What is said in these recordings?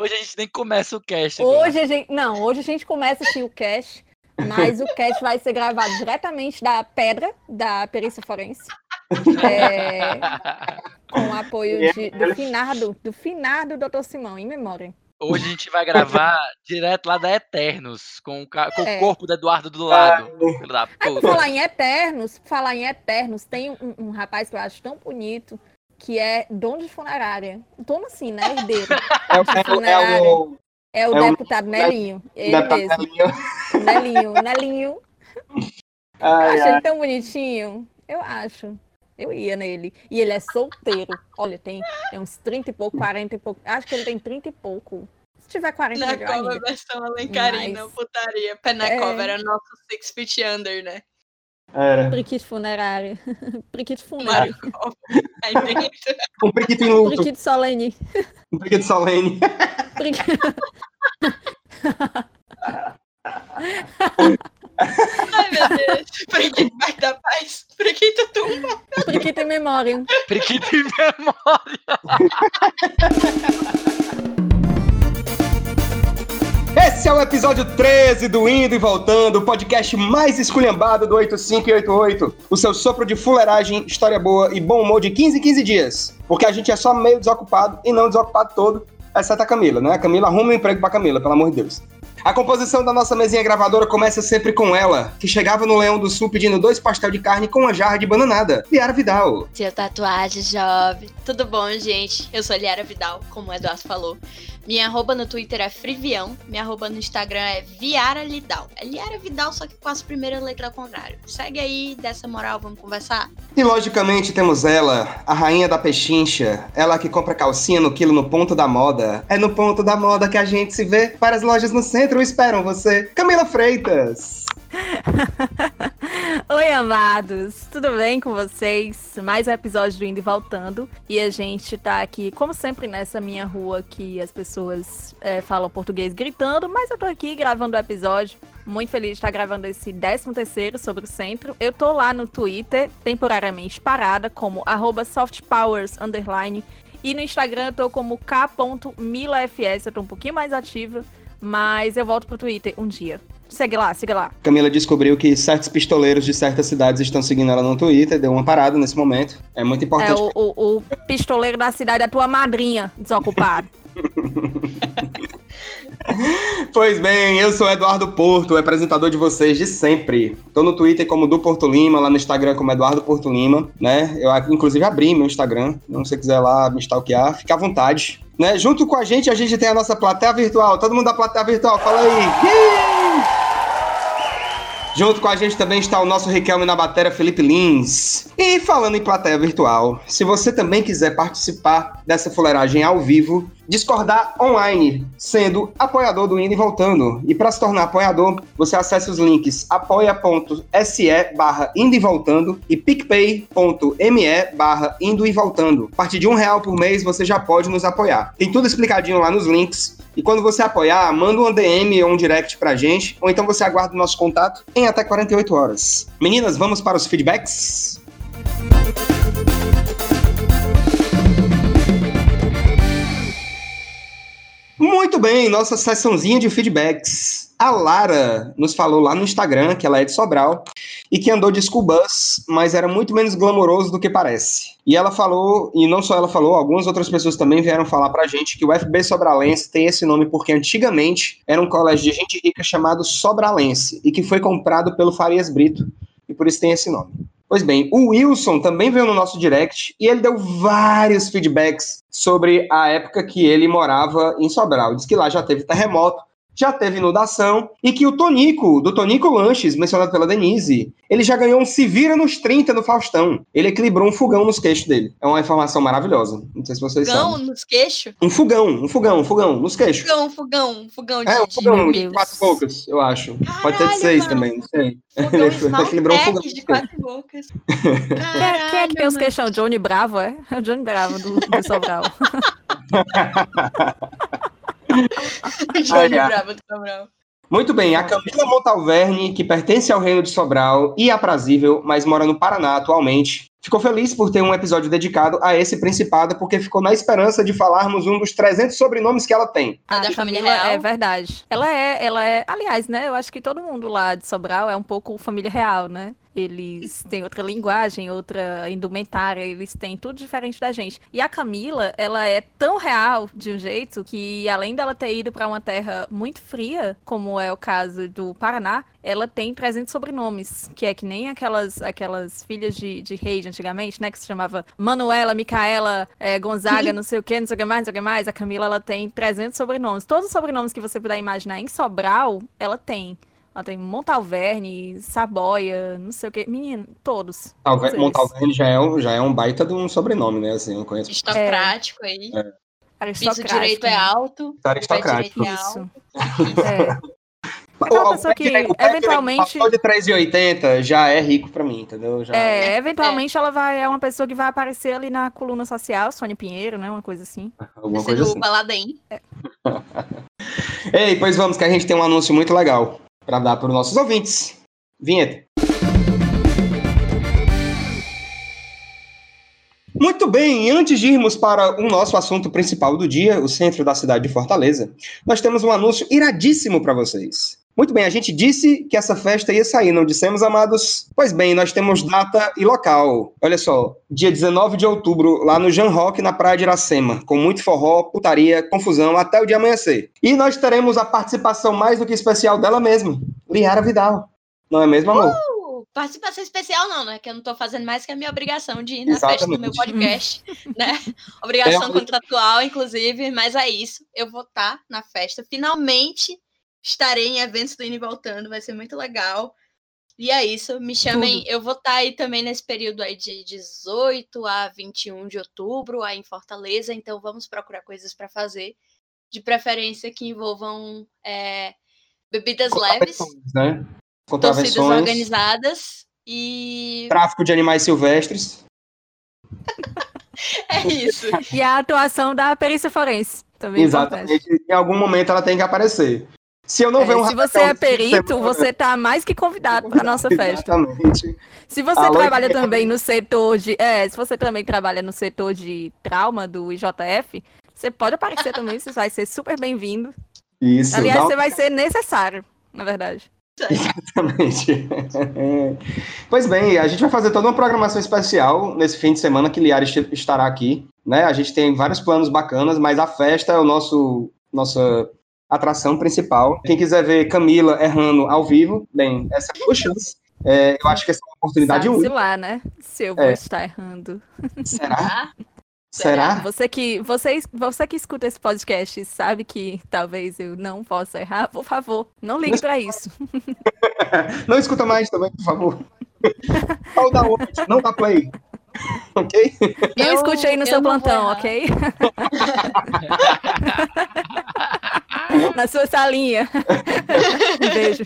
Hoje a gente nem começa o cast. Hoje a gente. Não, hoje a gente começa sim o cast. Mas o cast vai ser gravado diretamente da pedra da perícia forense. É, com o apoio de, do Finardo, do Finardo Dr. Simão, em memória. Hoje a gente vai gravar direto lá da Eternos, com o, com é. o corpo do Eduardo do lado. Ah, Aí, por falar em Eternos, falar em Eternos, tem um, um, rapaz que eu acho tão bonito, que é dono de funerária. Dono assim, né? Herdeiro. É, é, é, o, é o é deputado o... Nelinho. Ele mesmo. Nelinho. Nelinho, Nelinho. Ai, eu acho ai. ele tão bonitinho. Eu acho. Eu ia nele. E ele é solteiro. Olha, tem, tem uns 30 e pouco, 40 e pouco. Acho que ele tem 30 e pouco. Se tiver 40 Na cova versão alencarina, Mas... putaria. Penacova é... era nosso Six Feet Under, né? Era. Priquito funerário. Priquito funerário. um priquito em luto. Priquito solene. Um priquito solene. Priquito... Ai, meu Deus. Priquito vai dar paz. Priquito tumba. Priquito em memória. Priquito em memória. Esse é o episódio 13 do Indo e Voltando, o podcast mais esculhambado do 85 e 88. O seu sopro de fuleiragem, história boa e bom humor de 15 em 15 dias. Porque a gente é só meio desocupado e não desocupado todo, exceto a Camila, né? A Camila arruma um emprego pra Camila, pelo amor de Deus. A composição da nossa mesinha gravadora começa sempre com ela, que chegava no Leão do Sul pedindo dois pastel de carne com uma jarra de bananada. Liara Vidal. Seu tatuagem jovem. Tudo bom, gente? Eu sou Liara Vidal, como o Eduardo falou. Minha arroba no Twitter é Frivião. Minha arroba no Instagram é Viara Lidal. É Liara Vidal, só que com as primeiras letras ao contrário. Segue aí, dessa moral, vamos conversar? E logicamente temos ela, a rainha da pechincha. Ela que compra calcinha no quilo no ponto da moda. É no ponto da moda que a gente se vê. Várias lojas no centro esperam você. Camila Freitas. Oi, amados! Tudo bem com vocês? Mais um episódio do Indo e Voltando. E a gente tá aqui, como sempre, nessa minha rua que as pessoas é, falam português gritando, mas eu tô aqui gravando o episódio. Muito feliz de estar gravando esse 13 terceiro sobre o centro. Eu tô lá no Twitter, temporariamente parada, como softpowers. E no Instagram eu tô como k.milafs, eu tô um pouquinho mais ativa, mas eu volto pro Twitter um dia. Segue lá, siga lá. Camila descobriu que certos pistoleiros de certas cidades estão seguindo ela no Twitter, deu uma parada nesse momento. É muito importante. É, o, o, o pistoleiro da cidade é tua madrinha, desocupado. pois bem, eu sou Eduardo Porto, apresentador de vocês de sempre. Tô no Twitter como do Porto Lima, lá no Instagram como Eduardo Porto Lima, né? Eu inclusive abri meu Instagram, não se você quiser lá me stalkear, fica à vontade. Né? Junto com a gente, a gente tem a nossa plateia virtual. Todo mundo da plateia virtual, fala aí. Junto com a gente também está o nosso Riquelme na bateria, Felipe Lins. E falando em plateia virtual, se você também quiser participar dessa fuleiragem ao vivo, discordar online, sendo apoiador do Indo e Voltando. E para se tornar apoiador, você acessa os links apoia.se barra Indo e Voltando e picpay.me barra Indo e Voltando. A partir de um real por mês você já pode nos apoiar. Tem tudo explicadinho lá nos links. E quando você apoiar, manda um DM ou um direct pra gente, ou então você aguarda o nosso contato em até 48 horas. Meninas, vamos para os feedbacks? Muito bem, nossa sessãozinha de feedbacks. A Lara nos falou lá no Instagram que ela é de Sobral e que andou de school bus, mas era muito menos glamouroso do que parece. E ela falou, e não só ela falou, algumas outras pessoas também vieram falar pra gente que o FB Sobralense tem esse nome porque antigamente era um colégio de gente rica chamado Sobralense e que foi comprado pelo Farias Brito e por isso tem esse nome. Pois bem, o Wilson também veio no nosso direct e ele deu vários feedbacks sobre a época que ele morava em Sobral. Diz que lá já teve terremoto, já teve inundação, e que o Tonico, do Tonico Lanches, mencionado pela Denise, ele já ganhou um se vira nos 30 no Faustão. Ele equilibrou um fogão nos queixos dele. É uma informação maravilhosa. Não sei se vocês fogão sabem. nos queixos? Um fogão, um fogão, um fogão nos queixos. Fogão, fogão, um fogão de É, um fogão de quatro bocas, eu acho. Caralho, Pode ter de seis mano. também, não sei. Fogão Ele equilibrou um fogão. de quatro bocas. Quem, quem é que tem os queixão? Johnny Bravo, é? É o Johnny Bravo do, do Sobral. Johnny Bravo do Sobral. Muito bem, a Camila Montalverne, que pertence ao reino de Sobral e aprazível, mas mora no Paraná atualmente, ficou feliz por ter um episódio dedicado a esse principado, porque ficou na esperança de falarmos um dos 300 sobrenomes que ela tem. A A da família real. é verdade. Ela é, ela é, aliás, né? Eu acho que todo mundo lá de Sobral é um pouco família real, né? Eles têm outra linguagem, outra indumentária, eles têm tudo diferente da gente. E a Camila, ela é tão real de um jeito que, além dela ter ido para uma terra muito fria, como é o caso do Paraná, ela tem 300 sobrenomes, que é que nem aquelas, aquelas filhas de, de rei de antigamente, né? Que se chamava Manuela, Micaela, eh, Gonzaga, não sei o que, não sei o que mais, não sei o que mais. A Camila, ela tem 300 sobrenomes. Todos os sobrenomes que você puder imaginar em Sobral, ela tem. Ela tem Montalverne, Saboia, não sei o que. Menino, todos. Talvez Todos. Montalverne já é, um, já é um baita de um sobrenome, né? Assim, eu conheço. Aristocrático aí. Piso Aristocrático, direito é né? alto. Pé Aristocrático. direito é Isso. alto. É. Aquela pessoa que, direito- o pé direito eventualmente- passou de 3,80 já é rico pra mim, entendeu? Já... É, eventualmente ela vai é uma pessoa que vai aparecer ali na coluna social, Sônia Pinheiro, né? Uma coisa assim. Alguma Esse coisa assim. Baladem. Ei, pois vamos, que a gente tem um anúncio muito legal pra dar para os nossos ouvintes. Vinheta. Muito bem, antes de irmos para o nosso assunto principal do dia, o centro da cidade de Fortaleza, nós temos um anúncio iradíssimo para vocês. Muito bem, a gente disse que essa festa ia sair, não dissemos, amados? Pois bem, nós temos data e local. Olha só, dia 19 de outubro, lá no Jan Rock, na Praia de Iracema, com muito forró, putaria, confusão, até o dia amanhecer. E nós teremos a participação mais do que especial dela mesma, Liara Vidal. Não é mesmo, amor? Uh, participação especial não, né? Que eu não tô fazendo mais que a minha obrigação de ir na festa do meu Exatamente. podcast, né? Obrigação É, contratual, inclusive, mas é isso. Eu vou estar na festa. Finalmente estarei em eventos do Indo e Voltando, vai ser muito legal. E é isso, me chamem. Eu vou estar aí também nesse período aí de 18 a 21 de outubro, aí em Fortaleza, então vamos procurar coisas para fazer. De preferência que envolvam é, bebidas leves, Contravenções, né? torcidas organizadas e tráfico de animais silvestres. é isso. E a atuação da perícia forense. Também é. Exatamente. Em algum momento ela tem que aparecer. Se eu não ver É, um se você é perito, você tá mais que convidado para nossa festa. Exatamente. Se você Alô, trabalha Guilherme. também no setor de. É, se você também trabalha no setor de trauma do IJF, você pode aparecer também, você vai ser super bem-vindo. Isso. Aliás, um- você vai ser necessário, na verdade. Exatamente. pois bem, a gente vai fazer toda uma programação especial nesse fim de semana que Liara est- estará aqui. Né? A gente tem vários planos bacanas, mas a festa é o nosso nossa atração principal. Quem quiser ver Camila errando ao vivo, bem, essa é a sua chance. É, eu acho que essa é uma oportunidade única. lá, né? Se eu vou É. estar errando. Será? Tá? Será? Você que, você, você que escuta esse podcast sabe que talvez eu não possa errar, por favor, não ligue pra isso. Não escuta mais também, por favor. Ou dá não dá play. Ok? Não Eu- escute aí no eu seu não plantão, ok? Na sua salinha. Um beijo.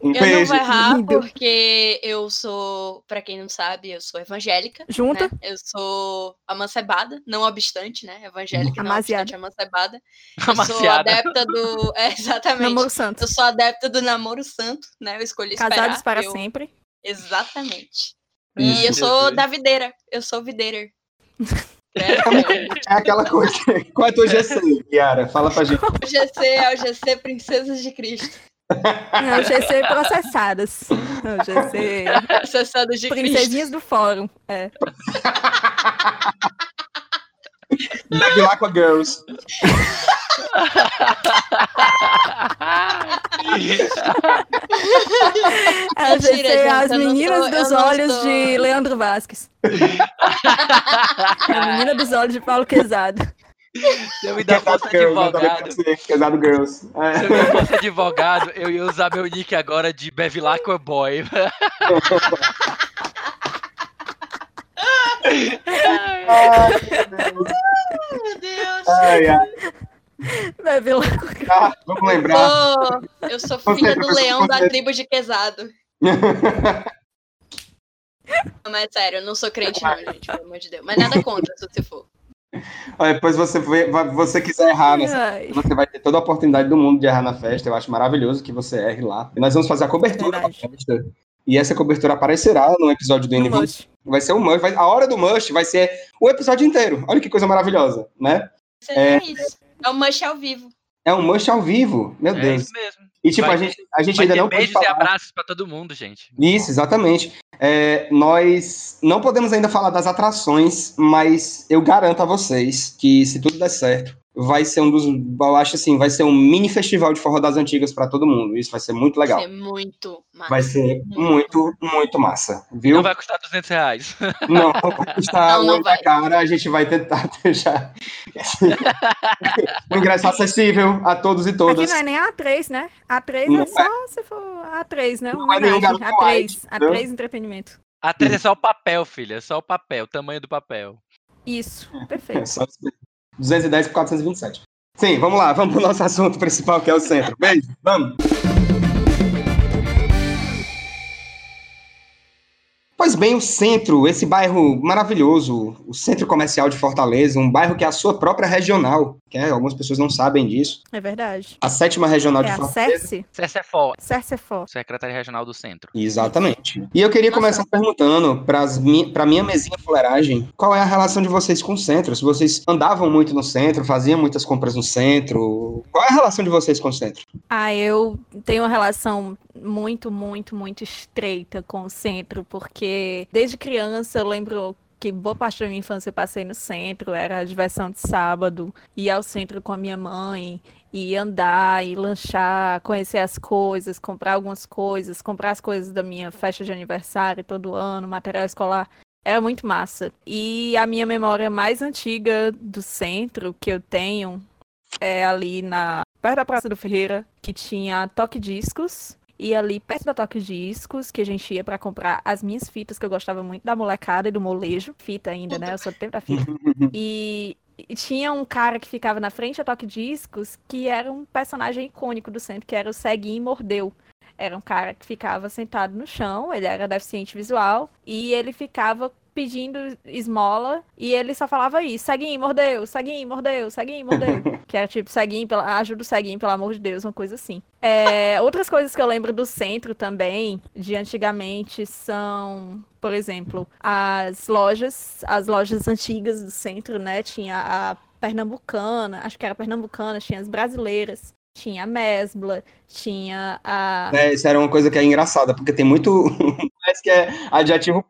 Um Eu não beijo. vou errar lindo. porque eu sou, pra quem não sabe, eu sou evangélica. Junta. né? Eu sou amancebada, não obstante, né? Evangélica, não Amaziada. obstante amancebada. Eu sou Amaciada. adepta do. É, exatamente. Namoro santo. Eu sou adepta do namoro santo, né? Eu escolhi Casados esperar. para eu... sempre. Exatamente. Isso. E eu sou Jesus. da videira. Eu sou videira. Né? É aquela coisa. Qual é a tua GC, Yara? Fala pra gente. O GC é o GC Princesas de Cristo. Não, GC processadas. Não, GC Acessadas de Cristo. princesinhas do fórum. É. Bebe lá com a Girls. É Mentira, as meninas eu dos olhos sou- de Leandro Vasques. A menina dos olhos de Paulo Quezado. Se eu me fosse eu também advogado, Pesado Girls. se eu me fosse advogado, eu ia usar meu nick agora de Bevilacqua Boy. Meu Deus. Ai, ai. Bebe. Ah, vamos lembrar. Ô, eu sou filha do leão da tribo de Quesado. Não, Mas sério, eu não sou crente não, gente, pelo amor de Deus. Mas nada contra, se você for. Olha, depois você, vê- você quiser errar nessa Ai, Você vai ter toda a oportunidade do mundo de errar na festa. Eu acho maravilhoso que você erre lá. E nós vamos fazer a cobertura da festa. E essa cobertura aparecerá no episódio do no N20. Lush. Vai ser o Mush. Vai, a hora do Mush vai ser o episódio inteiro. Olha que coisa maravilhosa, né? É, isso. É o Mush ao vivo. É um Mush ao vivo, meu É Deus. isso mesmo. E tipo, Vai a gente, a gente ainda não pode beijos e abraços pra todo mundo, gente. Isso, exatamente. É, nós não podemos ainda falar das atrações, mas eu garanto a vocês que se tudo der certo, vai ser um dos, eu acho assim, vai ser um mini festival de forró das antigas para todo mundo. Isso vai ser muito legal. Vai ser muito massa. Vai ser muito, muito massa, viu? Não vai custar 200 reais. Não, vai custar Não, não muito vai. cara, a gente vai tentar deixar o ingresso acessível a todos e Aqui todas. não é nem a A3, né? A3 Não é só se for A3, né? Não é nenhum Homenagem. garoto A3, white, entendeu? A3 entretenimento. A 3 é só o papel, filha. É só o papel, o tamanho do papel. Isso, É perfeito. só 210 por 427. Sim, vamos lá, vamos pro nosso assunto principal, que é o centro. Beijo, vamos. Pois bem, o centro, esse bairro maravilhoso, o centro comercial de Fortaleza, um bairro que é a sua própria regional, que é, algumas pessoas não sabem disso. É verdade. A sétima regional É de a Fortaleza. Cerce? CSFO, Cercefó. Secretaria Regional do Centro. Exatamente. E eu queria Nossa. começar perguntando para minha mesinha fuleiragem, qual é a relação de vocês com o centro? Se vocês andavam muito no centro, faziam muitas compras no centro, qual é a relação de vocês com o centro? Ah, eu tenho uma relação muito, muito, muito estreita com o centro, porque desde criança eu lembro que boa parte da minha infância eu passei no centro, era a diversão de sábado, ir ao centro com a minha mãe, e andar, e lanchar, conhecer as coisas, comprar algumas coisas, comprar as coisas da minha festa de aniversário todo ano, material escolar. Era muito massa. E a minha memória mais antiga do centro que eu tenho é ali na perto da Praça do Ferreira, que tinha Toque Discos. E ali perto da Toque Discos, que a gente ia pra comprar as minhas fitas, que eu gostava muito da molecada e do molejo. Fita ainda, né? Eu sou do tempo da fita. E, e tinha um cara que ficava na frente da Toque Discos, que era um personagem icônico do centro, que era o Ceguinho Mordeu. Era um cara que ficava sentado no chão, ele era deficiente visual, e ele ficava pedindo esmola, e ele só falava isso, ceguinho, mordeu, ceguinho, mordeu, ceguinho, mordeu. que era tipo, ceguinho, pela... ajuda o ceguinho, pelo amor de Deus, uma coisa assim. É, outras coisas que eu lembro do centro também, de antigamente, são, por exemplo, as lojas, as lojas antigas do centro, né? Tinha a pernambucana, acho que era pernambucana, tinha as brasileiras, tinha a mesbla, tinha a. É, isso era uma coisa que é engraçada, porque tem muito. Parece que é adjetivo.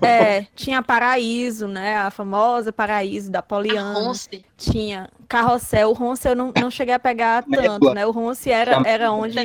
É, tinha Paraíso, né? A famosa Paraíso da Poliana. Ronce. Tinha Carrossel. O Ronce eu não, não cheguei a pegar tanto, né? O Ronce era, era onde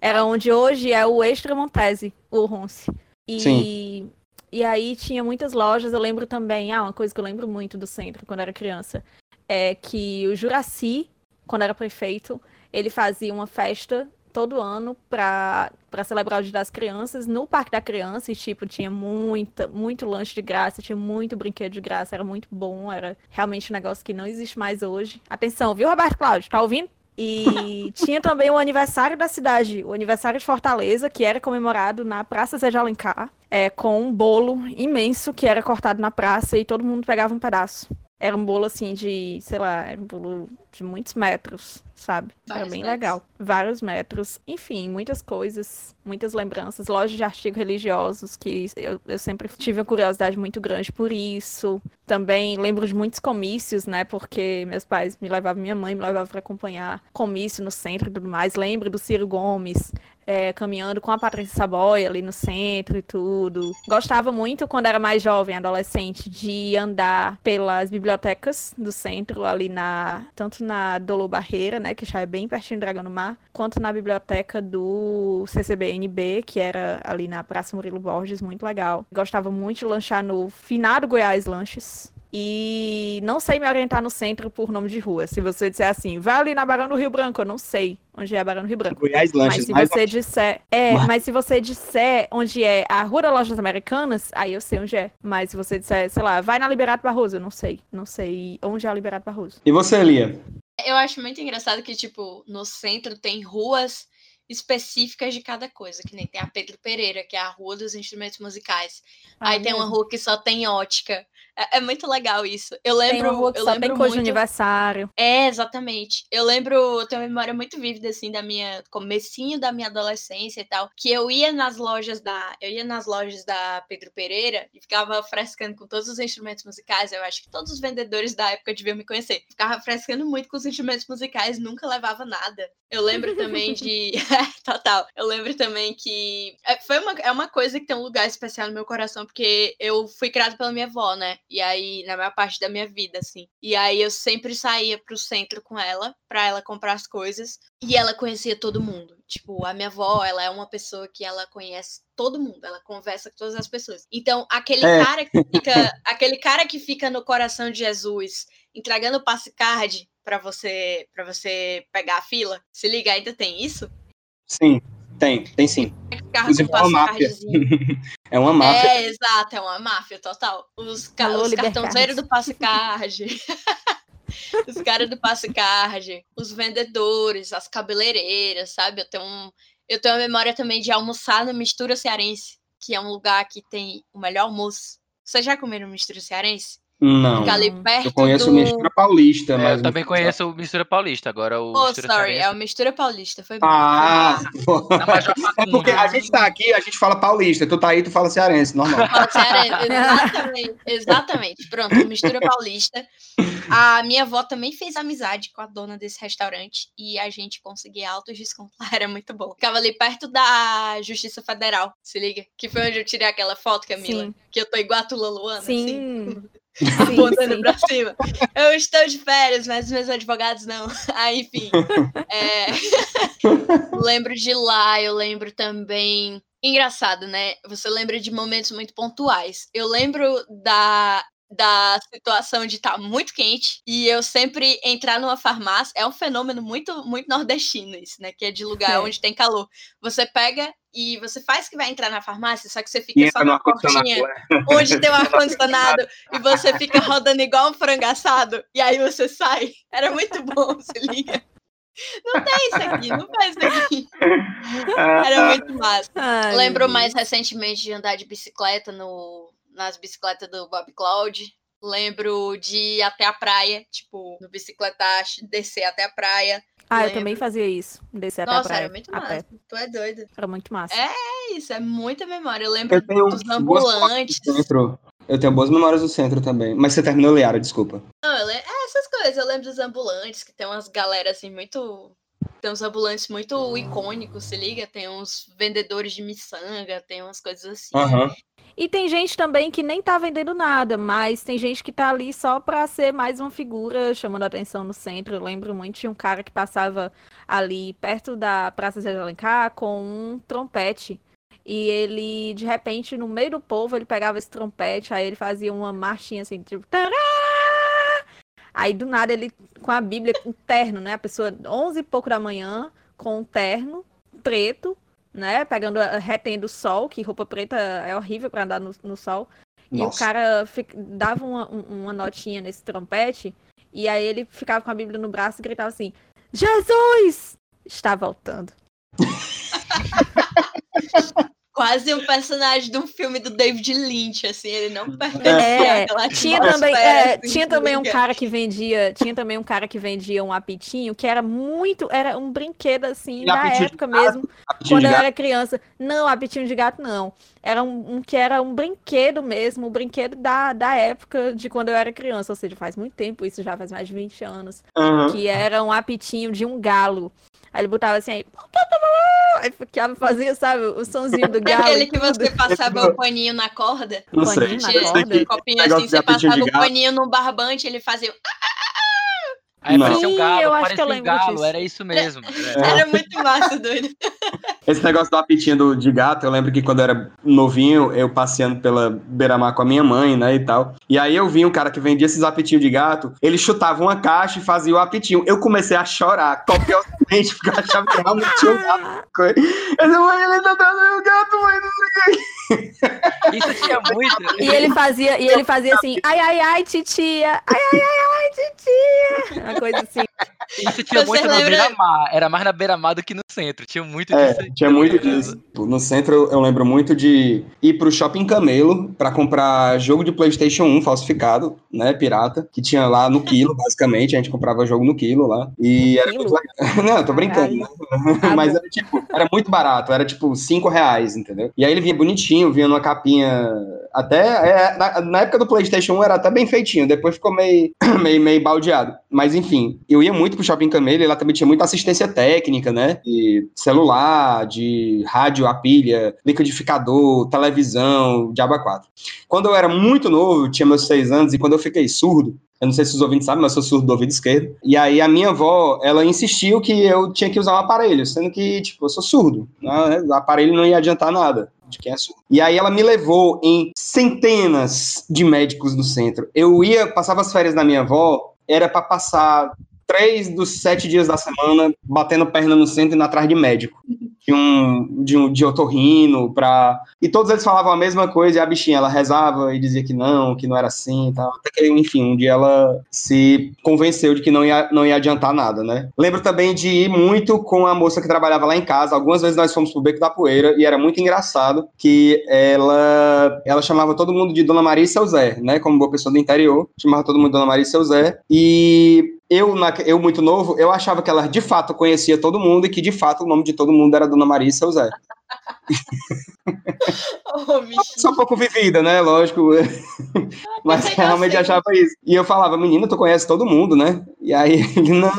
Era onde hoje é o Extra Montese, o Ronce. E, Sim. e aí tinha muitas lojas. Eu lembro também, ah, uma coisa que eu lembro muito do centro quando era criança, é que o Juraci, quando era prefeito, ele fazia uma festa todo ano para para celebrar o Dia das Crianças no Parque da Criança e tipo tinha muita muito lanche de graça, tinha muito brinquedo de graça, era muito bom, era realmente um negócio que não existe mais hoje. Atenção, viu, Roberto Cláudio? Tá ouvindo? E tinha também o aniversário da cidade, o aniversário de Fortaleza, que era comemorado na Praça Zé de Alencar, é, com um bolo imenso que era cortado na praça e todo mundo pegava um pedaço. Era um bolo assim de, sei lá, era um bolo de muitos metros, sabe? Era Vários bem metros. legal. Vários metros. Enfim, muitas coisas, muitas lembranças. Lojas de artigos religiosos que eu, eu sempre tive uma curiosidade muito grande por isso. Também lembro de muitos comícios, né? Porque meus pais me levavam, minha mãe me levava para acompanhar comício no centro e tudo mais. Lembro do Ciro Gomes, é, caminhando com a Patrícia Saboia ali no centro e tudo. Gostava muito, quando era mais jovem, adolescente, de andar pelas bibliotecas do centro, ali na. Tanto na Dolo Barreira, né? Que já é bem pertinho do Dragão do Mar, quanto na biblioteca do CCBNB, que era ali na Praça Murilo Borges, muito legal. Gostava muito de lanchar no finado Goiás Lanches. E não sei me orientar no centro por nome de rua. Se você disser assim, vai ali na Barão do Rio Branco, eu não sei onde é a Barão do Rio Branco. Goiás Mas Lanches. se mais você disser. É, Mas- mas se você disser onde é a Rua das Lojas Americanas, aí eu sei onde é. Mas se você disser, sei lá, vai na Liberato Barroso, eu não sei. Não sei onde é a Liberato Barroso. E você, Lia? Eu acho muito engraçado que, tipo, no centro tem ruas específicas de cada coisa, que nem tem a Pedro Pereira, que é a rua dos instrumentos musicais. Aí Ah, tem uma mesmo? rua que só tem ótica. É, é muito legal isso. Eu lembro. Tem que eu lembro tem coisa de muito... aniversário. É, exatamente. Eu lembro, eu tenho uma memória muito vívida, assim, da minha. comecinho da minha adolescência e tal. Que eu ia nas lojas da. Eu ia nas lojas da Pedro Pereira e ficava frescando com todos os instrumentos musicais. Eu acho que todos os vendedores da época deviam me conhecer. Ficava frescando muito com os instrumentos musicais, nunca levava nada. Eu lembro também de. Total. Eu lembro também que. é, Foi uma, é uma coisa que tem um lugar especial no meu coração, porque eu fui criada pela minha avó, né? E aí, na maior parte da minha vida, assim. E aí eu sempre saía pro centro com ela, pra ela comprar as coisas. E ela conhecia todo mundo. Tipo, a minha avó, ela é uma pessoa que ela conhece todo mundo, ela conversa com todas as pessoas. Então, aquele É. cara que fica, aquele cara que fica no coração de Jesus, entregando o passe card para você, para você pegar a fila. Se liga, ainda tem isso? Sim, tem, tem sim. Carro Inclusive, é uma máfia. É uma máfia. É, exato, é uma máfia total. Os, ca Alô, os cartãozeiros do passe card. os caras do passe card, os vendedores, as cabeleireiras, sabe? Eu tenho um, eu tenho uma memória também de almoçar no Mistura Cearense, que é um lugar que tem o melhor almoço. Vocês já comeram mistura cearense? Não. Fica ali Não. perto Eu conheço do... Mistura Paulista, É, mas. eu também conheço o Mistura Paulista, agora o Oh, Mistura sorry, é o Mistura Paulista, foi bom. Ah, mal. na Major é porque a gente tá aqui, a gente fala paulista. Tu tá aí, tu fala cearense, normal. Fala cearense, exatamente, exatamente. Pronto, mistura paulista. A minha avó também fez amizade com a dona desse restaurante e a gente conseguia altos descontos lá, era muito bom. Ficava ali perto da Justiça Federal, se liga? Que foi onde eu tirei aquela foto, Camila, Sim. que eu tô igual a Tula Luana, assim, Sim. Apontando pra cima. Eu estou de férias, mas meus advogados não. Aí, enfim. é, lembro de lá, eu lembro também. Engraçado, né? Você lembra de momentos muito pontuais. Eu lembro da, da situação de estar muito quente e eu sempre entrar numa farmácia. É um fenômeno muito, muito nordestino, isso, né? Que é de lugar É. onde tem calor. Você pega e você faz que vai entrar na farmácia, só que você fica só entra no na portinha ar-condicionado. onde tem um ar-condicionado e você fica rodando igual um frango assado e aí você sai. Era muito bom, se liga. Não tem isso aqui, não faz isso aqui. Era muito massa. Ai, Lembro mais recentemente de andar de bicicleta no, nas bicicletas do Bob Cloud. Lembro de ir até a praia, tipo, no bicicletache, descer até a praia. Ah, eu lembro. também fazia isso. Descer até a Nossa, praia. era muito massa. pé. Tu é doido. Era muito massa. É, É isso, é muita memória. Eu lembro Eu tenho dos ambulantes. do. Eu tenho boas memórias do centro também. Mas você terminou, Liara, desculpa. Não, eu lembro, é essas coisas. Eu lembro dos ambulantes, que tem umas galera assim muito. Tem uns ambulantes muito icônicos, se liga? Tem uns vendedores de miçanga, tem umas coisas assim. Aham. E tem gente também que nem tá vendendo nada, mas tem gente que tá ali só pra ser mais uma figura chamando a atenção no centro. Eu lembro muito de um cara que passava ali perto da Praça Zé de Alencar com um trompete. E ele, de repente, no meio do povo, ele pegava esse trompete, aí ele fazia uma marchinha assim, tipo. Tará! Aí do nada ele, com a Bíblia, com terno, né? A pessoa, 11 e pouco da manhã, com um terno preto, né? Pegando, a- retendo o sol, que roupa preta é horrível pra andar no, no sol. E o Nossa. cara fi- dava uma, um- uma notinha nesse trompete, e aí ele ficava com a Bíblia no braço e gritava assim: Jesus está voltando. Quase um personagem de um filme do David Lynch, assim, ele não pertencia É, àquela tinha também, é, assim, tinha também um cara que vendia, tinha também um cara que vendia um apitinho que era muito, era um brinquedo assim E da época gato? mesmo, quando eu gato. era criança. Não, apitinho de gato não. Era um, um que era um brinquedo mesmo, um brinquedo da, da época de quando eu era criança, ou seja, faz muito tempo, isso já faz mais de 20 anos, Aham. que era um apitinho de um galo. Aí ele botava assim, aí, aí ficava, fazia, sabe, o sonzinho do galo. aquele que você passava o paninho na corda. Não sei. Paninho na Tinha corda. um copinho assim, você passava o paninho no barbante, ele fazia. Aí Não. apareceu um Sim, galo, eu acho que eu apareceu um lembro galo, disso. era isso mesmo. É. Era muito massa, doido. Esse negócio do apitinho do, de gato, eu lembro que quando eu era novinho, eu passeando pela beira-mar com a minha mãe, né, e tal. E aí eu vi um cara que vendia esses apitinhos de gato, ele chutava uma caixa e fazia o apitinho. Eu comecei a chorar copiosamente. gente, porque eu achava que realmente tinha um gato. Eu disse, mãe, ele tá atrás do meu gato, mãe, não sei o que. Isso tinha muito. E ele fazia, e ele fazia assim, ai, ai, ai, titia, ai, ai, ai, ai, titia. Uma coisa assim. Isso tinha Você muito na lembra- beira-mar. Era mais na beira-mar do que no centro. Tinha muito É, disso. aí. tinha muito disso. No centro, eu- lembro muito de ir pro Shopping Camelo pra comprar jogo de PlayStation 1 falsificado, né, pirata, que tinha lá no quilo, basicamente. A gente comprava jogo no quilo lá. E era quilo? muito legal. Não, eu tô brincando, né? Mas era tipo, era muito barato, era tipo 5 reais, entendeu? E aí ele vinha bonitinho, vinha numa capinha. Até. é, na, na época do PlayStation 1 era até bem feitinho, depois ficou meio, meio, meio baldeado. Mas enfim, eu ia muito pro Shopping Camelo e lá também tinha muita assistência técnica, né? De celular, de rádio a pilha, liquidificador, televisão, diaba 4. Quando eu era muito novo, tinha meus seis anos, e quando eu fiquei surdo, eu não sei se os ouvintes sabem, mas eu sou surdo do ouvido esquerdo. E aí a minha avó, ela insistiu que eu tinha que usar um aparelho, sendo que, tipo, eu sou surdo. Né? O aparelho não ia adiantar nada de quem é surdo. E aí ela me levou em centenas de médicos no centro. Eu ia, passava as férias da minha avó, era para passar três dos sete dias da semana batendo perna no centro e atrás de médico. De um, de um de otorrino, pra... E todos eles falavam a mesma coisa, e a bichinha, ela rezava e dizia que não, que não era assim e tal. Até que, enfim, um dia ela se convenceu de que não ia, não ia adiantar nada, né? Lembro também de ir muito com a moça que trabalhava lá em casa. Algumas vezes nós fomos pro Beco da Poeira, e era muito engraçado que ela, ela chamava todo mundo de Dona Maria e seu Zé, né? Como boa pessoa do interior, chamava todo mundo Dona Maria e seu Zé. E eu, na- eu, muito novo, eu achava que ela de fato conhecia todo mundo e que de fato o nome de todo mundo era Dona Maria e Zé. Bichinho. Só um pouco vivida, né? Lógico. Mas pensei que realmente eu achava isso. E eu falava, menina, tu conhece todo mundo, né? E aí ele, não,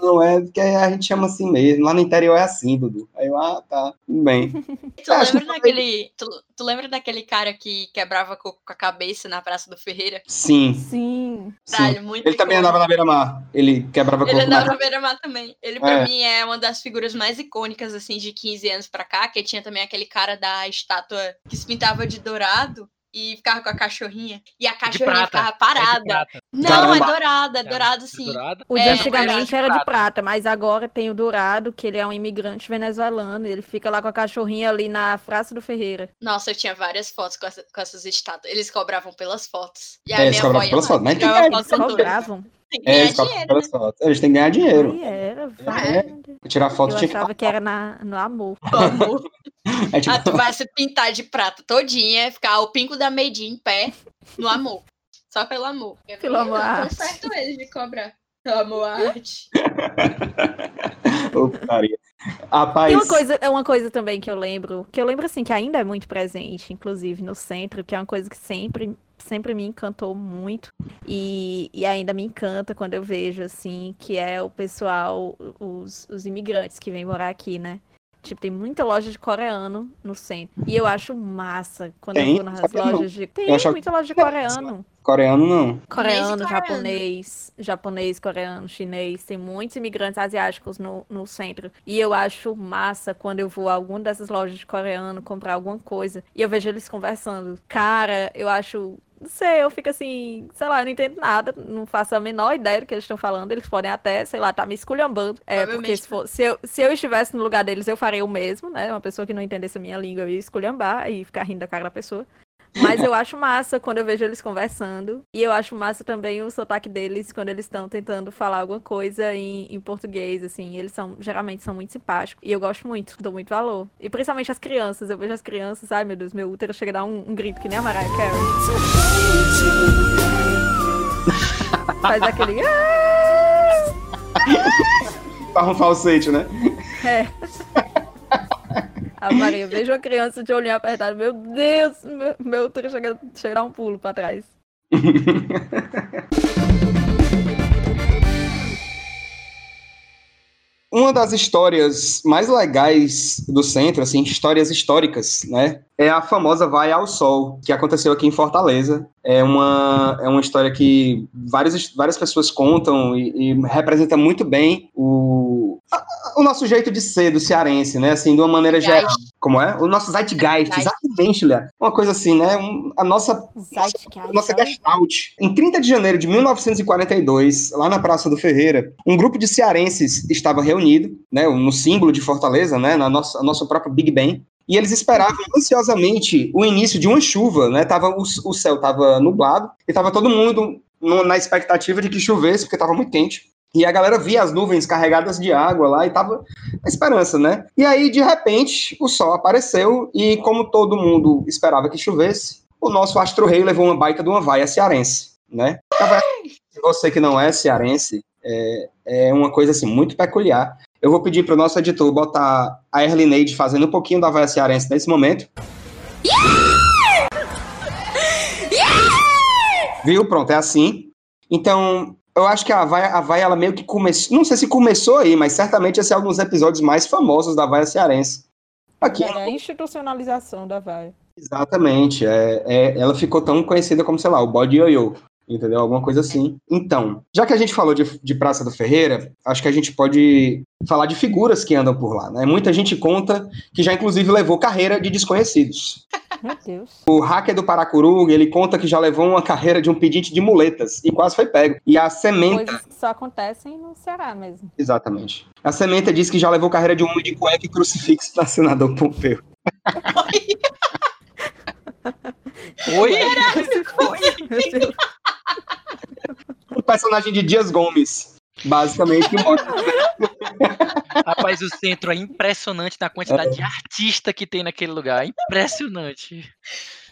não, é porque a gente chama assim mesmo. Lá no interior é assim, Dudu. Aí eu, ah, tá, tudo bem. Tu Acho lembra que- daquele. Tu, tu lembra daquele cara que quebrava co- com a cabeça na Praça do Ferreira? Sim, Sim. sim. Caralho, muito Ele também andava na beira-mar. Ele quebrava Ele corpo andava na na beira-mar também. Ele, pra É. mim, é uma das figuras mais icônicas, assim, de 15 anos pra cá, que tinha também aquele cara da estátua que se pintava de dourado e ficava com a cachorrinha. E a cachorrinha ficava É parada. prata. Não, Caramba. é dourado, é dourado sim. O É, antigamente era era de prata, mas agora tem o dourado, que ele é um imigrante venezuelano. Ele fica lá com a cachorrinha ali na Praça do Ferreira. Nossa, eu tinha várias fotos com, essa- com essas estátuas. Eles cobravam pelas fotos. E É, a eles minha cobravam avó ia pelas fotos, mas tem que- Eles cobravam. Tem que É, ganhar eles dinheiro, pelas né? fotos. Eles têm que ganhar dinheiro. É. vai. Pra tirar foto Eu tinha que achava que era na, no amor. Amor. É tipo, Ah, tu vai se pintar de prata todinha, ficar o pinco da Made in em pé, no amor. Só pelo amor. Pelo amor arte. certo eles de cobrar. Pelo amor arte. putaria. Rapaz, Tem uma coisa, é uma coisa também que eu lembro, que eu lembro assim, que ainda é muito presente, inclusive no centro, que é uma coisa que sempre, sempre me encantou muito e, e ainda me encanta quando eu vejo, assim, que é o pessoal, os, os imigrantes que vêm morar aqui, né? Tipo, tem muita loja de coreano no centro. E eu acho massa quando Tem? eu vou nas lojas de. Tem achava muita loja de coreano. coreano não. Coreano, coreano. japonês, japonês, coreano, chinês, tem muitos imigrantes asiáticos no, no centro. E eu acho massa quando eu vou a alguma dessas lojas de coreano comprar alguma coisa e eu vejo eles conversando. Cara, eu acho. Não sei, eu fico assim, sei lá, eu não entendo nada, não faço a menor ideia do que eles estão falando. Eles podem até, sei lá, tá me esculhambando. É, porque se, for, se, eu, se eu estivesse no lugar deles, eu faria o mesmo, né? Uma pessoa que não entendesse a minha língua, eu ia esculhambar e ficar rindo da cara da pessoa. Mas eu acho massa quando eu vejo eles conversando. E eu acho massa também o sotaque deles quando eles estão tentando falar alguma coisa em, em português, assim. Eles são, geralmente, são muito simpáticos. E eu gosto muito, dou muito valor. E principalmente as crianças. Eu vejo as crianças, ai meu Deus, meu útero chega a dar um, um grito que nem a Mariah Carey. Faz aquele. "Ah!" Tava um falsete, né? É. A Maria, vejo uma criança de olhinho apertado. Meu Deus, meu, meu chega, a dar um pulo pra trás. Uma das histórias mais legais do centro, assim, histórias históricas, né? É a famosa Vai ao Sol, que aconteceu aqui em Fortaleza. É uma, é uma história que várias, várias pessoas contam e, e representa muito bem o, o nosso jeito de ser do cearense, né? Assim, de uma maneira geral. Como é? O nosso zeitgeist, exatamente, Léa. Uma coisa assim, né? Um, a nossa, nossa, nossa gestalt. Em 30 de janeiro de 1942, lá na Praça do Ferreira, um grupo de cearenses estava reunido, né? No símbolo de Fortaleza, né? Na nossa, nosso próprio Big Ben. E eles esperavam ansiosamente o início de uma chuva, né? Tava, o, o céu estava nublado e estava todo mundo no, na expectativa de que chovesse, porque estava muito quente. E a galera via as nuvens carregadas de água lá e tava na esperança, né? E aí, de repente, o sol apareceu e, como todo mundo esperava que chovesse, o nosso astro-rei levou uma baita de uma vaia cearense, né? Você que não é cearense, é, é uma coisa assim muito peculiar. Eu vou pedir para o nosso editor botar a Erlineide fazendo um pouquinho da vaia cearense nesse momento. Yeah! Yeah! Viu? Pronto, é assim. Então, eu acho que a Vaia, a ela meio que começou. Não sei se começou aí, mas certamente esse é um dos episódios mais famosos da Vaia Cearense. Aqui, é a institucionalização da Vaia. Exatamente. É, é, ela ficou tão conhecida como, sei lá, o bode ioiô. Entendeu? Alguma coisa assim. Então, já que a gente falou de, de Praça do Ferreira, acho que a gente pode falar de figuras que andam por lá. Né? Muita gente conta que já, inclusive, levou carreira de desconhecidos. Meu Deus. O hacker do Paracuru, ele conta que já levou uma carreira de um pedinte de muletas e quase foi pego. E a Sementa... Coisas que só acontecem no Ceará mesmo. Exatamente. A Sementa diz que já levou carreira de um homem de cueca e crucifixo para senador Pompeu. Oi? Oi? o personagem de Dias Gomes. Basicamente, Rapaz, o centro é impressionante na quantidade é. de artista que tem naquele lugar. Impressionante.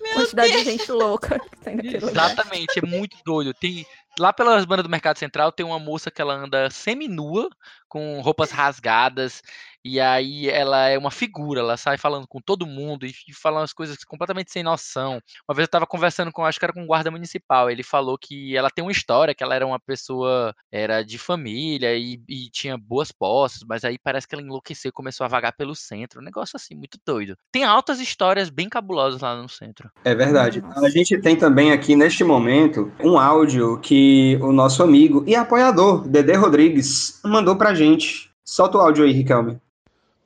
Meu quantidade Deus. de gente louca que tem naquele Exatamente, lugar. é muito doido. Tem, lá pelas bandas do Mercado Central tem uma moça que ela anda semi-nua, com roupas rasgadas, e aí ela é uma figura, ela sai falando com todo mundo e, e fala umas coisas completamente sem noção. Uma vez eu estava conversando com, acho que era com um guarda municipal, ele falou que ela tem uma história, que ela era uma pessoa, era de família e, e tinha boas posses, mas aí parece que ela enlouqueceu e começou a vagar pelo centro. Um negócio assim, muito doido. Tem altas histórias bem cabulosas lá no centro. É verdade. Nossa. A gente tem também aqui, neste momento, um áudio que o nosso amigo e apoiador, Dedê Rodrigues, mandou pra gente. Solta o áudio aí, Riquelme.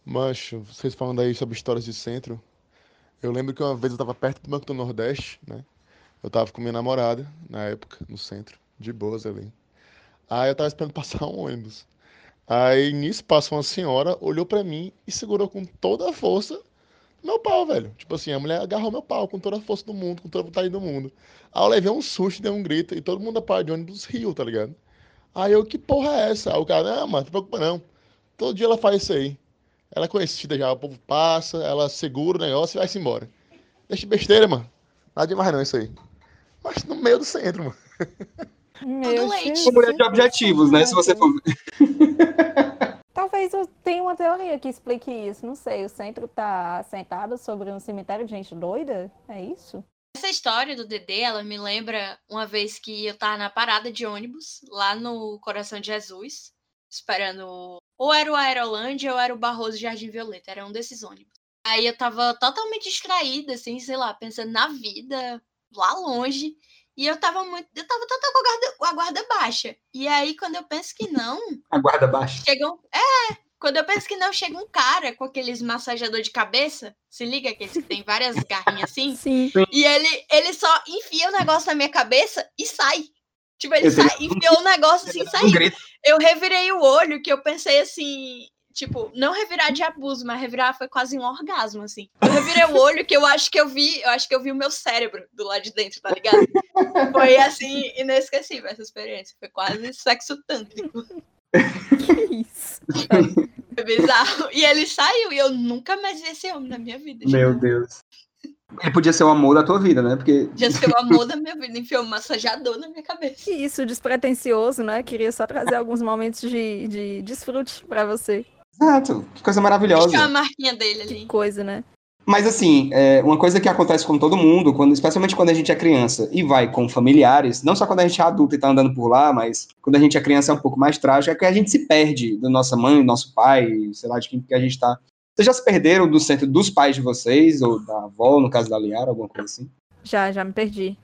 Mancho, vocês falando aí sobre histórias de centro. Eu lembro que uma vez eu tava perto do Banco do Nordeste, né? Eu tava com minha namorada, na época, no centro, de boas ali. Aí eu tava esperando passar um ônibus. Aí nisso passou uma senhora, olhou para mim e segurou com toda a força meu pau, velho. Tipo assim, a mulher agarrou meu pau com toda a força do mundo, com toda a vontade do mundo. Aí eu levei um susto, dei um grito e todo mundo da parte de ônibus riu, tá ligado? Aí eu, que porra é essa? Aí o cara, não, mano, não se preocupa não. Todo dia ela faz isso aí. Ela é conhecida já, o povo passa, ela segura o negócio e vai-se embora. Deixa besteira, mano. Nada demais não isso aí. Mas no meio do centro, mano. Meu leite. Uma mulher de objetivos, né? Se você for. Talvez eu tenha uma teoria que explique isso. Não sei. O centro tá assentado sobre um cemitério de gente doida? É isso? Essa história do Dedê, ela me lembra uma vez que eu tava na parada de ônibus, lá no Coração de Jesus, esperando ou era o Aerolândia ou era o Barroso Jardim Violeta, era um desses ônibus. Aí eu tava totalmente distraída, assim, sei lá, pensando na vida, lá longe. E eu tava muito. Eu tava toda com a guarda, a guarda baixa. E aí, quando eu penso que não. A guarda baixa. Chegam. É! Quando eu penso que não, chega um cara com aqueles massageador de cabeça. Se liga, aqueles que tem várias garrinhas assim. Sim. E ele, ele só enfia o negócio na minha cabeça e sai. Tipo, ele sai, enfiou o um negócio assim e saiu. Eu revirei o olho, que eu pensei assim, tipo, não revirar de abuso, mas revirar foi quase um orgasmo, assim. Eu revirei o olho que eu acho que eu vi, eu acho que eu vi o meu cérebro do lado de dentro, tá ligado? Foi assim, inesquecível essa experiência. Foi quase sexo tântrico. Que isso? Foi bizarro. E ele saiu e eu nunca mais vi esse homem na minha vida. Meu Deus. Ele podia ser o amor da tua vida, né? Porque... Podia ser o amor da minha vida, enfiou um massajador na minha cabeça. Que isso, despretensioso, né? Queria só trazer alguns momentos de, de desfrute para você. Exato, que coisa maravilhosa. Deixa a marquinha dele ali. Que coisa, né? Mas assim, é uma coisa que acontece com todo mundo, quando, especialmente quando a gente é criança e vai com familiares, não só quando a gente é adulto e tá andando por lá, mas quando a gente é criança é um pouco mais trágico, é que a gente se perde da nossa mãe, nosso pai, sei lá, de quem que a gente tá vocês já se perderam do centro dos pais de vocês, ou da avó, no caso da Liara, alguma coisa assim? Já, já me perdi.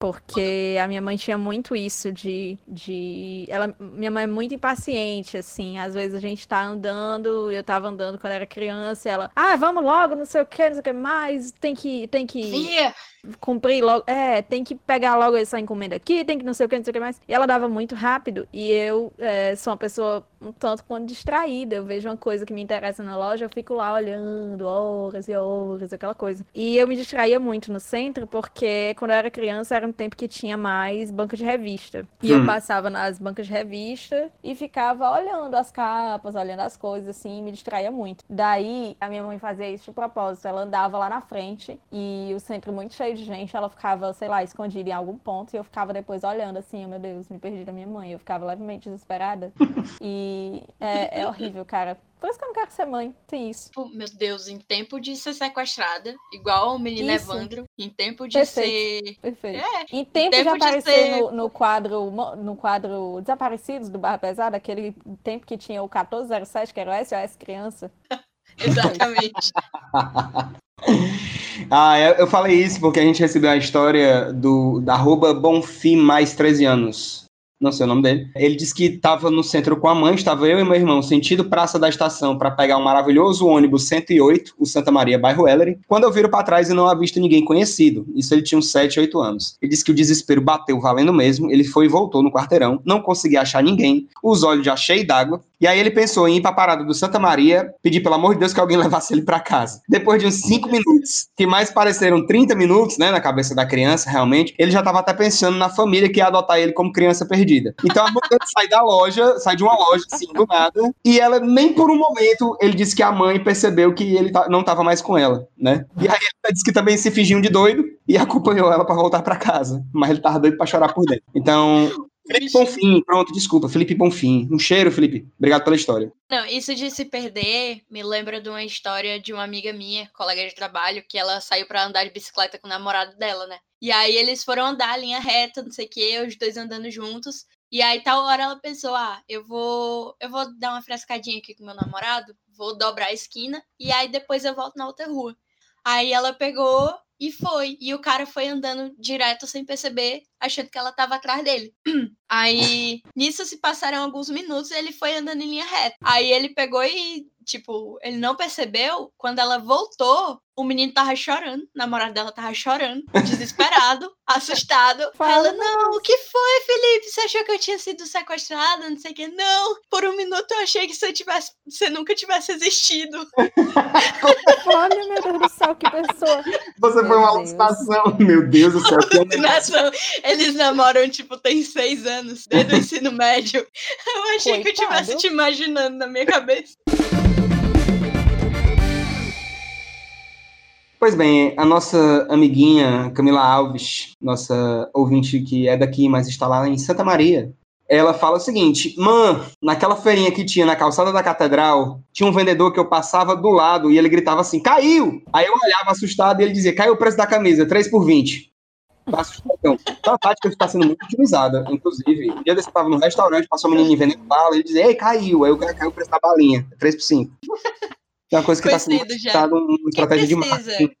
Porque a minha mãe tinha muito isso de. de ela, minha mãe é muito impaciente, assim. Às vezes a gente tá andando, eu tava andando quando era criança, ela, ah, vamos logo, não sei o que, não sei o que mais, tem que. Tem que Via! Cumprir logo. É, tem que pegar logo essa encomenda aqui, tem que não sei o que, não sei o que mais. E ela dava muito rápido. E eu é, sou uma pessoa um tanto quanto distraída. Eu vejo uma coisa que me interessa na loja, eu fico lá olhando horas e horas, aquela coisa. E eu me distraía muito no centro, porque quando eu era criança era um tempo que tinha mais banca de revista. E eu Hum. passava nas bancas de revista e ficava olhando as capas, olhando as coisas, assim, me distraía muito. Daí a minha mãe fazia isso de propósito. Ela andava lá na frente e o centro muito cheio de gente, ela ficava, sei lá, escondida em algum ponto e eu ficava depois olhando assim, oh, meu Deus, me perdi da minha mãe. Eu ficava levemente desesperada. e é, é horrível, cara. Por isso que eu não quero ser mãe, tem isso. Pô, Meu Deus, em tempo de ser sequestrada, igual o menino Isso. Evandro, em tempo de Perfeito. ser. Perfeito. É, Em tempo, tempo de de aparecer ser- no, no quadro no quadro Desaparecidos do Barra Pesada, aquele tempo que tinha o 1407, que era o SOS Criança. exatamente. Ah, eu, falei isso porque a gente recebeu a história do da arroba Bonfim mais 13 anos. Não sei o nome dele. Ele disse que estava no centro com a mãe, estava eu e meu irmão, sentido Praça da Estação, para pegar um maravilhoso ônibus 108, o Santa Maria, bairro Ellery. Quando eu viro para trás e não avisto ninguém conhecido. Isso ele tinha uns 7, 8 anos. Ele disse que o desespero bateu valendo mesmo. Ele foi e voltou no quarteirão, não conseguia achar ninguém, os olhos já cheios d'água. E aí ele pensou em ir para a parada do Santa Maria, pedir pelo amor de Deus que alguém levasse ele para casa. Depois de uns 5 minutos, que mais pareceram 30 minutos, né, na cabeça da criança, realmente, ele já estava até pensando na família que ia adotar ele como criança perdida. Então a dele sai da loja, sai de uma loja, assim, do nada, e ela, nem por um momento, ele disse que a mãe percebeu que ele não estava mais com ela, né? E aí ela disse que também se fingiu de doido e acompanhou ela para voltar para casa. Mas ele tava doido para chorar por dentro. Então, Felipe Bonfim, pronto, desculpa, Felipe Bonfim. Um cheiro, Felipe. Obrigado pela história. Não, isso de se perder me lembra de uma história de uma amiga minha, colega de trabalho, que ela saiu pra andar de bicicleta com o namorado dela, né? E aí eles foram andar linha reta, não sei o quê, os dois andando juntos. E aí tal hora ela pensou: "Ah, eu vou, eu vou dar uma frescadinha aqui com meu namorado, vou dobrar a esquina e aí depois eu volto na outra rua". Aí ela pegou e foi, e o cara foi andando direto sem perceber, achando que ela tava atrás dele. Aí, nisso se passaram alguns minutos, ele foi andando em linha reta. Aí ele pegou e, tipo, ele não percebeu. Quando ela voltou, o menino tava chorando. O namorado dela tava chorando, desesperado, assustado. Fala, ela, não, o que foi, Felipe? Você achou que eu tinha sido sequestrada? Não sei o que. Não, por um minuto eu achei que você, tivesse, você nunca tivesse existido. Olha, meu Deus do céu, que pessoa. Você Meu foi uma alucinação. Meu Deus do céu. Nessa, eles namoram, tipo, tem seis anos, desde o ensino médio. Eu achei que eu tivesse Coitado. te imaginando na minha cabeça. Pois bem, a nossa amiguinha Camila Alves, nossa ouvinte que é daqui, mas está lá em Santa Maria, ela fala o seguinte: Mãe, naquela feirinha que tinha na calçada da catedral, tinha um vendedor que eu passava do lado e ele gritava assim: caiu! Aí eu olhava assustado e ele dizia: caiu o preço da camisa, 3 por 20. Tá assustadão. Então a tática está sendo muito utilizada, inclusive. Um dia desse eu estava no restaurante, passou um menino vendendo bala, ele dizia: Ei, caiu! Aí eu caiu o preço da balinha, 3 por 5. É uma coisa que está sendo utilizada uma estratégia de precisa? marketing.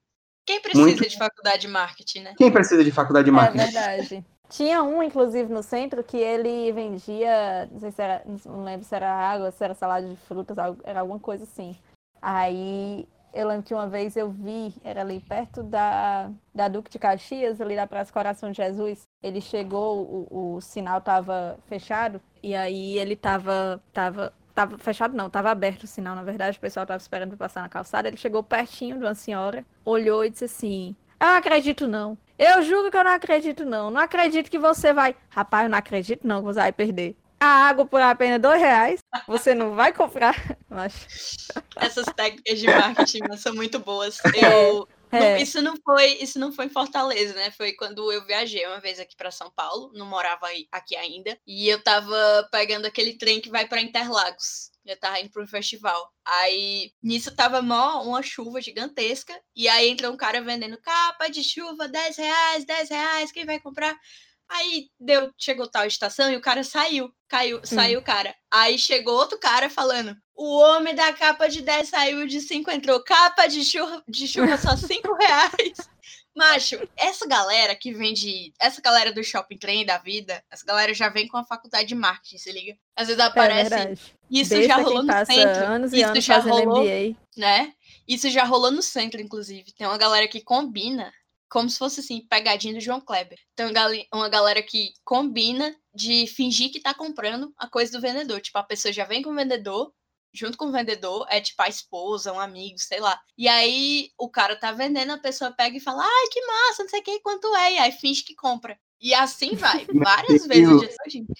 Quem precisa Muito. de faculdade de marketing, né? Quem precisa de faculdade de É marketing? verdade. Tinha um, inclusive, no centro que ele vendia, não sei se era, não lembro se era água, se era salada de frutas, era alguma coisa assim. Aí eu lembro que uma vez eu vi, era ali perto da, da Duque de Caxias, ali da Praça Coração de Jesus. Ele chegou, o, o sinal tava fechado, e aí ele tava, tava, tava fechado não, tava aberto o sinal, na verdade, o pessoal tava esperando pra passar na calçada. Ele chegou pertinho de uma senhora, olhou e disse assim: Eu não acredito não. Eu juro que eu não acredito, não. Não acredito que você vai. Rapaz, eu não acredito, não, que você vai perder. A água por apenas dois reais, você não vai comprar. Mas, Essas técnicas de marketing são muito boas. Eu, não- é, isso, não foi, isso não foi em Fortaleza, né? Foi quando eu viajei uma vez aqui para São Paulo, não morava aqui ainda, e eu tava pegando aquele trem que vai para Interlagos. Eu tava indo para um festival. Aí, nisso tava mó uma chuva gigantesca. E aí entrou um cara vendendo capa de chuva, 10 reais, 10 reais, quem vai comprar? Aí deu, chegou tal estação e o cara saiu. Caiu, saiu o cara. Aí chegou outro cara falando: o homem da capa de 10 saiu de 5, entrou capa de chuva, de chuva só 5 reais. Macho, essa galera que vende. Essa galera do shopping trem da vida, essa galera já vem com a faculdade de marketing, se liga? Às vezes É aparece. verdade. isso já rolou no centro. anos e isso anos já rolou, MBA. né? Isso já rolou no centro, inclusive. Tem uma galera que combina, como se fosse assim, pegadinha do João Kleber. Tem uma gali- uma galera que combina de fingir que tá comprando a coisa do vendedor. Tipo, a pessoa já vem com o vendedor, junto com o vendedor, é tipo a esposa, um amigo, sei lá. E aí o cara tá vendendo, a pessoa pega e fala, ai, que massa, não sei o que, quanto é. E aí finge que compra. E assim vai, várias vezes. Deus. eu disse, "Ô, gente,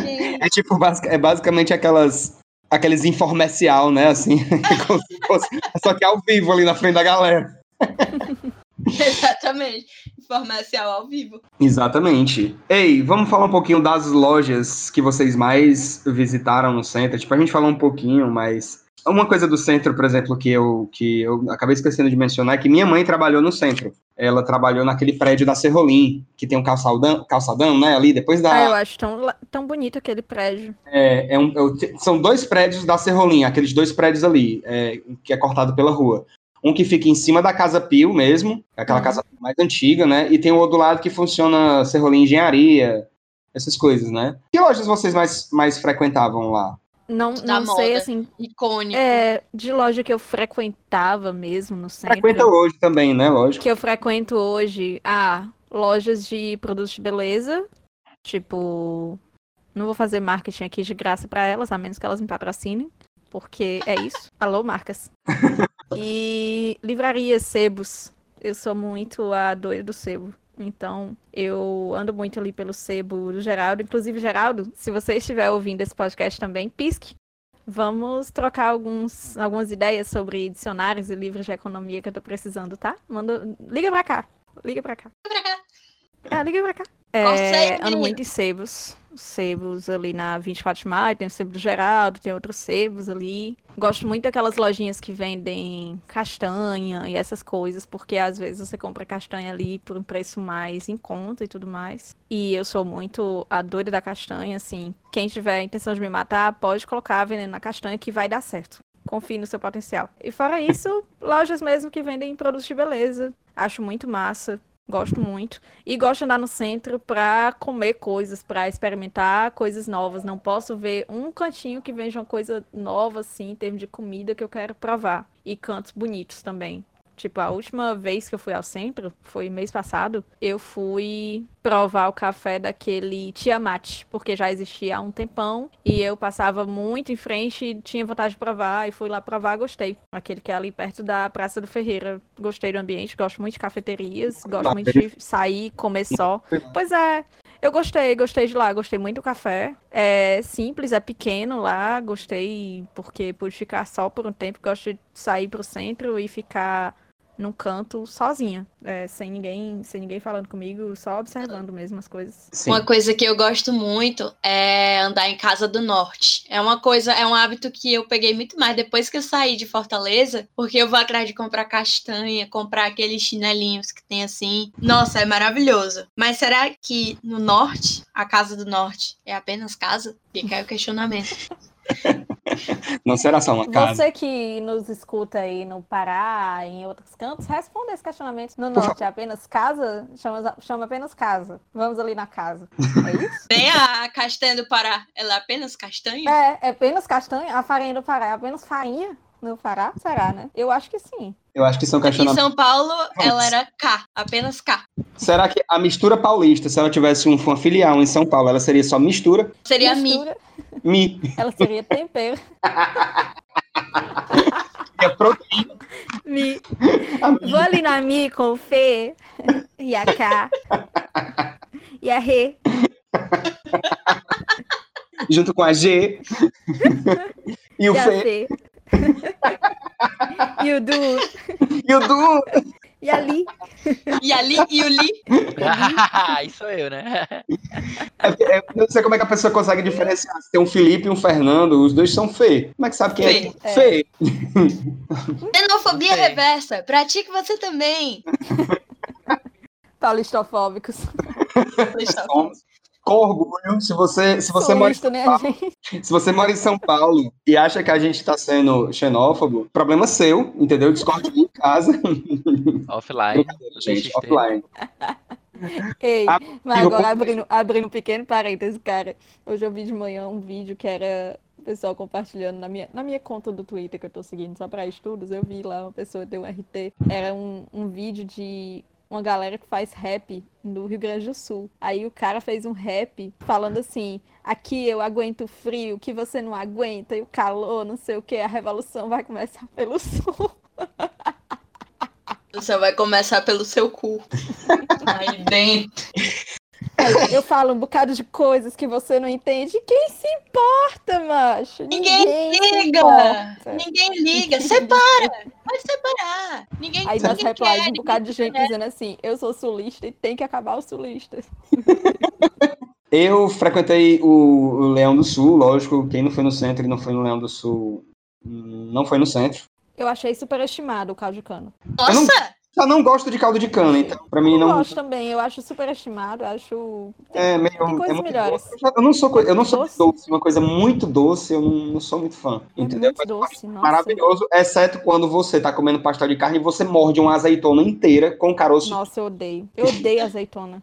gente, É tipo, é basicamente aquelas. Aqueles informercial, né? Assim, como se fosse- só que ao vivo ali na frente da galera. Exatamente. Informácia ao vivo. Exatamente. Ei, vamos falar um pouquinho das lojas que vocês mais visitaram no centro. Tipo, a gente falou um pouquinho, mas uma coisa do centro, por exemplo, que eu, que eu acabei esquecendo de mencionar é que minha mãe trabalhou no centro. Ela trabalhou naquele prédio da Serrolim, que tem um calçadão, calçadão né? Ali depois da. Ah, eu acho tão, tão bonito aquele prédio. É, é um- é são dois prédios da Serrolim, aqueles dois prédios ali, é, que é cortado pela rua. Um que fica em cima da Casa Pio mesmo, aquela Uhum. casa mais antiga, né? E tem o outro lado que funciona Serrolim Engenharia, essas coisas, né? Que lojas vocês mais, mais frequentavam lá? Não, Da não sei, moda. assim, Icônico. é, de loja que eu frequentava mesmo no centro. Frequenta hoje também, né? Lógico. que eu frequento hoje, ah, lojas de produtos de beleza, tipo, não vou fazer marketing aqui de graça pra elas, a menos que elas me patrocinem, porque é isso. Alô, marcas. E livrarias, sebos. Eu sou muito a doida do sebo. Então, eu ando muito ali pelo sebo do Geraldo. Inclusive, Geraldo, se você estiver ouvindo esse podcast também, pisque. Vamos trocar alguns, algumas ideias sobre dicionários e livros de economia que eu tô precisando, tá? Manda, liga pra cá. Liga pra cá. Pra cá. Ah, liga pra cá. É, sebo, ando muito em sebos. Sebos ali na 24 de maio, tem o sebo do Geraldo, tem outros sebos ali. Gosto muito daquelas lojinhas que vendem castanha e essas coisas, porque às vezes você compra castanha ali por um preço mais em conta e tudo mais. E eu sou muito a doida da castanha, assim. Quem tiver intenção de me matar, pode colocar veneno na castanha que vai dar certo. Confie no seu potencial. E fora isso, lojas mesmo que vendem produtos de beleza. Acho muito massa. Gosto muito. E gosto de andar no centro pra comer coisas, pra experimentar coisas novas. Não posso ver um cantinho que vende uma coisa nova, assim, em termos de comida que eu quero provar. E cantos bonitos também. Tipo, a última vez que eu fui ao centro, foi mês passado, eu fui provar o café daquele Tiamat, porque já existia há um tempão e eu passava muito em frente e tinha vontade de provar e fui lá provar, gostei. Aquele que é ali perto da Praça do Ferreira. Gostei do ambiente, gosto muito de cafeterias, gosto muito de sair, comer só. Pois é, eu gostei, gostei de lá, gostei muito do café. É simples, é pequeno lá, gostei porque pude ficar só por um tempo, gosto de sair pro centro e ficar num canto sozinha, é, sem ninguém, sem ninguém falando comigo, só observando mesmo as coisas. Sim. Uma coisa que eu gosto muito é andar em casa do norte. É uma coisa, é um hábito que eu peguei muito mais depois que eu saí de Fortaleza, porque eu vou atrás de comprar castanha, comprar aqueles chinelinhos que tem assim. Nossa, é maravilhoso. Mas será que no norte, a casa do norte é apenas casa? Fica aí o questionamento. Não será só uma casa. Você que nos escuta aí no Pará, em outros cantos, responda esse questionamento. No norte é apenas casa? Chama, chama apenas casa. Vamos ali na casa. É isso? Tem a castanha do Pará, ela é apenas castanha? É, é apenas castanha? A farinha do Pará é apenas farinha no Pará? Será, né? Eu acho que sim. Eu acho que são Em questionamentos. São Paulo, ela era K, apenas K. Será que a mistura paulista, se ela tivesse um, uma filial em São Paulo, ela seria só mistura? Seria Mi. Mistura, Mi. Ela seria tempero. É proteína. Mi. Vou ali na Mi com o Fê e a K e a Rê. junto com a G. e o e. Fê. E o Du. E o Du. E a Li. E ali, e o Li, Aí sou eu, né? É, é, não sei como é que a pessoa consegue diferenciar. Se tem um Felipe e um Fernando, os dois são Fê. Como é que sabe quem é? Fê. Fê. xenofobia reversa, pratique você também. Paulistofóbicos. Somos. Com orgulho. Se você, se você mora em né, gente? Se você mora em São Paulo e acha que a gente está sendo xenófobo, problema seu, entendeu? Discorde em casa. Offline. gente, offline. Ei, mas agora abrindo, abrindo um pequeno parênteses, cara. Hoje eu vi de manhã um vídeo que era o pessoal compartilhando na minha, na minha conta do Twitter que eu tô seguindo só pra estudos. Eu vi lá uma pessoa deu um RT. Era um, um vídeo de uma galera que faz rap no Rio Grande do Sul. Aí o cara fez um rap falando assim: aqui eu aguento o frio, que você não aguenta, e o calor, não sei o que, a revolução vai começar pelo sul. Você vai começar pelo seu cu. Aí dentro. Eu falo um bocado de coisas que você não entende. Quem se importa, macho? Ninguém se liga! importa. Ninguém liga. Separa! Pode separar. Ninguém, Aí nas ninguém replies, quer. um bocado de ninguém gente quer. dizendo assim: eu sou sulista e tem que acabar os sulistas. Eu frequentei o, o Leão do Sul, lógico. Quem não foi no centro e não foi no Leão do Sul, hum, não foi no centro. Eu achei superestimado o caldo de cano. Eu não- Nossa! Eu não gosto de caldo de cana, então pra mim Eu não. gosto também, eu acho superestimado, eu acho. É meio. Tem coisas é melhores. doce. Eu não sou, eu não sou Doce? doce. Uma coisa muito doce, eu não, não sou muito fã. É Entendeu? muito doce, nossa. Maravilhoso, exceto quando você tá comendo pastel de carne e você morde uma azeitona inteira com caroço. Nossa, eu odeio. Eu odeio azeitona.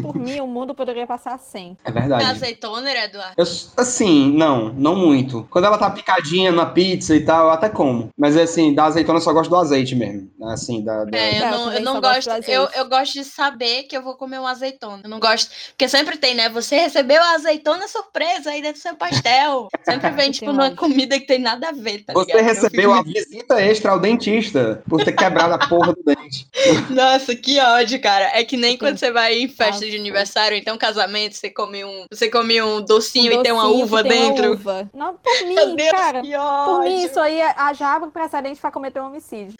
Por mim, o mundo poderia passar sem. É verdade. É azeitona, Eduardo? Eu, assim, não, não muito. Quando ela tá picadinha na pizza e tal, eu até como. Mas assim, da azeitona eu só gosto do azeite mesmo. Assim, da. da- É, É, eu eu não, eu não gosto gosto. Eu, eu gosto de saber que eu vou comer uma azeitona. Eu não gosto. Porque sempre tem, né? Você recebeu a azeitona surpresa aí dentro do seu pastel. Sempre vem, tipo, numa ódio. comida que tem nada a ver, tá Você ligado? Eu recebeu a visita extra ao dentista por ter quebrado a porra do dente. Nossa, que ódio, cara. É que nem quando você vai em festa Ah, de aniversário, então casamento, você come um, você come um docinho Um e tem uma docinho uva tem uma dentro. uva. Não, por mim, Deus, cara. Por mim, isso aí é- já abre precedente pra cometer um homicídio.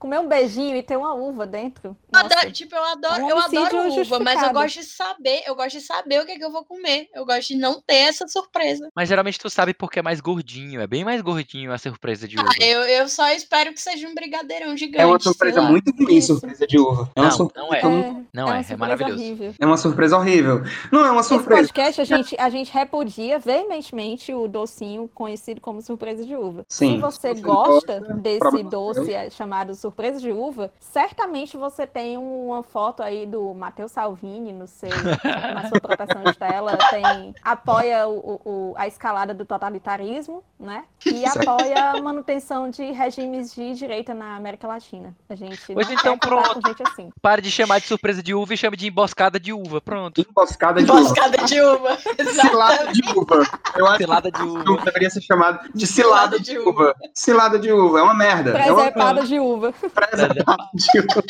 Comer um beijinho e ter uma uva dentro. Eu adoro- tipo, eu adoro, É um eu adoro uva, mas eu gosto de saber, eu gosto de saber o que, é que eu vou comer. Eu gosto de não ter essa surpresa. Mas geralmente tu sabe porque é mais gordinho. É bem mais gordinho a surpresa de uva. Ah, eu, eu só espero que seja um brigadeirão gigante. É uma surpresa muito ruim, Isso. surpresa de uva. É Não, surpresa não é. não- é, Não uma é, é surpresa maravilhoso. horrível. É uma surpresa horrível. Não é uma Esse surpresa. podcast, a gente, a gente repudia veementemente o docinho conhecido como surpresa de uva. Sim. Se você você gosta gosta, desse doce é, chamado surpresa de uva, certamente você tem uma foto aí do Matheus Salvini no seu, na sua proteção de tela, tem, apoia o, o- a escalada do totalitarismo, né? E apoia a manutenção de regimes de direita na América Latina. A gente não então, pronto. com gente assim. Para de chamar de surpresa de uva e chame de emboscada de uva. Pronto. Emboscada de uva. Emboscada de uva. Cilada de uva. Eu acho Selada de que uva. uva deveria ser chamado de cilada de uva. Cilada de uva, é uma merda. É uma de uva. Presepada de uva.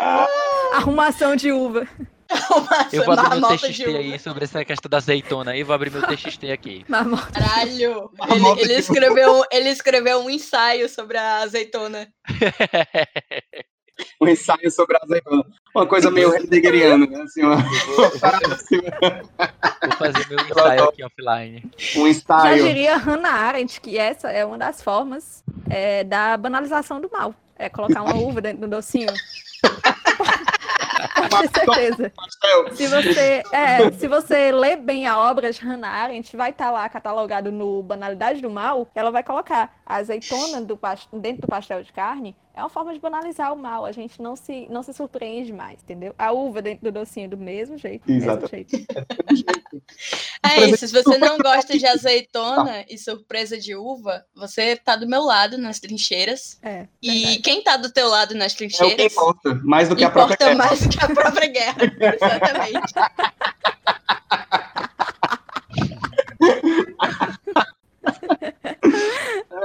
Arrumação de uva. Eu vou abrir meu TXT aí sobre essa questão da azeitona aí. Vou abrir meu TXT aqui. Marmota. Caralho. Ele, ele escreveu, ele escreveu um ensaio sobre a azeitona. Um ensaio sobre a azeitona. Uma coisa meio heideggeriana, né? Assim, uma, assim, Vou fazer meu ensaio aqui offline. um Já ensaio. diria Hannah Arendt que essa é uma das formas é, da banalização do mal. É colocar uma uva dentro do docinho. Pode ter certeza. Se você, é, se você ler bem a obra de Hannah Arendt, vai estar lá catalogado no Banalidade do Mal, ela vai colocar a azeitona do dentro do pastel de carne é uma forma de banalizar o mal. A gente não se, não se surpreende mais, entendeu? A uva dentro do docinho do mesmo jeito. do mesmo Exatamente. jeito. É Surpresa isso, se você não gosta de azeitona e surpresa de uva, você tá do meu lado nas trincheiras. É, E quem tá do teu lado nas É o que trincheiras importa, mais do que a própria guerra. mais que a própria guerra. Exatamente.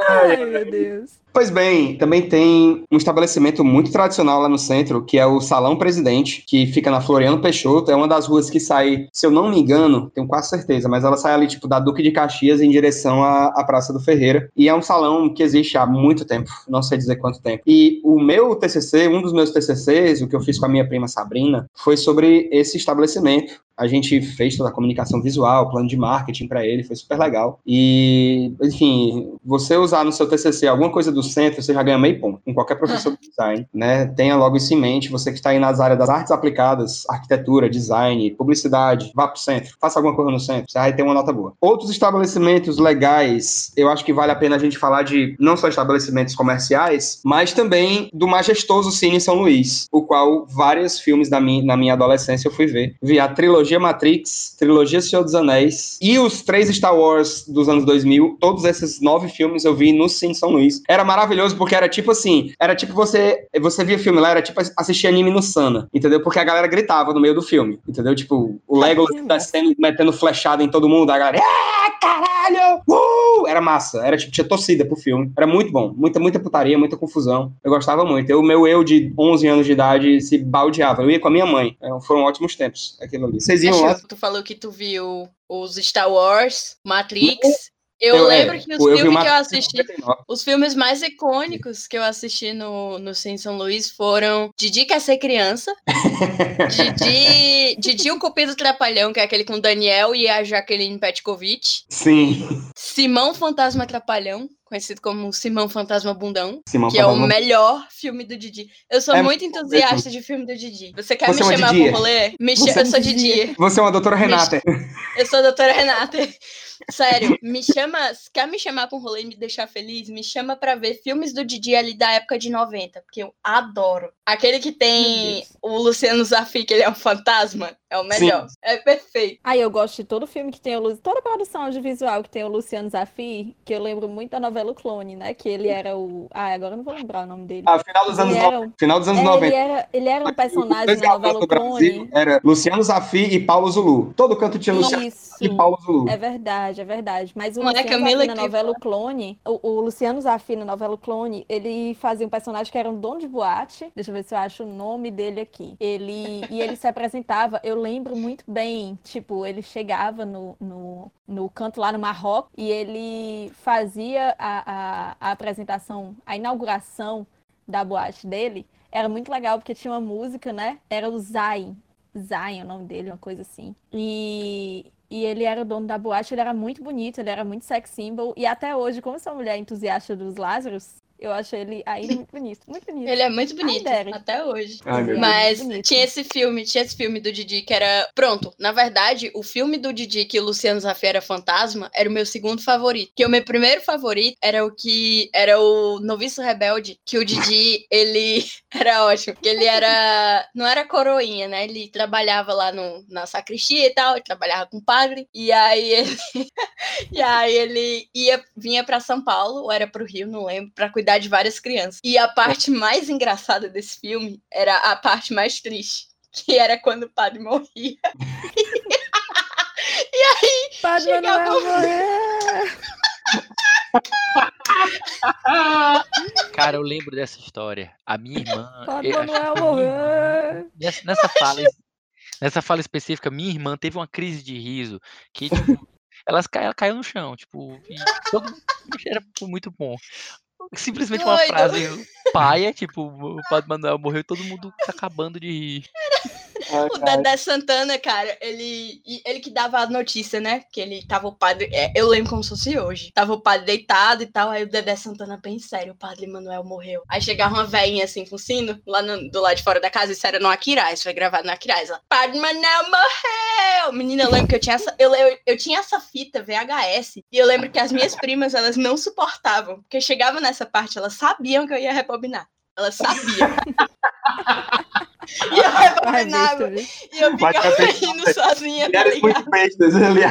Ai, meu Deus. Pois bem, também tem um estabelecimento muito tradicional lá no centro, que é o Salão Presidente, que fica na Floriano Peixoto. É uma das ruas que sai, se eu não me engano, tenho quase certeza, mas ela sai ali, tipo, da Duque de Caxias em direção à, à Praça do Ferreira. E é um salão que existe há muito tempo, não sei dizer quanto tempo. E o meu TCC, um dos meus TCCs, o que eu fiz com a minha prima Sabrina, foi sobre esse estabelecimento. A gente fez toda a comunicação visual, plano de marketing para ele, foi super legal. E, enfim, você usar no seu TCC alguma coisa do centro, você já ganha meio ponto, com qualquer professor de design, né? Tenha logo isso em mente, você que está aí nas áreas das artes aplicadas, arquitetura, design, publicidade, vá pro centro, faça alguma coisa no centro, você vai ter uma nota boa. Outros estabelecimentos legais, eu acho que vale a pena a gente falar de não só estabelecimentos comerciais, mas também do majestoso Cine São Luís, o qual vários filmes da minha, na minha adolescência eu fui ver. Vi a trilogia Matrix, trilogia Senhor dos Anéis e os três Star Wars dos anos 2000, todos esses nove filmes eu vi no Cine São Luís. Era maravilhoso porque era tipo assim, era tipo você, você via filme lá, era tipo assistir anime no Sana, entendeu? Porque a galera gritava no meio do filme, entendeu? Tipo, o Legolas descendo, metendo flechada em todo mundo, a galera, ah, caralho! Uh! Era massa, era tipo, tinha torcida pro filme. Era muito bom, muita, muita putaria, muita confusão. Eu gostava muito. O meu eu de 11 anos de idade se baldeava. Eu ia com a minha mãe. É, foram ótimos tempos aquilo ali. Vocês iam lá? Tu falou que tu viu os Star Wars, Matrix. Eu, eu é, lembro é, que os filmes que eu assisti, os filmes mais icônicos que eu assisti no, no Sim São Luís foram Didi Quer Ser Criança, Didi, Didi o Cupido Trapalhão, que é aquele com Daniel e a Jaqueline Petkovic. Sim. Simão Fantasma Trapalhão, conhecido como Simão Fantasma Bundão, Simão que Fantasma... é o melhor filme do Didi. Eu sou é muito entusiasta de filme do Didi. Você quer Você me é chamar pro rolê? Me Você... Eu sou Didi. Você é uma doutora Renata. Eu sou a doutora Renata. Sério, me chama. Quer me chamar pra um rolê e me deixar feliz? Me chama pra ver filmes do Didi ali da época de 90, porque eu adoro. Aquele que tem o Luciano Zafi, que ele é um fantasma, é o melhor. Sim. É perfeito. Aí eu gosto de todo filme que tem o toda produção audiovisual que tem o Luciano Zafi, que eu lembro muito da novela o Clone, né? Que ele era o. Ah, agora eu não vou lembrar o nome dele. Ah, final dos anos, era... no... final dos anos é, 90. Ele era, ele era um personagem na novela o Clone. Era Luciano Zafi e Paulo Zulu. Todo canto tinha Luciano Isso. e Paulo Zulu. É verdade, é verdade. Mas o Luciano Zafi na novela o Clone, o, o Luciano Zafi na novela Clone, ele fazia um personagem que era um dono de boate. Deixa eu ver se eu acho o nome dele aqui. Ele e ele se apresentava, eu lembro muito bem, tipo, ele chegava no, no, no canto lá no Marrocos e ele fazia a, a, a apresentação, a inauguração da boate dele. Era muito legal porque tinha uma música, né? Era o Zayn. Zayn é o nome dele, uma coisa assim. E, e ele era o dono da boate, ele era muito bonito, ele era muito sex symbol. E até hoje, como sou mulher entusiasta dos Lázaros, eu acho ele ainda muito bonito, muito bonito. Ele é muito bonito, até hoje. Ai, Mas tinha esse filme, tinha esse filme do Didi que era. Pronto, na verdade, o filme do Didi que o Luciano Zafi era fantasma era o meu segundo favorito. Que o meu primeiro favorito era o que. Era o Noviço Rebelde, que o Didi, ele era ótimo. Que ele era. Não era coroinha, né? Ele trabalhava lá no, na sacristia e tal, ele trabalhava com o padre. E aí ele. e aí ele ia, vinha para São Paulo, ou era pro Rio, não lembro, pra cuidar de várias crianças. E a parte mais engraçada desse filme era a parte mais triste, que era quando o padre morria. e aí. Padre chegava... Cara, eu lembro dessa história. A minha irmã. Padre eu... Manuel morrer. Nessa, nessa fala. Nessa fala específica, minha irmã teve uma crise de riso que, tipo, ela, ela caiu no chão, tipo, todo era muito bom simplesmente uma frase paia, tipo, o Padre Manuel morreu e todo mundo tá acabando de rir. O Dedé Santana, cara, ele, ele que dava a notícia, né? Que ele tava o padre. É, eu lembro como se fosse hoje. Tava o padre deitado e tal. Aí o Dedé Santana, bem sério, o padre Manuel morreu. Aí chegava uma velhinha assim com sino, lá no, do lado de fora da casa. Isso era no Aquiraz, foi gravado no Aquiraz. Padre Manuel morreu! Menina, eu lembro que eu tinha essa. Eu, eu, eu tinha essa fita VHS. E eu lembro que as minhas primas, elas não suportavam. Porque chegava nessa parte, elas sabiam que eu ia rebobinar. Elas sabiam. E eu rebobinava. E eu ficava rindo sozinha. Tá muito bestas ali.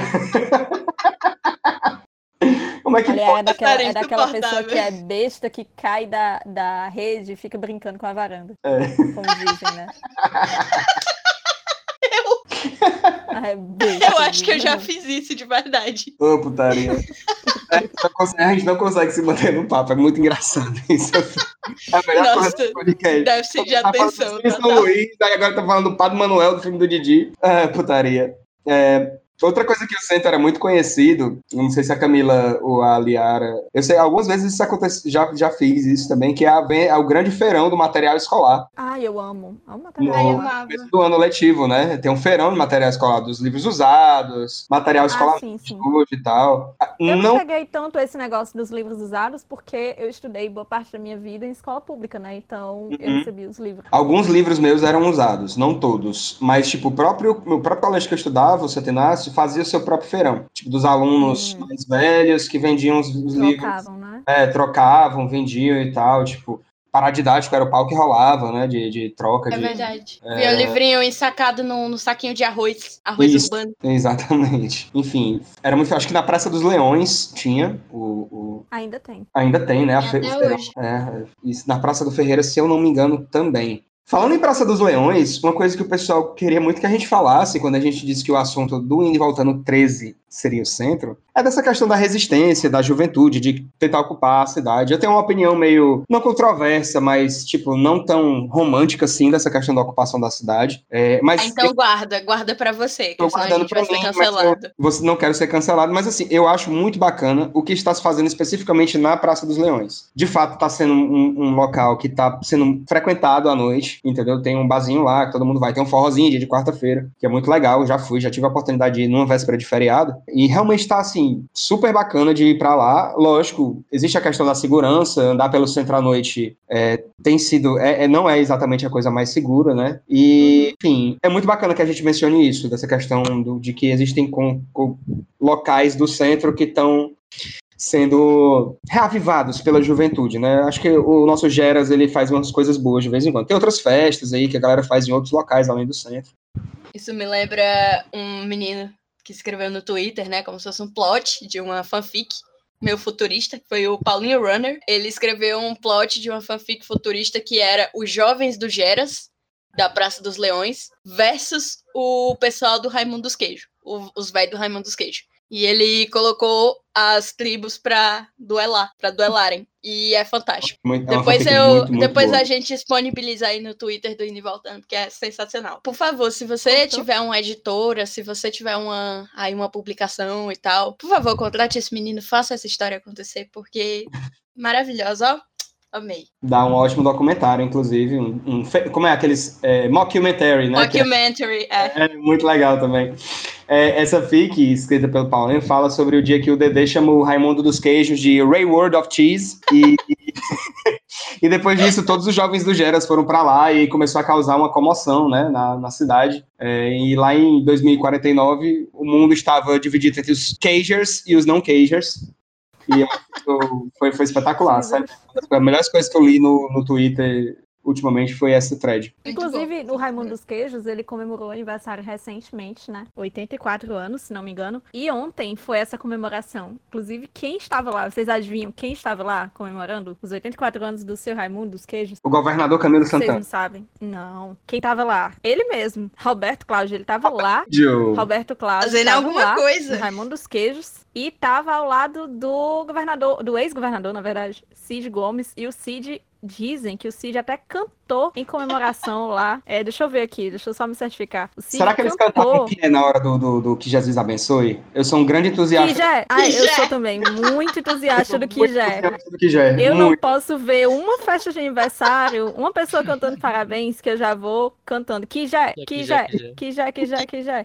Como é que Olha, pode? É daquela, é daquela pessoa que é besta, que cai da, da rede e fica brincando com a varanda. É. Como dizem, né? Eu. É besta, eu acho que eu já fiz isso de verdade. Ô, oh, putaria. a gente não consegue se manter no papo, é muito engraçado isso. É a melhor Nossa, coisa do podcast. Deve ser de tá atenção. Tá, Luiz, aí agora tá falando do Padre Manuel, do filme do Didi. É, putaria. É, Outra coisa que o centro era muito conhecido, não sei se a Camila ou a Liara, eu sei, algumas vezes isso acontece, já, já fiz isso também, que é, a, é o grande feirão do material escolar. Ai, eu amo. Amo No material. Eu escolar. do ano letivo, né? Tem um feirão de material escolar, dos livros usados, material escolar Ah, sim, sim. hoje e tal. Ah, Eu não Não peguei tanto esse negócio dos livros usados porque eu estudei boa parte da minha vida em escola pública, né? Então eu Uhum. recebi os livros. Alguns livros meus eram usados, não todos. Mas, tipo, o próprio, meu próprio colégio que eu estudava, o Fazia o seu próprio feirão. Tipo, dos alunos Hum. mais velhos que vendiam os, os livros. Trocavam, né? É, trocavam, vendiam e tal. Tipo, paradidático era o pau que rolava, né? De, de troca. É de... verdade. É. O livrinho ensacado no, no saquinho de arroz. Arroz Isso. urbano. Exatamente. Enfim, era muito. Acho que na Praça dos Leões tinha o. o- Ainda tem. Ainda tem, né? a Tem fe- até hoje. É, na Praça do Ferreira, se eu não me engano, também. Falando em Praça dos Leões, uma coisa que o pessoal queria muito que a gente falasse quando a gente disse que o assunto do Indo e Voltando 13 seria o centro, é dessa questão da resistência, da juventude, de tentar ocupar a cidade. Eu tenho uma opinião meio, não controversa, mas, tipo, não tão romântica assim dessa questão da ocupação da cidade. É, mas Ah, então guarda, guarda pra você, que senão a gente vai ser mim, mas cancelado. eu- Você não quero ser cancelado, mas assim, eu acho muito bacana o que está se fazendo especificamente na Praça dos Leões. De fato, está sendo um, um local que está sendo frequentado à noite, entendeu? Tem um barzinho lá que todo mundo vai, tem um forrozinho dia de quarta-feira, que é muito legal, eu já fui, já tive a oportunidade de ir numa véspera de feriado, e realmente está assim, super bacana de ir para lá. Lógico, existe a questão da segurança, andar pelo centro à noite é, tem sido, é, é- não é exatamente a coisa mais segura, né? E, enfim, é muito bacana que a gente mencione isso, dessa questão do- de que existem com- com locais do centro que estão sendo reavivados pela juventude, né? Acho que o nosso Geras, ele faz umas coisas boas de vez em quando. Tem outras festas aí que a galera faz em outros locais além do centro. Isso me lembra um menino que escreveu no Twitter, né? Como se fosse um plot de uma fanfic meu futurista, foi o Paulinho Runner. Ele escreveu um plot de uma fanfic futurista que era os jovens do Geras, da Praça dos Leões, versus o pessoal do Raimundo dos Queijos, os velhos do Raimundo dos Queijos. E ele colocou as tribos pra duelar, pra duelarem. E é fantástico. Muito, é Depois, eu, muito, muito depois boa. a gente disponibiliza aí no Twitter do Indo Voltando, porque é sensacional. Por favor, se você Contou? tiver uma editora, se você tiver uma, aí uma publicação e tal, por favor, contrate esse menino, faça essa história acontecer, porque maravilhosa, ó. Amei. Dá um ótimo documentário, inclusive. Um, um como é aqueles. É, mockumentary, né? É- Documentary, é. É muito legal também. É, essa fic, escrita pelo Paulinho, fala sobre o dia que o Dedê chama o Raimundo dos Queijos de Ray World of Cheese. E, e, e depois disso, todos os jovens do Geras foram para lá e começou a causar uma comoção né, na, na cidade. É, e lá em 2049, o mundo estava dividido entre os Cagers e os não Cagers. E eu- foi, foi espetacular, sabe? Uma das melhores coisas que eu li no, no Twitter ultimamente foi essa thread. Bom. Inclusive, o Raimundo dos Queijos, ele comemorou o aniversário recentemente, né? 84 anos, se não me engano. E ontem foi essa comemoração. Inclusive, quem estava lá? Vocês adivinham quem estava lá comemorando os 84 anos do seu Raimundo dos Queijos? O governador Camilo Vocês Santana. não sabem? Não. Quem estava lá? Ele mesmo. Roberto Cláudio, ele estava lá. Roberto Cláudio Fazendo estava alguma lá, coisa. Raimundo dos Queijos, e tava ao lado do governador, do ex-governador, na verdade, Cid Gomes, e o Cid dizem que o Cid até cantou em comemoração lá. É, deixa eu ver aqui, deixa eu só me certificar. O Cid Será que eles cantavam que é na hora do, do, do Que Jesus Abençoe? Eu sou um grande entusiasta Kijé. Ah, eu Kijé. sou também muito entusiasta do Kijé. do Kijé. Eu não Muito. posso ver uma festa de aniversário, uma pessoa cantando parabéns, que eu já vou cantando. Kijé, Kijé, Kijé, Kijé, Kijé, Kijé.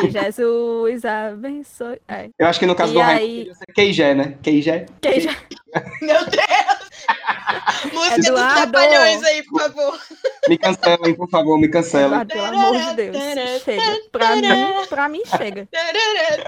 Que Jesus abençoe. É, Eu acho que no caso E do aí- ser Keijé, né? Keijé. Kijé. Meu Deus! Música dos Eduardo! Trapalhões aí, por favor. Me cancelem, por favor, me cancelem. Eduardo, pelo amor de Deus. Chega. Pra mim, pra mim chega.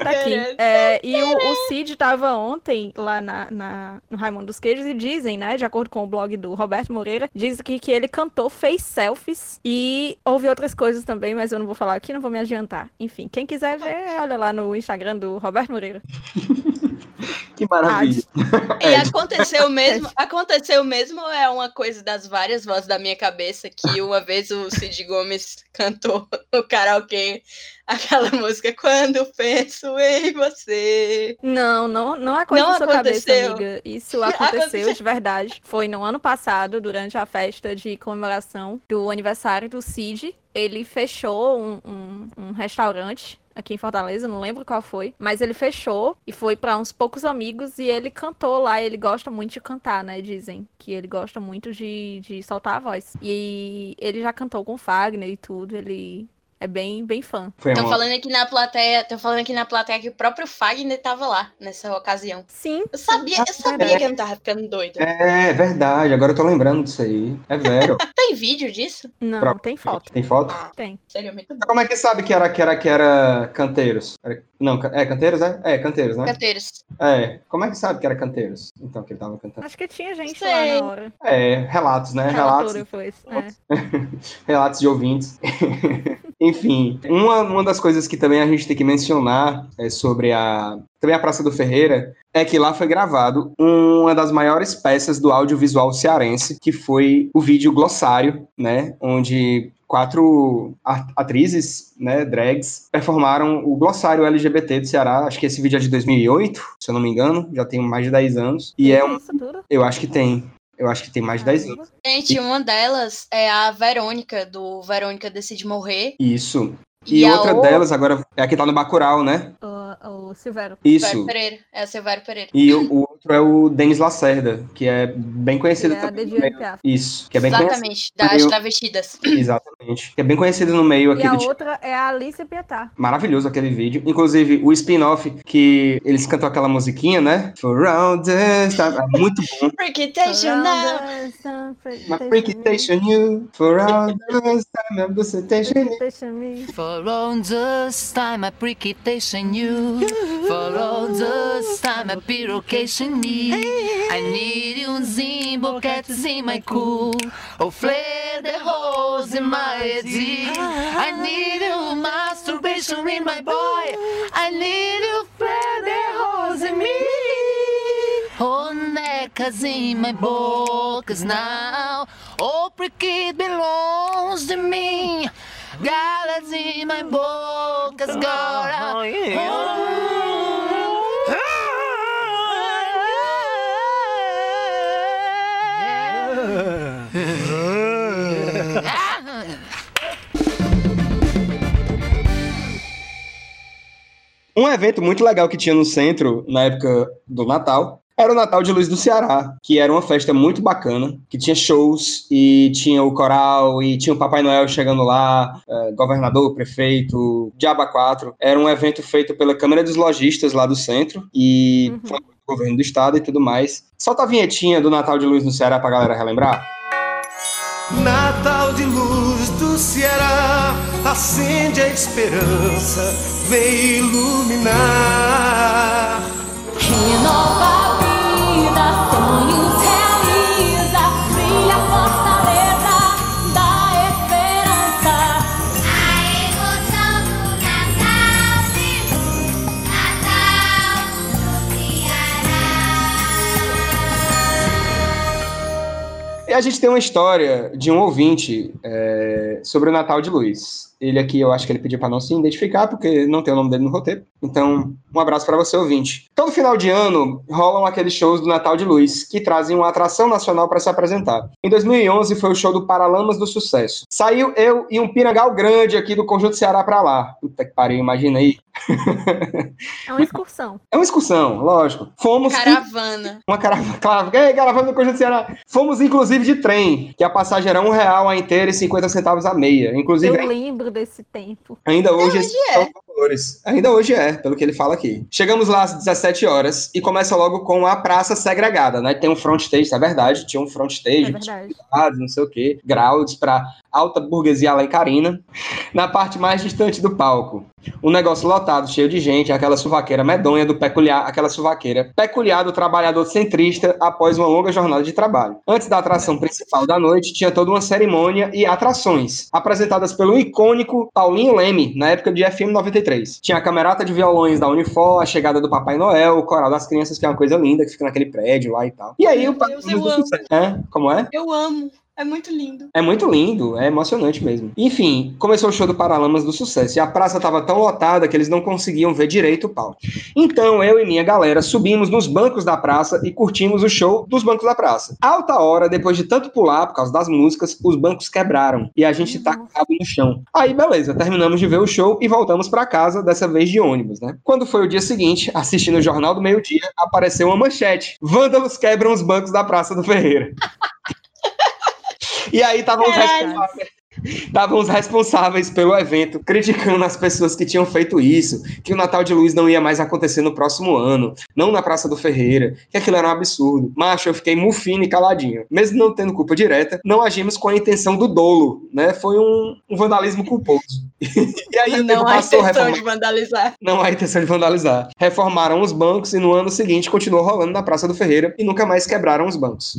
Tá aqui. É, e o, o Cid tava ontem lá na, na- no Raimundo dos Queijos e dizem, né, de acordo com o blog do Roberto Moreira, diz que, que ele cantou, fez selfies e houve outras coisas também, mas eu não vou falar aqui, não vou me adiantar. Enfim, quem quiser ver, olha lá no Instagram do Roberto Moreira. Que maravilha. E aconteceu mesmo, aconteceu mesmo ou é uma coisa das várias vozes da minha cabeça que uma vez o Cid Gomes cantou no karaokê aquela música Quando Penso em Você. Não, não, não é Não da sua cabeça, aconteceu. amiga. Isso aconteceu Aconteceu. de verdade. Foi no ano passado, durante a festa de comemoração do aniversário do Cid. Ele fechou um, um- um restaurante aqui em Fortaleza, não lembro qual foi, mas ele fechou e foi para uns poucos amigos e ele cantou lá. Ele gosta muito de cantar, né? Dizem que ele gosta muito de, de soltar a voz. E ele já cantou com Fagner e tudo. Ele é bem, bem fã. Estão falando aqui na plateia, tô falando aqui na plateia que o próprio Fagner tava lá nessa ocasião. Sim. Eu sabia, eu sabia é. que eu não tava ficando doido. É, verdade, agora eu tô lembrando disso aí. É velho. tem vídeo disso? Não, Pro... tem foto. Tem foto? Ah, tem. Seria muito bom. Como é que sabe que era que era que era canteiros? Era... Não, é canteiros, é? É, canteiros, né? Canteiros. É. Como é que sabe que era canteiros? Então, que ele tava cantando. Acho que tinha gente Sei. lá na hora. É, relatos, né? Relatos. Foi, é. relatos de ouvintes. Enfim, uma, uma das coisas que também a gente tem que mencionar é sobre a também a Praça do Ferreira é que lá foi gravado uma das maiores peças do audiovisual cearense, que foi o vídeo Glossário, né, onde quatro atrizes, né, drags, performaram o glossário LGBT do Ceará. Acho que esse vídeo é de 2008, se eu não me engano, já tem mais de 10 anos. E é um... Eu acho que tem. Eu acho que tem mais de 10 anos. Gente, uma delas é a Verônica, do Verônica Decide Morrer. Isso. E, e outra delas agora é a que tá no Bacurau, né? O, o Silvério. Isso. Silvério Pereira. É o Silvério Pereira. E o, o, outro é o Denis Lacerda, que é bem conhecido é também. Isso. Que é bem Exatamente, das meio... travestidas. Exatamente. Que é bem conhecido no meio aqui. E a outra é a Alice Pietá. Maravilhoso aquele vídeo. Inclusive, o spin-off que eles cantam aquela musiquinha, né? For all the time. É muito bom. Freakitation now. Freakitation you. For all the time, I'm the For all this time, I prequitation you. For all this time, I pirocation me. I need you, Zimbo, cats in my cool. Oh, flare the holes in my head. I need you, masturbation in my boy. I need you, flare the holes in me. Oh, necas in my bocas now. Oh, pricky belongs to me. Galas in my bocas agora. Um evento muito legal que tinha no centro na época do Natal era o Natal de Luz do Ceará, que era uma festa muito bacana, que tinha shows e tinha o coral e tinha o Papai Noel chegando lá, eh, governador, prefeito, Diaba 4. Era um evento feito pela Câmara dos Lojistas lá do centro e uhum. foi o governo do estado e tudo mais. Solta a vinhetinha do Natal de Luz do Ceará pra galera relembrar. Natal de Luz do Ceará, acende a esperança, vem iluminar. A gente tem uma história de um ouvinte é, sobre o Natal de Luz. Ele aqui, eu acho que ele pediu para não se identificar, porque não tem o nome dele no roteiro. Então, um abraço para você, ouvinte. Todo final de ano rolam aqueles shows do Natal de Luz, que trazem uma atração nacional para se apresentar. Em 2011 foi o show do Paralamas do Sucesso. Saiu eu e um pirangal grande aqui do Conjunto Ceará para lá. Puta que pariu, imagina aí. É uma excursão. É uma excursão, lógico. Fomos. Caravana. Uma caravana, claro. Caravana do Conjunto Ceará. Fomos, inclusive, de trem, que a passagem era um real a inteira e 50 centavos a meia. Inclusive. Eu lembro desse tempo. Ainda hoje. hoje é. Ainda hoje é, pelo que ele fala aqui. Chegamos lá às 17 horas e começa logo com a praça segregada, né? Tem um front stage, é verdade, tinha um front stage, é não sei o quê, graus para alta burguesia lá em Carina. Na parte mais distante do palco, um negócio lotado, cheio de gente, aquela suvaqueira medonha do peculiar, aquela suvaqueira peculiar do trabalhador centrista após uma longa jornada de trabalho. Antes da atração principal da noite, tinha toda uma cerimônia e atrações, apresentadas pelo icônico Paulinho Leme, na época de FM 93. Tinha a camerata de violões da Unifor, a chegada do Papai Noel, o coral das crianças, que é uma coisa linda, que fica naquele prédio lá e tal. E aí Meu o Deus, eu amo. É? Como é? Eu amo. É muito lindo. É muito lindo, é emocionante mesmo. Enfim, começou o show do Paralamas do Sucesso e a praça estava tão lotada que eles não conseguiam ver direito o palco. Então eu e minha galera subimos nos bancos da praça e curtimos o show dos bancos da praça. Alta hora, depois de tanto pular por causa das músicas, os bancos quebraram e a gente tá cabo no chão. Aí beleza, terminamos de ver o show e voltamos para casa, dessa vez de ônibus, né? Quando foi o dia seguinte, assistindo o Jornal do Meio Dia, apareceu uma manchete: Vândalos quebram os bancos da Praça do Ferreira. E aí os responsáveis. Estavam os responsáveis pelo evento criticando as pessoas que tinham feito isso, que o Natal de Luz não ia mais acontecer no próximo ano, não na Praça do Ferreira, que aquilo era um absurdo. Macho, eu fiquei mufino e caladinho. Mesmo não tendo culpa direta, não agimos com a intenção do dolo, né? Foi um, um vandalismo culposo. e aí o Não há passou, intenção reforma- de vandalizar. não há intenção de vandalizar. Reformaram os bancos e no ano seguinte continuou rolando na Praça do Ferreira e nunca mais quebraram os bancos.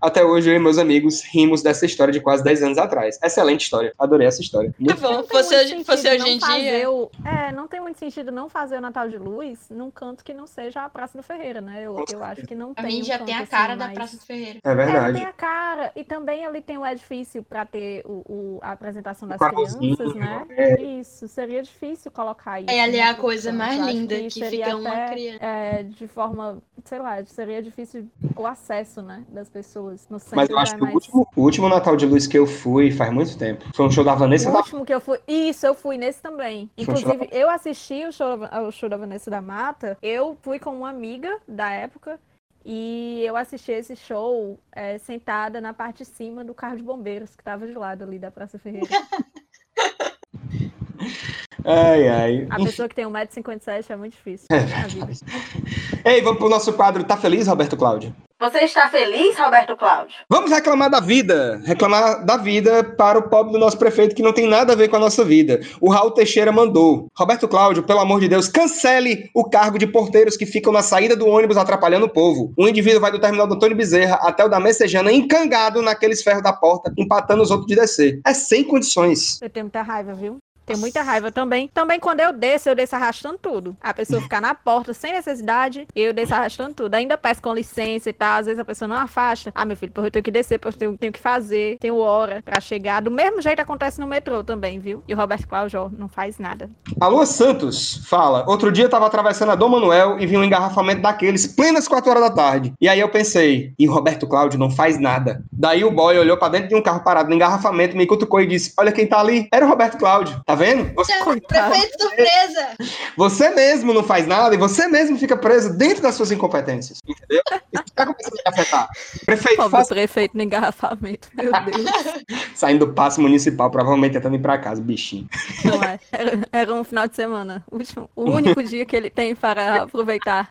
Até hoje eu e meus amigos rimos dessa história de quase 10 anos atrás. Excelente história. Adorei essa história. Tá Muito bom, Não tem fosse, fosse sentido hoje em não fazer dia. o- É, não tem muito sentido não fazer o Natal de Luz num canto que não seja a Praça do Ferreira, né? Eu, eu acho que não Pra tem mim um já tem a assim cara da mais- Praça do Ferreira. É É, verdade. tem a cara. E também ali tem o edifício para ter o, o- a apresentação das crianças, né? é. Isso, seria difícil colocar isso. É, ali é né, a coisa mais linda, que seria fica uma até, criança. é, de forma, sei lá, seria difícil o acesso, né, das pessoas. No centro Mas eu acho é que o mais... último, o último Natal de Luz que eu fui faz muito tempo. Foi um show da Vanessa O da último que eu fui. Isso, eu fui nesse também. Foi um show Inclusive, eu assisti o show, o show da Vanessa da Mata. Eu fui com uma amiga da época. E eu assisti esse show é, sentada na parte de cima do carro de bombeiros, que tava de lado ali da Praça Ferreira. Ai, ai. A pessoa que tem 1,57m é muito difícil vida. Ei, vamos pro nosso quadro Tá Feliz, Roberto Cláudio? Você está feliz, Roberto Cláudio? Vamos reclamar da vida. Reclamar da vida para o pobre do nosso prefeito que não tem nada a ver com a nossa vida. O Raul Teixeira mandou. Roberto Cláudio, pelo amor de Deus, cancele o cargo de porteiros que ficam na saída do ônibus atrapalhando o povo. O indivíduo vai do terminal do Antônio Bezerra até o da Messejana encangado naqueles ferros da porta, empatando os outros de descer. É sem condições. Eu tenho muita raiva, viu? Tenho muita raiva também. Também quando eu desço, eu desço arrastando tudo. A pessoa ficar na porta sem necessidade, eu desço arrastando tudo. Ainda peço com licença e tal. Às vezes a pessoa não afasta. Ah, meu filho, porque eu tenho que descer, porque eu tenho, que fazer. Tenho hora pra chegar. Do mesmo jeito acontece no metrô também, viu? E o Roberto Cláudio ó, não faz nada. A Lua Santos fala: Outro dia eu tava atravessando a Dom Manuel e vi um engarrafamento daqueles, plenas 4 horas da tarde. E aí eu pensei: e o Roberto Cláudio não faz nada. Daí o boy olhou pra dentro de um carro parado no engarrafamento, me cutucou e disse: Olha quem tá ali. Era o Roberto Cláudio. Tá vendo? Você, Coitado. Prefeito surpresa! você mesmo não faz nada e você mesmo fica preso dentro das suas incompetências. Entendeu? Isso tá começando a afetar. Prefeito, Pobre faça... prefeito no engarrafamento. Meu Deus. saindo do passo municipal, provavelmente tentando ir pra casa, bichinho. Não é. Era, era um final de semana. O, último- o único dia que ele tem para aproveitar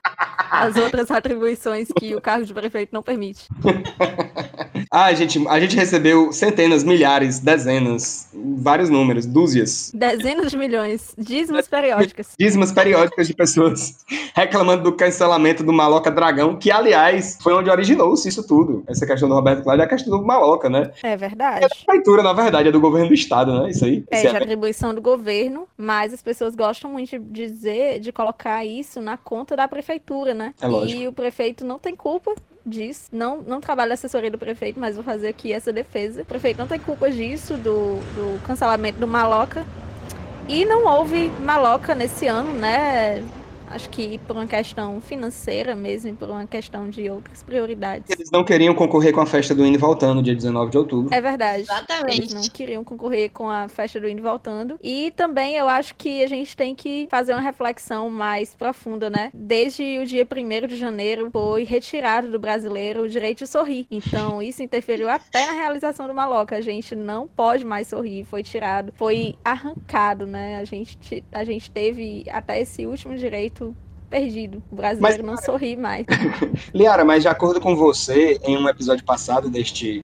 as outras atribuições que o cargo de prefeito não permite. Ah, gente, a gente recebeu centenas, milhares, dezenas, vários números, dúzias. Dezenas de milhões, dízimos periódicas. dízimas periódicas de pessoas reclamando do cancelamento do Maloca Dragão, que, aliás, foi onde originou-se isso tudo. Essa questão do Roberto Cláudio é a questão do Maloca, né? É verdade. A prefeitura, na verdade, é do governo do estado, né? Isso aí. É de atribuição do governo, mas as pessoas gostam muito de dizer, de colocar isso na conta da prefeitura, né? É lógico. E o prefeito não tem culpa disso. Não, não trabalho na assessoria do prefeito, mas vou fazer aqui essa defesa. O prefeito não tem culpa disso, do, do cancelamento do Maloca. E não houve Maloca nesse ano, né? Acho que por uma questão financeira mesmo, e por uma questão de outras prioridades. Eles não queriam concorrer com a festa do Indo Voltando, dia 19 de outubro. É verdade. Exatamente. Eles não queriam concorrer com a festa do Indo e Voltando. E também eu acho que a gente tem que fazer uma reflexão mais profunda, né? Desde o dia 1 de janeiro foi retirado do brasileiro o direito de sorrir. Então isso interferiu até na realização do Maloca. A gente não pode mais sorrir, foi tirado, foi arrancado, né? A gente, a gente teve até esse último direito perdido. O brasileiro não sorri mais. Liara, mas de acordo com você, em um episódio passado deste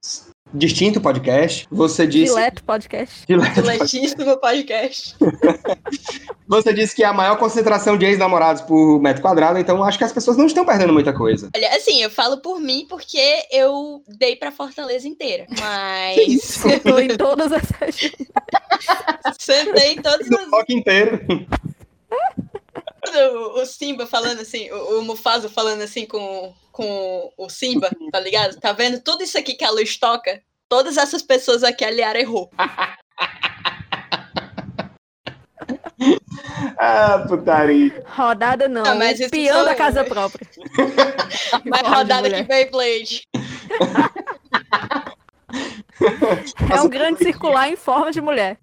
distinto podcast, você disse. Dileto podcast. Dileto Diletíssimo podcast. Você disse que é a maior concentração de ex-namorados por metro quadrado, então acho que as pessoas não estão perdendo muita coisa. Olha, assim, eu falo por mim porque eu dei pra Fortaleza inteira. Mas Tô em todas essas. sentei em todos No os. bloco inteiro. O, o Simba falando assim, o, o Mufasa falando assim com, com o Simba, tá ligado? Tá vendo tudo isso aqui que a luz toca? Todas essas pessoas aqui a Liara errou. Ah, putaria. Rodada não, Ah, mas isso peão sou da eu. casa própria. Mais rodada que. Beyblade. É um grande circular em forma de mulher.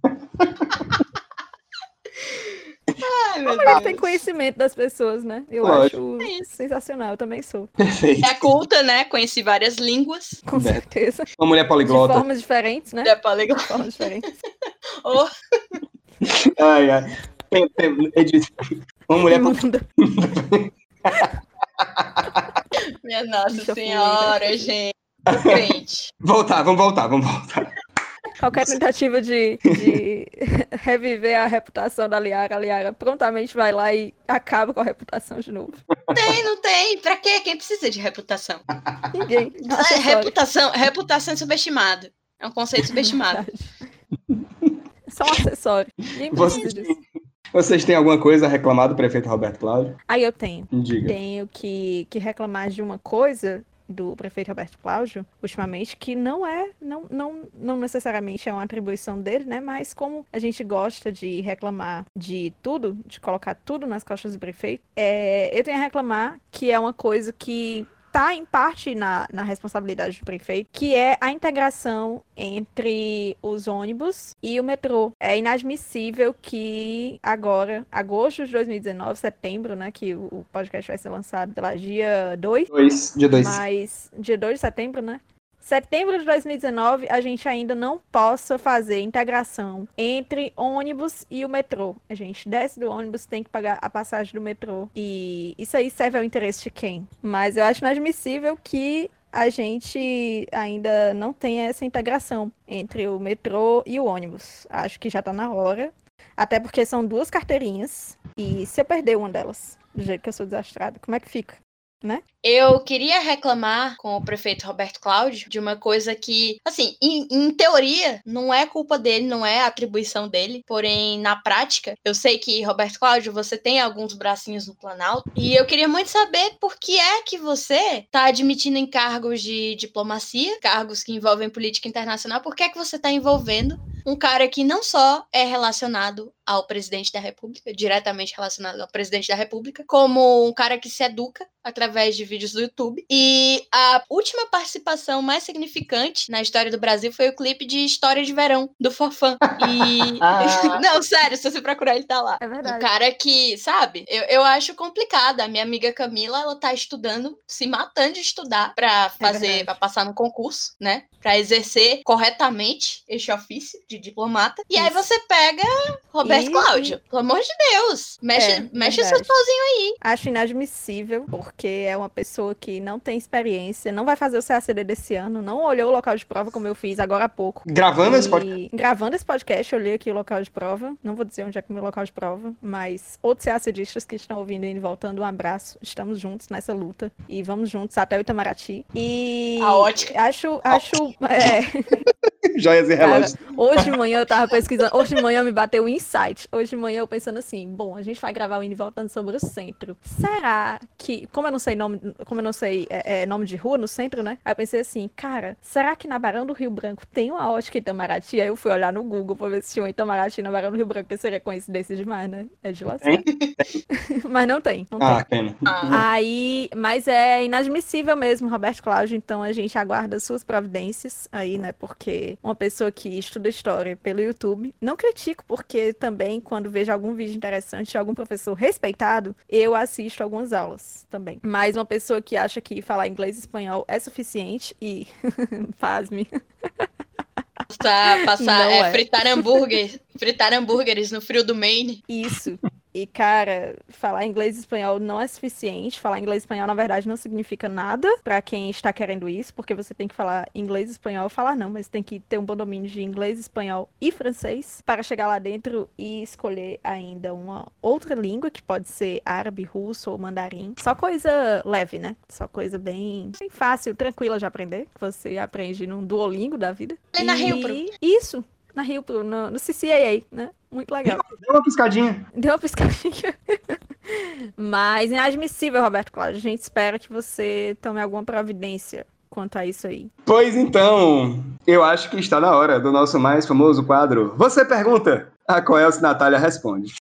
Ai, mulher Deus. tem conhecimento das pessoas, né? Eu Lógico. acho sensacional, eu também sou. Perfeito. É culta, né? Conheci várias línguas. Com Né? certeza. Uma mulher De poliglota. formas diferentes, né? É poliglota. De formas diferentes. Oh, Ai, ai. Tem, tem, Edith, uma mulher Imunda. minha Nossa Senhora, gente. Voltar, vamos voltar, vamos voltar. Qualquer tentativa de, de reviver a reputação da Liara, a Liara prontamente vai lá e acaba com a reputação de novo. Tem, não tem. Pra quê? Quem precisa de reputação? Ninguém. É, reputação, reputação é subestimado. É um conceito subestimado. É só um acessório. Ninguém Você- precisa disso. Vocês têm alguma coisa a reclamar do prefeito Roberto Cláudio? Aí eu tenho. Diga. Tenho que, que reclamar de uma coisa do prefeito Roberto Cláudio, ultimamente, que não é, não, não, não necessariamente é uma atribuição dele, né? Mas como a gente gosta de reclamar de tudo, de colocar tudo nas costas do prefeito, é, eu tenho a reclamar que é uma coisa que está em parte na, na responsabilidade do prefeito, que é a integração entre os ônibus e o metrô. É inadmissível que agora, agosto de 2019, setembro, né, que o podcast vai ser lançado pela dia 2, Dois, dia dois. mas dia 2 de setembro, né? Setembro de 2019, a gente ainda não possa fazer integração entre ônibus e o metrô. A gente desce do ônibus, tem que pagar a passagem do metrô. E isso aí serve ao interesse de quem? Mas eu acho inadmissível que a gente ainda não tenha essa integração entre o metrô e o ônibus. Acho que já tá na hora. Até porque são duas carteirinhas. E se eu perder uma delas, do jeito que eu sou desastrada, como é que fica? Eu queria reclamar com o prefeito Roberto Cláudio de uma coisa que, assim, em, em teoria, não é culpa dele, não é atribuição dele, porém, na prática, eu sei que, Roberto Cláudio, você tem alguns bracinhos no Planalto, e eu queria muito saber por que é que você tá admitindo em cargos de diplomacia, cargos que envolvem política internacional, por que é que você tá envolvendo um cara que não só é relacionado ao presidente da República, diretamente relacionado ao presidente da República, como um cara que se educa através de vídeos do YouTube. E a última participação mais significante na história do Brasil foi o clipe de História de Verão, do Forfã. E. não, sério, se você procurar, ele tá lá. É Um verdade. cara que, sabe, eu, eu acho complicado. A minha amiga Camila, ela tá estudando, se matando de estudar pra fazer, verdade. pra passar no concurso, né? Pra exercer corretamente este ofício de diplomata. E aí Isso. você pega Roberto E- Cláudio. Pelo amor de Deus. Mexe, É, mexe verdade. seus pauzinhos aí. Acho inadmissível, porque é uma pessoa que não tem experiência, não vai fazer o CACD desse ano, não olhou o local de prova como eu fiz agora há pouco. Gravando esse E podcast. Gravando esse podcast, eu olhei aqui o local de prova. Não vou dizer onde é que é o meu local de prova, mas outros CACDistas que estão ouvindo e voltando, um abraço. Estamos juntos nessa luta. E vamos juntos até o Itamaraty. E A ótica. acho, acho. é, Joias e Cara, relógios. Hoje de manhã eu tava pesquisando, hoje de manhã me bateu um insight. Hoje de manhã eu pensando assim, bom, a gente vai gravar o Indo Voltando sobre o centro. Será que, como eu não sei nome, como eu não sei é, é, nome de rua no centro, né? Aí eu pensei assim, cara, será que na Barão do Rio Branco tem uma ótica Itamaraty? Aí eu fui olhar no Google pra ver se tinha um Itamaraty na Barão do Rio Branco, que seria coincidência demais, né? É de lascar. Mas não tem, não tem. Ah, pena. Aí, mas é inadmissível mesmo, Roberto Cláudio, então a gente aguarda suas providências aí, né? Porque uma pessoa que estuda história pelo YouTube, não critico, porque também quando vejo algum vídeo interessante de algum professor respeitado, eu assisto algumas aulas também. Mas uma pessoa que acha que falar inglês e espanhol é suficiente e pasme. Passar, passar é, é. fritar hambúrguer, fritar hambúrgueres no frio do Maine. Isso. E, cara, falar inglês e espanhol não é suficiente. Falar inglês e espanhol, na verdade, não significa nada pra quem está querendo isso, porque você tem que falar inglês e espanhol. Falar não, mas tem que ter um bom domínio de inglês, espanhol e francês para chegar lá dentro e escolher ainda uma outra língua, que pode ser árabe, russo ou mandarim. Só coisa leve, né? Só coisa bem, bem fácil, tranquila de aprender, que você aprende num Duolingo da vida. Ali na E-. Isso, na Rio no, no CCAA, né? Muito legal. Deu uma piscadinha. Deu uma piscadinha. Mas inadmissível, Roberto Cláudio. A gente espera que você tome alguma providência quanto a isso aí. Pois então, eu acho que está na hora do nosso mais famoso quadro. Você pergunta, a Coelce Natália responde.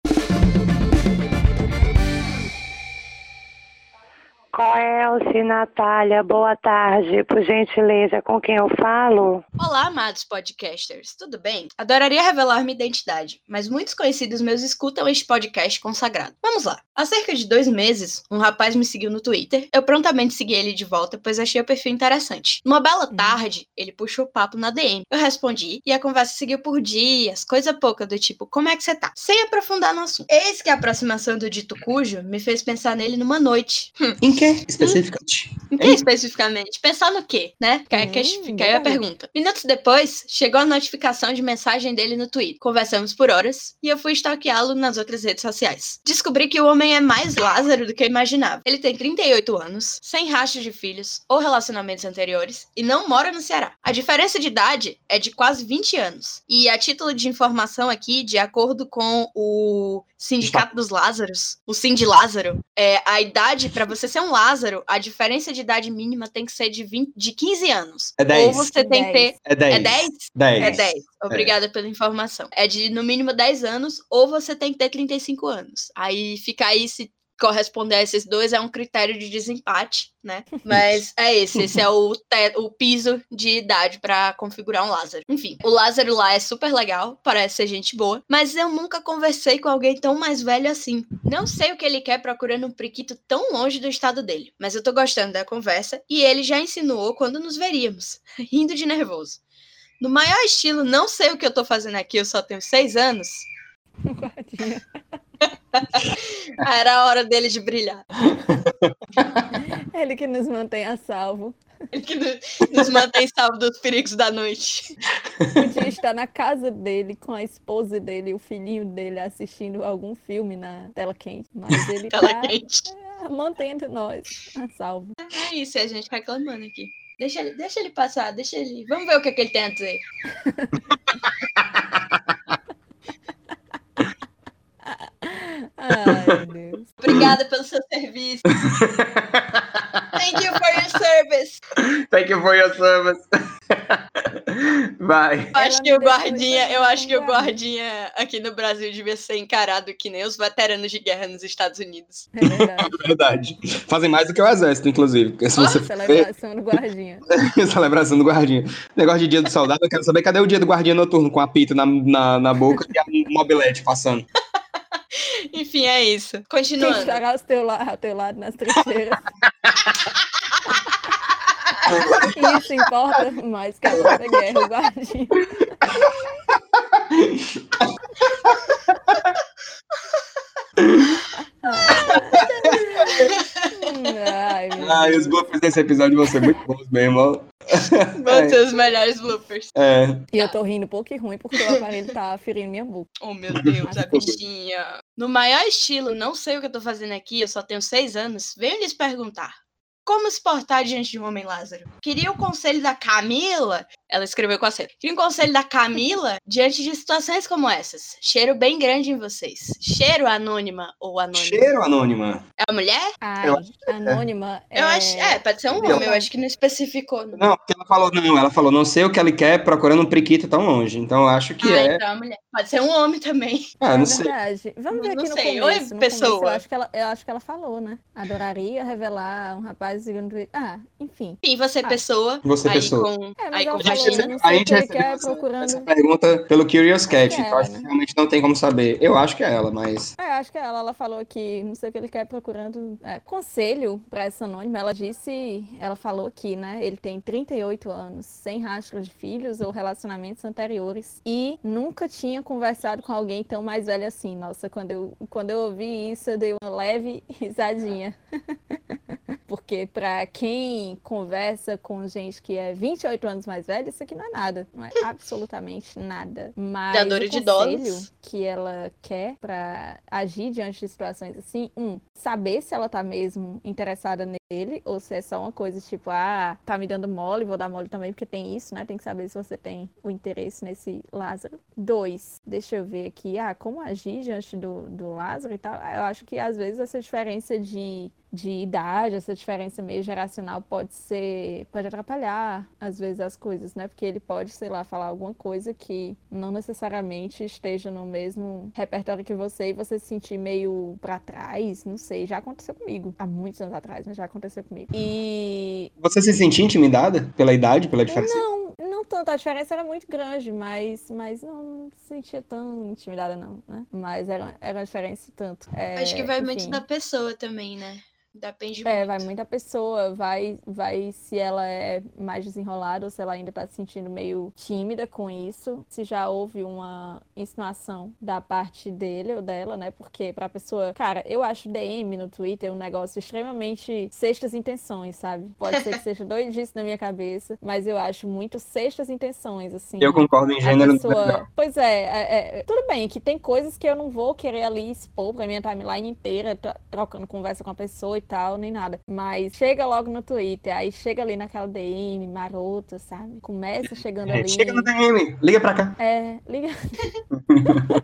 Coelce, Natália, boa tarde. Por gentileza, com quem eu falo? Olá, amados podcasters, tudo bem? Adoraria revelar minha identidade, mas muitos conhecidos meus escutam este podcast consagrado. Vamos lá. Há cerca de dois meses, um rapaz me seguiu no Twitter. Eu prontamente segui ele de volta, pois achei o perfil interessante. Numa bela tarde, ele puxou o papo na DM. Eu respondi e a conversa seguiu por dias, coisa pouca do tipo, como é que você tá? Sem aprofundar no assunto. Eis que a aproximação do dito cujo me fez pensar nele numa noite. Hum, Em que especificamente? em que especificamente? Pensar no quê, né? Que, que, Hum, aí a pergunta. Minutos depois, chegou a notificação de mensagem dele no Twitter. Conversamos por horas e eu fui stalkeá-lo nas outras redes sociais. Descobri que o homem é mais Lázaro do que eu imaginava. Ele tem 38 anos, sem rastros de filhos ou relacionamentos anteriores e não mora no Ceará. A diferença de idade é de quase 20 anos. E a título de informação aqui, de acordo com o Sindicato dos Lázaros, o Sind Lázaro, é, a idade, pra você ser um Lázaro, a diferença de idade mínima tem que ser de, 20, de 15 anos. É 10. Ou você tem que ter. É 10. É 10? 10. É 10. Obrigada pela informação. É de no mínimo 10 anos, ou você tem que ter 35 anos. Aí fica aí se corresponder a esses dois é um critério de desempate, né? Mas é esse, esse é o, o piso de idade pra configurar um Lázaro. Enfim, o Lázaro lá é super legal, parece ser gente boa, mas eu nunca conversei com alguém tão mais velho assim. Não sei o que ele quer procurando um priquito tão longe do estado dele, mas eu tô gostando da conversa e ele já insinuou quando nos veríamos, rindo de nervoso. No maior estilo, não sei o que eu tô fazendo aqui, eu só tenho seis anos. Guardinha. Ah, Era a hora dele de brilhar. Ele que nos mantém a salvo. Ele que no- nos mantém salvo dos perigos da noite. Podia estar na casa dele com a esposa dele o filhinho dele assistindo algum filme na tela quente. Mas ele Tela tá quente. é, mantendo nós a salvo. É isso, é a gente reclamando aqui. Deixa ele, deixa ele passar, deixa ele. Vamos ver o que, é que ele tem a dizer. Ai, meu Deus. Obrigada pelo seu serviço. Thank you for your service. Thank you for your service. Vai. Eu acho que o guardinha, eu acho que o guardinha aqui no Brasil devia ser encarado que nem os veteranos de guerra nos Estados Unidos. É verdade. Verdade. Fazem mais do que o exército, inclusive. Se você Celebração do guardinha. celebração do guardinha. Negócio de dia do soldado, eu quero saber cadê o dia do guardinha noturno com apito na, na, na boca e a mobilete passando. Enfim, é isso. Quem Continuando. estará ao teu, la teu lado nas trincheiras. Isso importa mais que a própria guerra, o guardinha. Ai, meu Ai, Deus. os bloopers desse episódio vão ser muito bons mesmo. ó. Vão ser os melhores bloopers. É. E eu tô rindo pouco e ruim porque o aparelho tá ferindo minha boca. Oh, meu Deus, a bichinha. No maior estilo, não sei o que eu tô fazendo aqui, eu só tenho seis anos, venho lhes perguntar. Como se portar diante de um homem Lázaro? Queria o conselho da Camila. Ela escreveu com a C. Queria o conselho da Camila diante de situações como essas. Cheiro bem grande em vocês. Cheiro anônima ou anônimo. Cheiro anônima. É a mulher? Ai, Eu acho anônima. Eu acho. É, pode ser um homem, eu acho que não especificou. Não, Não, porque ela falou, não, ela falou, não sei o que ela quer procurando um priquito tão longe. Então eu acho que ah, é. então é a mulher. Pode ser um homem também. Ah, É não sei. verdade. Vamos ver Não aqui no sei. Oi, começo. no pessoa. começo, eu, acho que ela, eu acho que ela falou, né? Adoraria revelar um rapaz segundo... Ah, enfim. Enfim, você, Ah. pessoa. Você, aí pessoa. com. É, mas aí com A gente, falou, vagina. não recebe- sei a o gente que ele recebeu quer essa, procurando. essa pergunta pelo Curious Cat, Acho que é então ela, né? realmente não tem como saber. Eu acho que é ela, mas. É, acho que ela, ela falou que não sei o que ele quer procurando é, conselho para essa anônima. Ela disse, ela falou que, né, ele tem 38 anos, sem rastro de filhos ou relacionamentos anteriores e nunca tinha conversado com alguém tão mais velho assim. Nossa, quando eu, quando eu ouvi isso, eu dei uma leve risadinha. Porque para quem conversa com gente que é 28 anos mais velha, isso aqui não é nada. Não é absolutamente nada. Mas o de conselho idosos. que ela quer para agir diante de situações assim, um, saber se ela tá mesmo interessada nele ou se é só uma coisa tipo, ah, tá me dando mole, vou dar mole também, porque tem isso, né? Tem que saber se você tem o interesse nesse Lázaro. Dois, deixa eu ver aqui, ah, como agir diante do, do Lázaro e tal. Eu acho que às vezes essa diferença de de idade, essa diferença meio geracional pode ser, pode atrapalhar às vezes as coisas, né? Porque ele pode, sei lá, falar alguma coisa que não necessariamente esteja no mesmo repertório que você e você se sentir meio pra trás, não sei, já aconteceu comigo há muitos anos atrás, mas já aconteceu comigo. E Você se sentia intimidada pela idade, pela diferença? não, não tanto, a diferença era muito grande, mas, mas não, não se sentia tão intimidada não, né? Mas era, era uma diferença tanto. É, Acho que vai muito enfim. da pessoa também, né? Depende É, muito. vai muita pessoa, vai, vai se ela é mais desenrolada ou se ela ainda tá se sentindo meio tímida com isso, se já houve uma insinuação da parte dele ou dela, né? Porque pra pessoa, cara, eu acho DM no Twitter um negócio extremamente sextas intenções, sabe? Pode ser que seja doidice na minha cabeça, mas eu acho muito sextas intenções, assim. Eu concordo em gênero. pessoa... Pois é, é, é, tudo bem que tem coisas que eu não vou querer ali expor pra minha timeline inteira, tro- trocando conversa com a pessoa e tal, nem nada. Mas chega logo no Twitter, aí chega ali naquela DM marota, sabe? Começa chegando É, ali. chega no DM, liga pra cá. É, liga.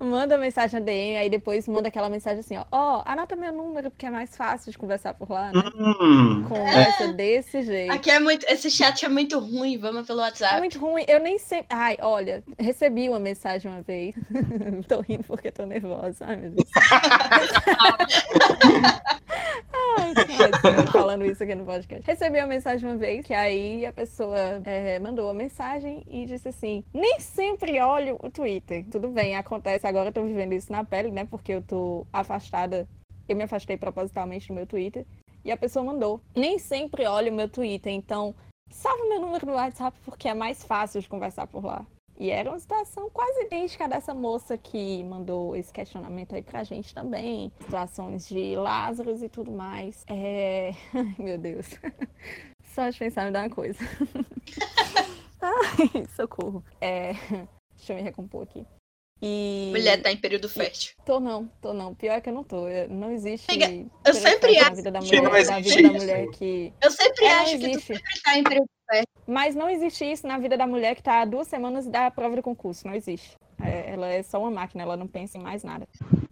manda mensagem na DM, aí depois manda aquela mensagem assim, ó. Ó, anota meu número, porque é mais fácil de conversar por lá, né? Hum, Conversa desse jeito. Aqui é muito. Esse chat é muito ruim, vamos pelo É WhatsApp. muito ruim. Eu nem sei. Ai, olha, recebi uma mensagem uma vez. tô rindo porque tô nervosa. Ai, meu Deus. Ai, mas, falando isso aqui no podcast. Recebi uma mensagem uma vez, que aí a pessoa é, mandou a mensagem e disse assim: nem sempre olho o Twitter. Tudo bem, acontece. Agora eu tô vivendo isso na pele, né? Porque eu tô afastada. Eu me afastei propositalmente do meu Twitter. E a pessoa mandou. Nem sempre olho o meu Twitter, então salva meu número no WhatsApp porque é mais fácil de conversar por lá. E era uma situação quase idêntica dessa moça que mandou esse questionamento aí pra gente também. Situações de Lázaros e tudo mais. É... Ai, meu Deus. Só de pensar me dá uma coisa. Ai, socorro. É... Deixa eu me recompor aqui. E... Mulher tá em período fértil. Tô não, tô não. Pior é que eu não tô. Eu- Não existe. Amiga, período sempre fértil na acho vida da mulher, da vida da mulher que. Eu sempre É, acho que tu existe. sempre tá em período fértil. Mas não existe isso na vida da mulher que tá há duas semanas da prova do concurso. Não existe. É, ela é só uma máquina, ela não pensa em mais nada.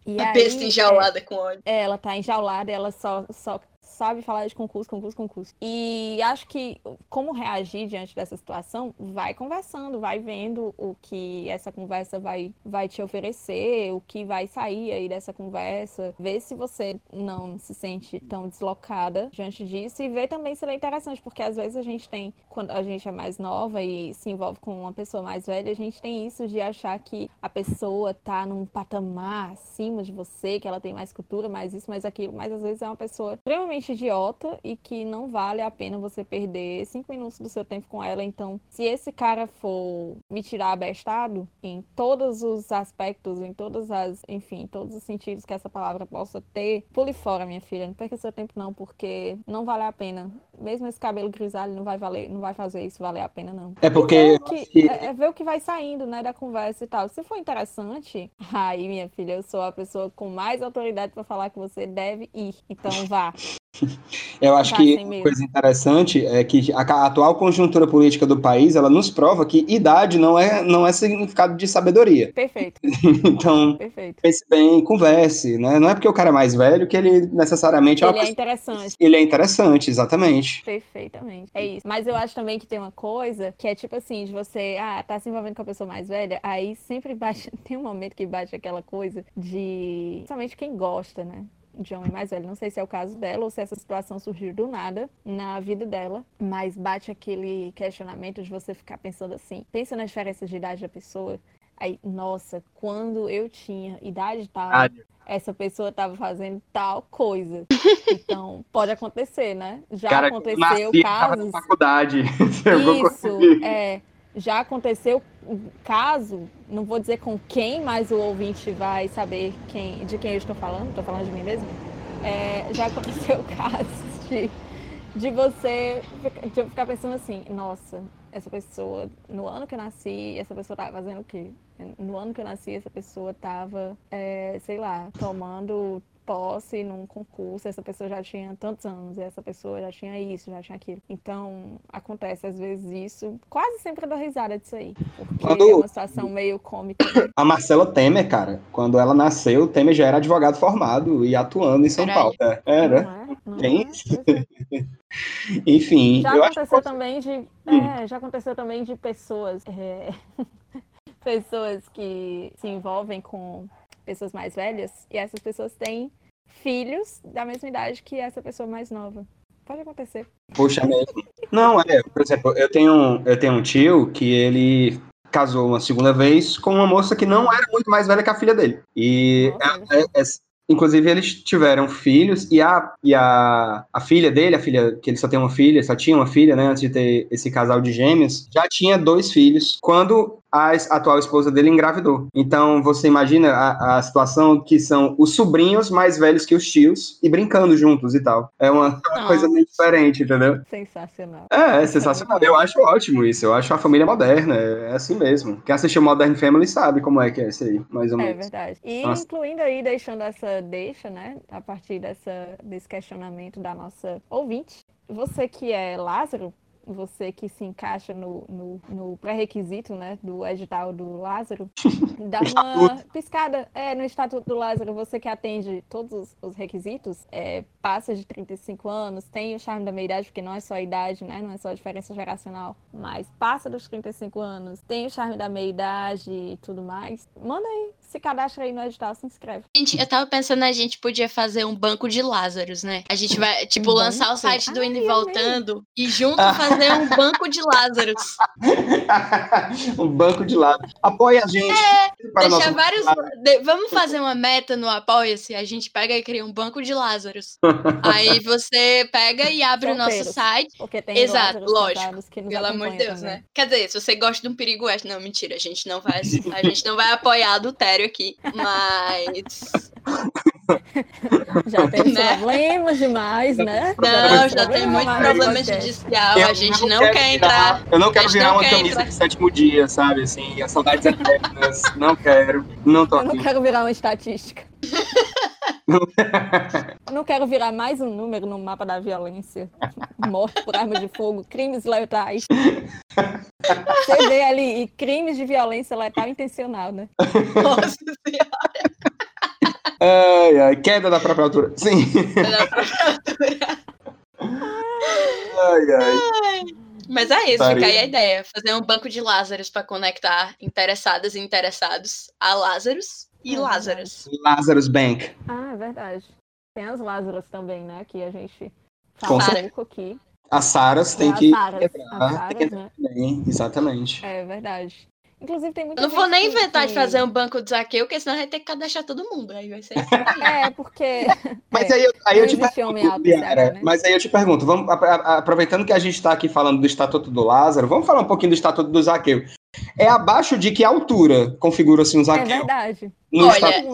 E A aí, besta enjaulada com óleo. é, ela tá enjaulada, ela só, só sabe falar de concurso, concurso, concurso. E acho que como reagir diante dessa situação, vai conversando, vai vendo o que essa conversa vai, vai te oferecer, o que vai sair aí dessa conversa, ver se você não se sente tão deslocada diante disso e ver também se ele é interessante, porque às vezes a gente tem, quando a gente é mais nova e se envolve com uma pessoa mais velha, a gente tem isso de achar que a pessoa tá num patamar acima de você, que ela tem mais cultura, mais isso, mais aquilo, mas às vezes é uma pessoa extremamente idiota e que não vale a pena você perder cinco minutos do seu tempo com ela. Então, se esse cara for me tirar abestado em todos os aspectos, em todas as, enfim, todos os sentidos que essa palavra possa ter, pule fora, minha filha. Não perca seu tempo não, porque não vale a pena. Mesmo esse cabelo grisalho não vai valer, não vai fazer isso valer a pena não. É porque. O que, é, é ver o que vai saindo, né, da conversa e tal. Se for interessante, aí, minha filha, eu sou a pessoa com mais autoridade pra falar que você deve ir. Então vá. Eu acho Tá, que sem uma coisa interessante é que a atual conjuntura política do país, ela nos prova que idade não é, não é significado de sabedoria. Perfeito, Então, perfeito. pense bem, converse, né? Não é porque o cara é mais velho que ele necessariamente é Ele é pessoa- interessante. ele é interessante, exatamente. Perfeitamente. É isso. Mas eu acho também que tem uma coisa que é tipo assim, de você, ah, tá se envolvendo com a pessoa mais velha, aí sempre bate, tem um momento que bate aquela coisa de, somente quem gosta, né? De homem mais velho. Não sei se é o caso dela ou se essa situação surgiu do nada na vida dela, mas bate aquele questionamento de você ficar pensando assim, pensa na diferença de idade da pessoa. Aí, nossa, quando eu tinha idade tal, essa pessoa estava fazendo tal coisa. Então, pode acontecer, né? Já cara, aconteceu nasci, tava na casos. faculdade. Vou Isso, conseguir. é. Já aconteceu um caso, não vou dizer com quem, mas o ouvinte vai saber quem, de quem eu estou falando, estou falando de mim mesmo. É, já aconteceu casos de, de você de eu ficar pensando assim, nossa, essa pessoa, no ano que eu nasci, essa pessoa estava fazendo o quê? No ano que eu nasci, essa pessoa estava, sei lá, tomando posse num concurso, essa pessoa já tinha tantos anos, e essa pessoa já tinha isso, já tinha aquilo. Então, acontece às vezes isso. Quase sempre eu dou risada disso aí. Porque Quando- é uma situação meio cômica. A Marcela Temer, cara, quando ela nasceu, o Temer já era advogado formado e atuando em São Era Paulo. É, Era. Não é? Não Tem é? isso. Pois é. Enfim, Já eu acho que aconteceu também de. É, já aconteceu também de pessoas. é, pessoas que se envolvem com pessoas mais velhas e essas pessoas têm filhos da mesma idade que essa pessoa mais nova. Pode acontecer. Puxa mesmo. Não, é, por exemplo, eu tenho, eu tenho um tio que ele casou uma segunda vez com uma moça que não era muito mais velha que a filha dele. E Nossa, é- é- inclusive eles tiveram filhos e a, e a, a filha dele, a filha que ele só tem uma filha, só tinha uma filha, né, antes de ter esse casal de gêmeos, já tinha dois filhos quando a atual esposa dele engravidou. Então você imagina a, a situação que são os sobrinhos mais velhos que os tios e brincando juntos e tal. É uma, uma coisa meio diferente, entendeu? sensacional. É, é sensacional. Eu acho ótimo isso. Eu acho a família moderna. É assim mesmo. Quem assistiu Modern Family sabe como é que é isso aí, mais ou É menos. verdade. E Nossa. incluindo aí, deixando essa deixa, né? A partir dessa, desse questionamento da nossa ouvinte, você que é Lázaro, você que se encaixa no, no, no pré-requisito, né? Do edital do Lázaro, dá uma piscada. É, no Estatuto do Lázaro, você que atende todos os, os requisitos, é, passa de 35 anos, tem o charme da meia-idade, porque não é só a idade, né? Não é só a diferença geracional, mas passa dos 35 anos, tem o charme da meia-idade e tudo mais. Manda aí, se cadastra aí no edital, se inscreve. Gente, eu tava pensando, a gente podia fazer um banco de Lázaros, né? A gente vai, tipo, Um lançar banco? o site do Ai, Indo e. Voltando e junto fazer um banco de Lázaros. um banco de lado. Apoia a gente. para Deixar nosso- vários. de- Vamos fazer uma meta no Apoia-se? A gente pega e cria um banco de Lázaros. Aí você pega e abre o nosso site. Porque tem Exato, Lázaros lógico. casados que nos Pelo amor de Deus, também. né? Quer dizer, se você gosta de um perigo oeste, não, mentira, a gente não vai, a gente não vai apoiar adultério aqui, mas Já tem Né? problemas demais, né? não, já tem muito problema judicial, Eu a gente não quer virar- entrar. Eu não quero virar não uma quer camisa entrar. de sétimo dia, sabe? Assim, as saudades eternas. Não quero. Não tô Eu não quero virar uma estatística. Não quero virar mais um número no mapa da violência. Morte por arma de fogo, crimes letais. Você vê ali, e crimes de violência letal intencional, né? Nossa senhora, Ai, ai, queda da própria altura. Sim. da própria altura. Ai, ai. Mas é isso, Estaria. fica aí a ideia. Fazer um banco de Lázaros para conectar interessadas e interessados a Lázaros e É Lázaros. Lazarus Bank. Ah, é verdade. Tem as Lázaras também, né? Que a gente fala certeza. pouco aqui. As Saras tem que Saras, quebrar, né? também, exatamente. É verdade. Inclusive tem muita Eu não vou nem que- inventar de que- fazer um banco de Zaqueu, porque senão vai ter que cadastrar todo mundo. Aí vai ser. É, porque. Mas é, aí, eu- aí eu te pergunto, Liara, né? mas aí eu te pergunto, vamos, a- a- aproveitando que a gente está aqui falando do Estatuto do Lázaro, vamos falar um pouquinho do Estatuto do Zaqueu. É abaixo de que altura configura-se um É Zaqueu verdade. no Olha?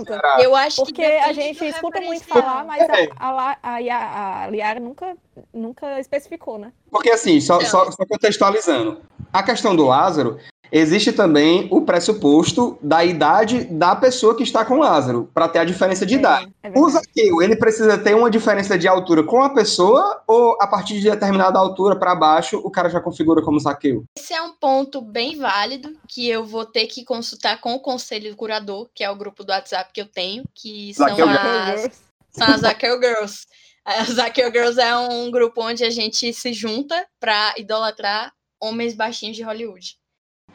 Eu acho Porque que a gente escuta muito falar, mas É. a, a, a, a Liara nunca, nunca especificou, né? Porque assim, só, só- só contextualizando, a questão do Lázaro, existe também o pressuposto da idade da pessoa que está com o Lázaro, para ter a diferença de idade. É, é O. Zaqueu, ele precisa ter uma diferença de altura com a pessoa ou a partir de determinada altura para baixo o cara já configura como Zaqueu? Esse é um ponto bem válido que eu vou ter que consultar com o conselho curador, que é o grupo do WhatsApp que eu tenho, que são Zaqueu as, são as Zaqueu Girls. As Zaqueu Girls é um grupo onde a gente se junta pra idolatrar homens baixinhos de Hollywood.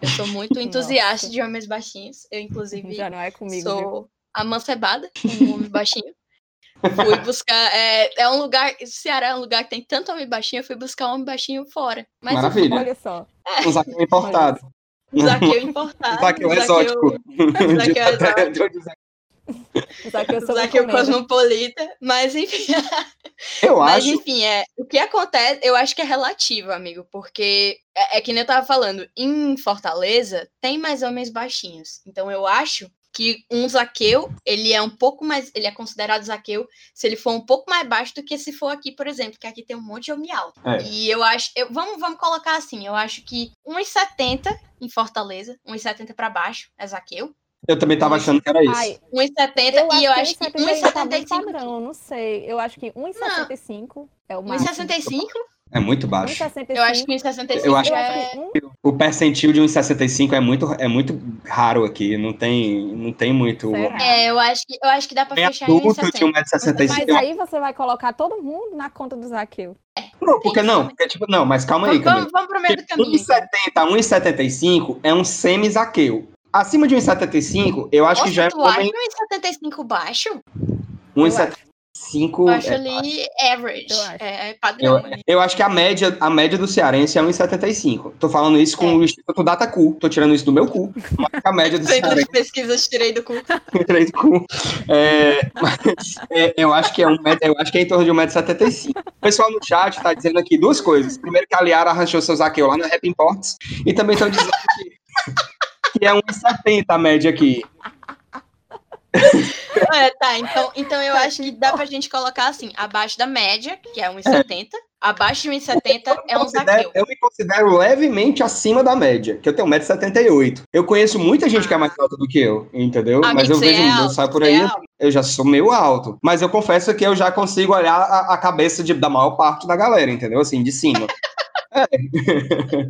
Eu sou muito entusiasta Nossa. de homens baixinhos. Eu, inclusive, Já não é comigo. viu? sou amancebada como um homem baixinho. Fui buscar. É, é um lugar. Ceará é um lugar que tem tanto homem baixinho, eu fui buscar um homem baixinho fora. Mas Maravilha. Olha só. Um Zaqueu importado. um Zaqueu importado. Zaqueu um exótico. Zaqueu exótico. Já que eu sou cosmopolita. Mas enfim. Eu Mas acho. enfim, é, o que acontece, eu acho que é relativo, amigo, porque é, é que nem eu tava falando, em Fortaleza tem mais homens baixinhos. Então eu acho que um zaqueu, ele é um pouco mais, ele é considerado zaqueu se ele for um pouco mais baixo do que se for aqui, por exemplo, que aqui tem um monte de homem alto. É. E eu acho, eu, vamos, vamos colocar assim, eu acho que 1,70 em Fortaleza, 1,70 para baixo é zaqueu. Eu também tava achando que era isso. Ai, 1,70 eu e eu acho que que 1,70 já tá muito 1,75. padrão, não sei. Eu acho que 1,65 é o máximo. 1,65? É muito baixo. 1,65. Eu acho que 1,65 Eu acho- é. que um- O percentil de 1,65 é muito, é muito raro aqui. Não tem, não tem muito. Será? É, eu acho que, eu acho que dá pra Tem fechar em de 1,70. 1,65m. Mas aí você vai colocar todo mundo na conta do Zaqueu. Não, porque não? Porque, tipo, não, mas calma aí, Vamos, Camila. vamos, vamos pro meio do caminho. 1,70 a 1,75 é um semi-zaqueu. Acima de 1,75, eu acho Nossa, que já é tu acha homem 1,75 baixo? 1,75. Baixo é ali, average. Eu acho. É, é padrão. Eu, né? eu acho que a média, a média do cearense é 1,75. Tô falando isso com É. o Instituto Datacu. Tô tirando isso do meu cu. Mas a média do Centro de cearense pesquisas tirei do cu. é três cu. É, mas, é, eu acho que é um metro- eu acho que é em torno de 1,75m. O pessoal no chat tá dizendo aqui duas coisas. Primeiro que a Liara arranjou seu Zaqueu lá no Rap Imports. E também estão dizendo que, que é 1,70 a média aqui. É, tá, então, então eu acho que dá pra gente colocar assim, abaixo da média, que é 1,70, abaixo de 1,70 é um zaqueu. eu me considero levemente acima da média, que eu tenho 1,78m. Eu conheço muita gente que é mais alta do que eu, entendeu? Amigo, Mas eu vejo, é eu alto, saio por aí, é eu já sou meio alto. Mas eu confesso que eu já consigo olhar a, a cabeça de- da maior parte da galera, entendeu? Assim, de cima. É.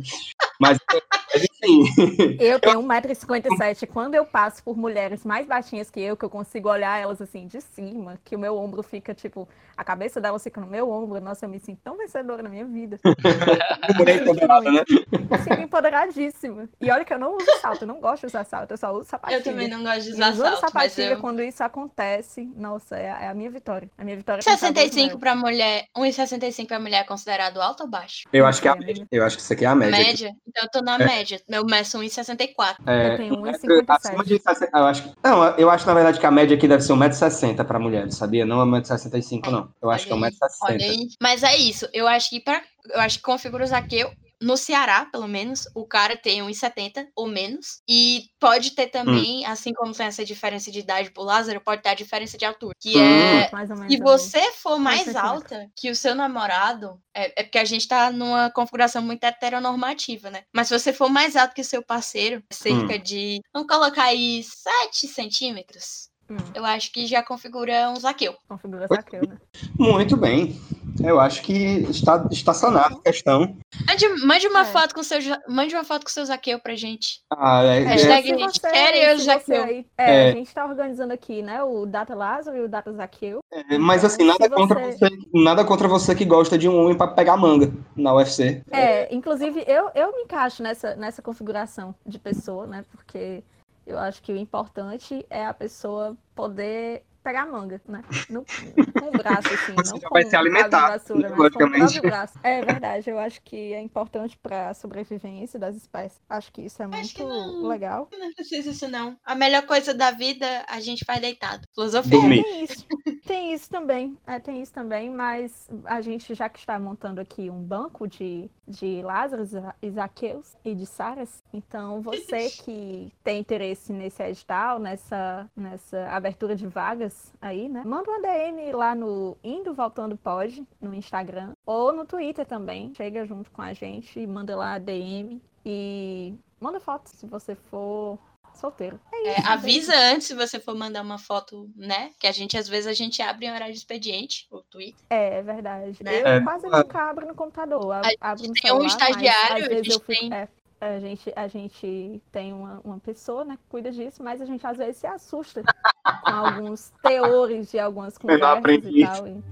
mas, mas, enfim. Eu tenho 1,57m. Quando eu passo por mulheres mais baixinhas que eu, que eu consigo olhar elas assim de cima, que o meu ombro fica, tipo, a cabeça delas fica no meu ombro. Nossa, eu me sinto tão vencedora na minha vida. Mulher empoderada, né? Me sinto empoderadíssima. E olha que eu não uso salto, eu não gosto de usar salto, eu só uso sapatilha. Eu também não gosto de usar salto, mas sapatilha, eu... quando isso acontece, nossa, é, a- é a minha vitória. A minha vitória. contra a dor 65 pra mulher, 1,65 pra mulher é considerado alto ou baixo? Eu acho que é a sei, média. Eu acho que isso aqui é a média. Média? Então eu tô na média. Meu meço 1,64. É, Eu tenho mas 1,57. acima de 60, eu acho, que- não, eu acho na verdade que a média aqui deve ser 1,60m pra mulheres, sabia? Não é 1,65m, não. Eu acho que é Olha aí, 1,60m. Olha aí. Mas é isso. Eu acho que pra, eu acho que configura o Zaqueu. No Ceará, pelo menos, o cara tem 1,70 ou menos. E pode ter também, assim como tem essa diferença de idade pro Lázaro, pode ter a diferença de altura. Que é Mais ou menos. Se você for mais alta que o seu namorado, é, é porque a gente tá numa configuração muito heteronormativa, né? Mas se você for mais alto que o seu parceiro, cerca de. Vamos colocar aí 7 centímetros. Hum. Eu acho que já configura um zaqueu. Configura Zaqueu, né? Muito bem. Eu acho que está, está sanada a questão. Mande, mande uma É. foto com seu mande uma foto com seu zaqueu pra gente. Ah, é, é, Hashtag Se você- se Zaqueu. é, É. a gente tá organizando aqui, né? O Data Lázaro e o Data Zaqueu. é, mas assim, Então, nada contra você- você, nada contra você que gosta de um homem pra pegar manga na UFC. É, inclusive eu, eu me encaixo nessa, nessa configuração de pessoa, né? Porque eu acho que o importante é a pessoa poder pegar manga, né? No, com o braço, assim, Você não já com vai de alimentado, vassoura, mas com o logicamente. próprio braço. É verdade, eu acho que é importante para a sobrevivência das espécies. Acho que isso é Acho que muito não. legal. Não precisa isso, não. A melhor coisa da vida a gente faz deitado. Filosofia. Dormir. É, tem isso. Tem isso também. É, tem isso também, mas a gente, já que está montando aqui um banco de, de Lázaro e Zaqueus e de Saras, então você que tem interesse nesse edital, nessa, nessa abertura de vagas aí, né? Manda uma DM lá no Indo Voltando Pode, no Instagram, ou no Twitter também. Chega junto com a gente e manda lá a DM e manda foto se você for solteiro. É É, isso, avisa antes se você for mandar uma foto, né? Que a gente, às vezes, a gente abre em horário de expediente, o Twitter. É, é verdade. Né? Eu É. quase nunca abro no computador. a- A abro no gente tem um celular, mas estagiário, às a vezes gente eu fico- tem- é, a gente, a gente tem uma, uma pessoa né, que cuida disso, mas a gente às vezes se assusta com alguns teores de algumas conversas e tal. e-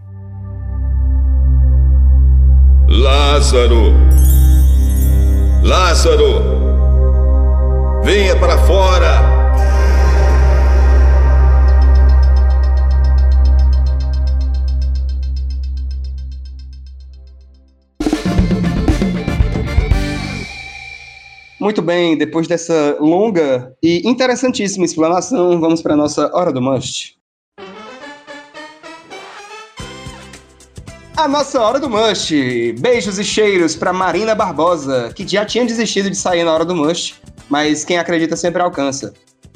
Lázaro! Lázaro! Venha para fora! Muito bem, depois dessa longa e interessantíssima explanação, vamos para nossa hora do must. A nossa hora do must. Beijos e cheiros para Marina Barbosa, que já tinha desistido de sair na hora do must, mas quem acredita sempre alcança.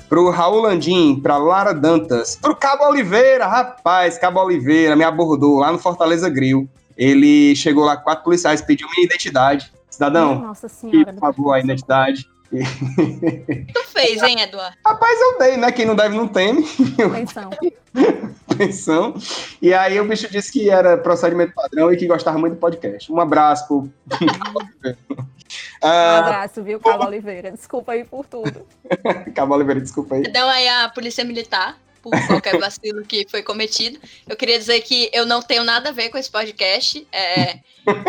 Pro Raul Landim, pra Lara Dantas, pro Cabo Oliveira, rapaz, Cabo Oliveira me abordou lá no Fortaleza Grill. Ele chegou lá, quatro policiais, pediu minha identidade. Cidadão, Nossa senhora. por favor, a identidade. Tu fez, hein, Eduardo? Rapaz, eu dei, né? Quem não deve não teme. Pensão. Pensão. E aí o bicho disse que era procedimento padrão e que gostava muito do podcast. Um abraço pro. Um ah, abraço, viu, Cabo Oliveira? Desculpa aí por tudo. Cabo Oliveira, desculpa aí. Então aí a polícia militar, por qualquer vacilo que foi cometido. Eu queria dizer que eu não tenho nada a ver com esse podcast. é,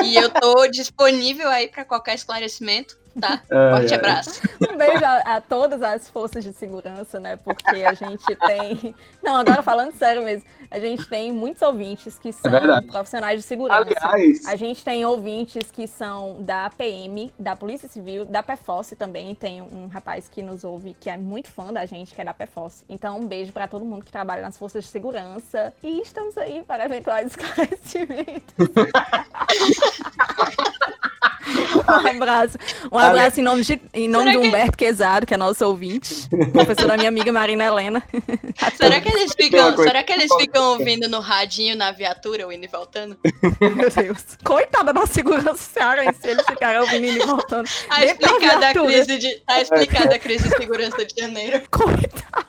e eu tô disponível aí para qualquer esclarecimento, tá? Ai, Forte ai. abraço. Um beijo a, a todas as forças de segurança, né? Porque a gente tem. Não, agora falando sério mesmo, a gente tem muitos ouvintes que são verdade. profissionais de segurança. Aliás, A gente tem ouvintes que são da PM, da Polícia Civil, da PFOS também. Tem um rapaz que nos ouve que é muito fã da gente, que é da PFOS. Então, um beijo para todo mundo que trabalha nas forças de segurança. E estamos aí para eventuais esclarecimentos. um abraço. Um abraço em nome de, em nome de Será que- Humberto Quezado, que é nosso ouvinte. Professor da minha amiga Marina Helena. Será que eles ficam, será que eles ficam ouvindo no radinho na viatura, o indo e voltando? Meu Deus. Coitada da segurança cearense, eles ficaram ouvindo e voltando. Tá explicada a crise de, tá explicada a crise de segurança de janeiro. Coitada.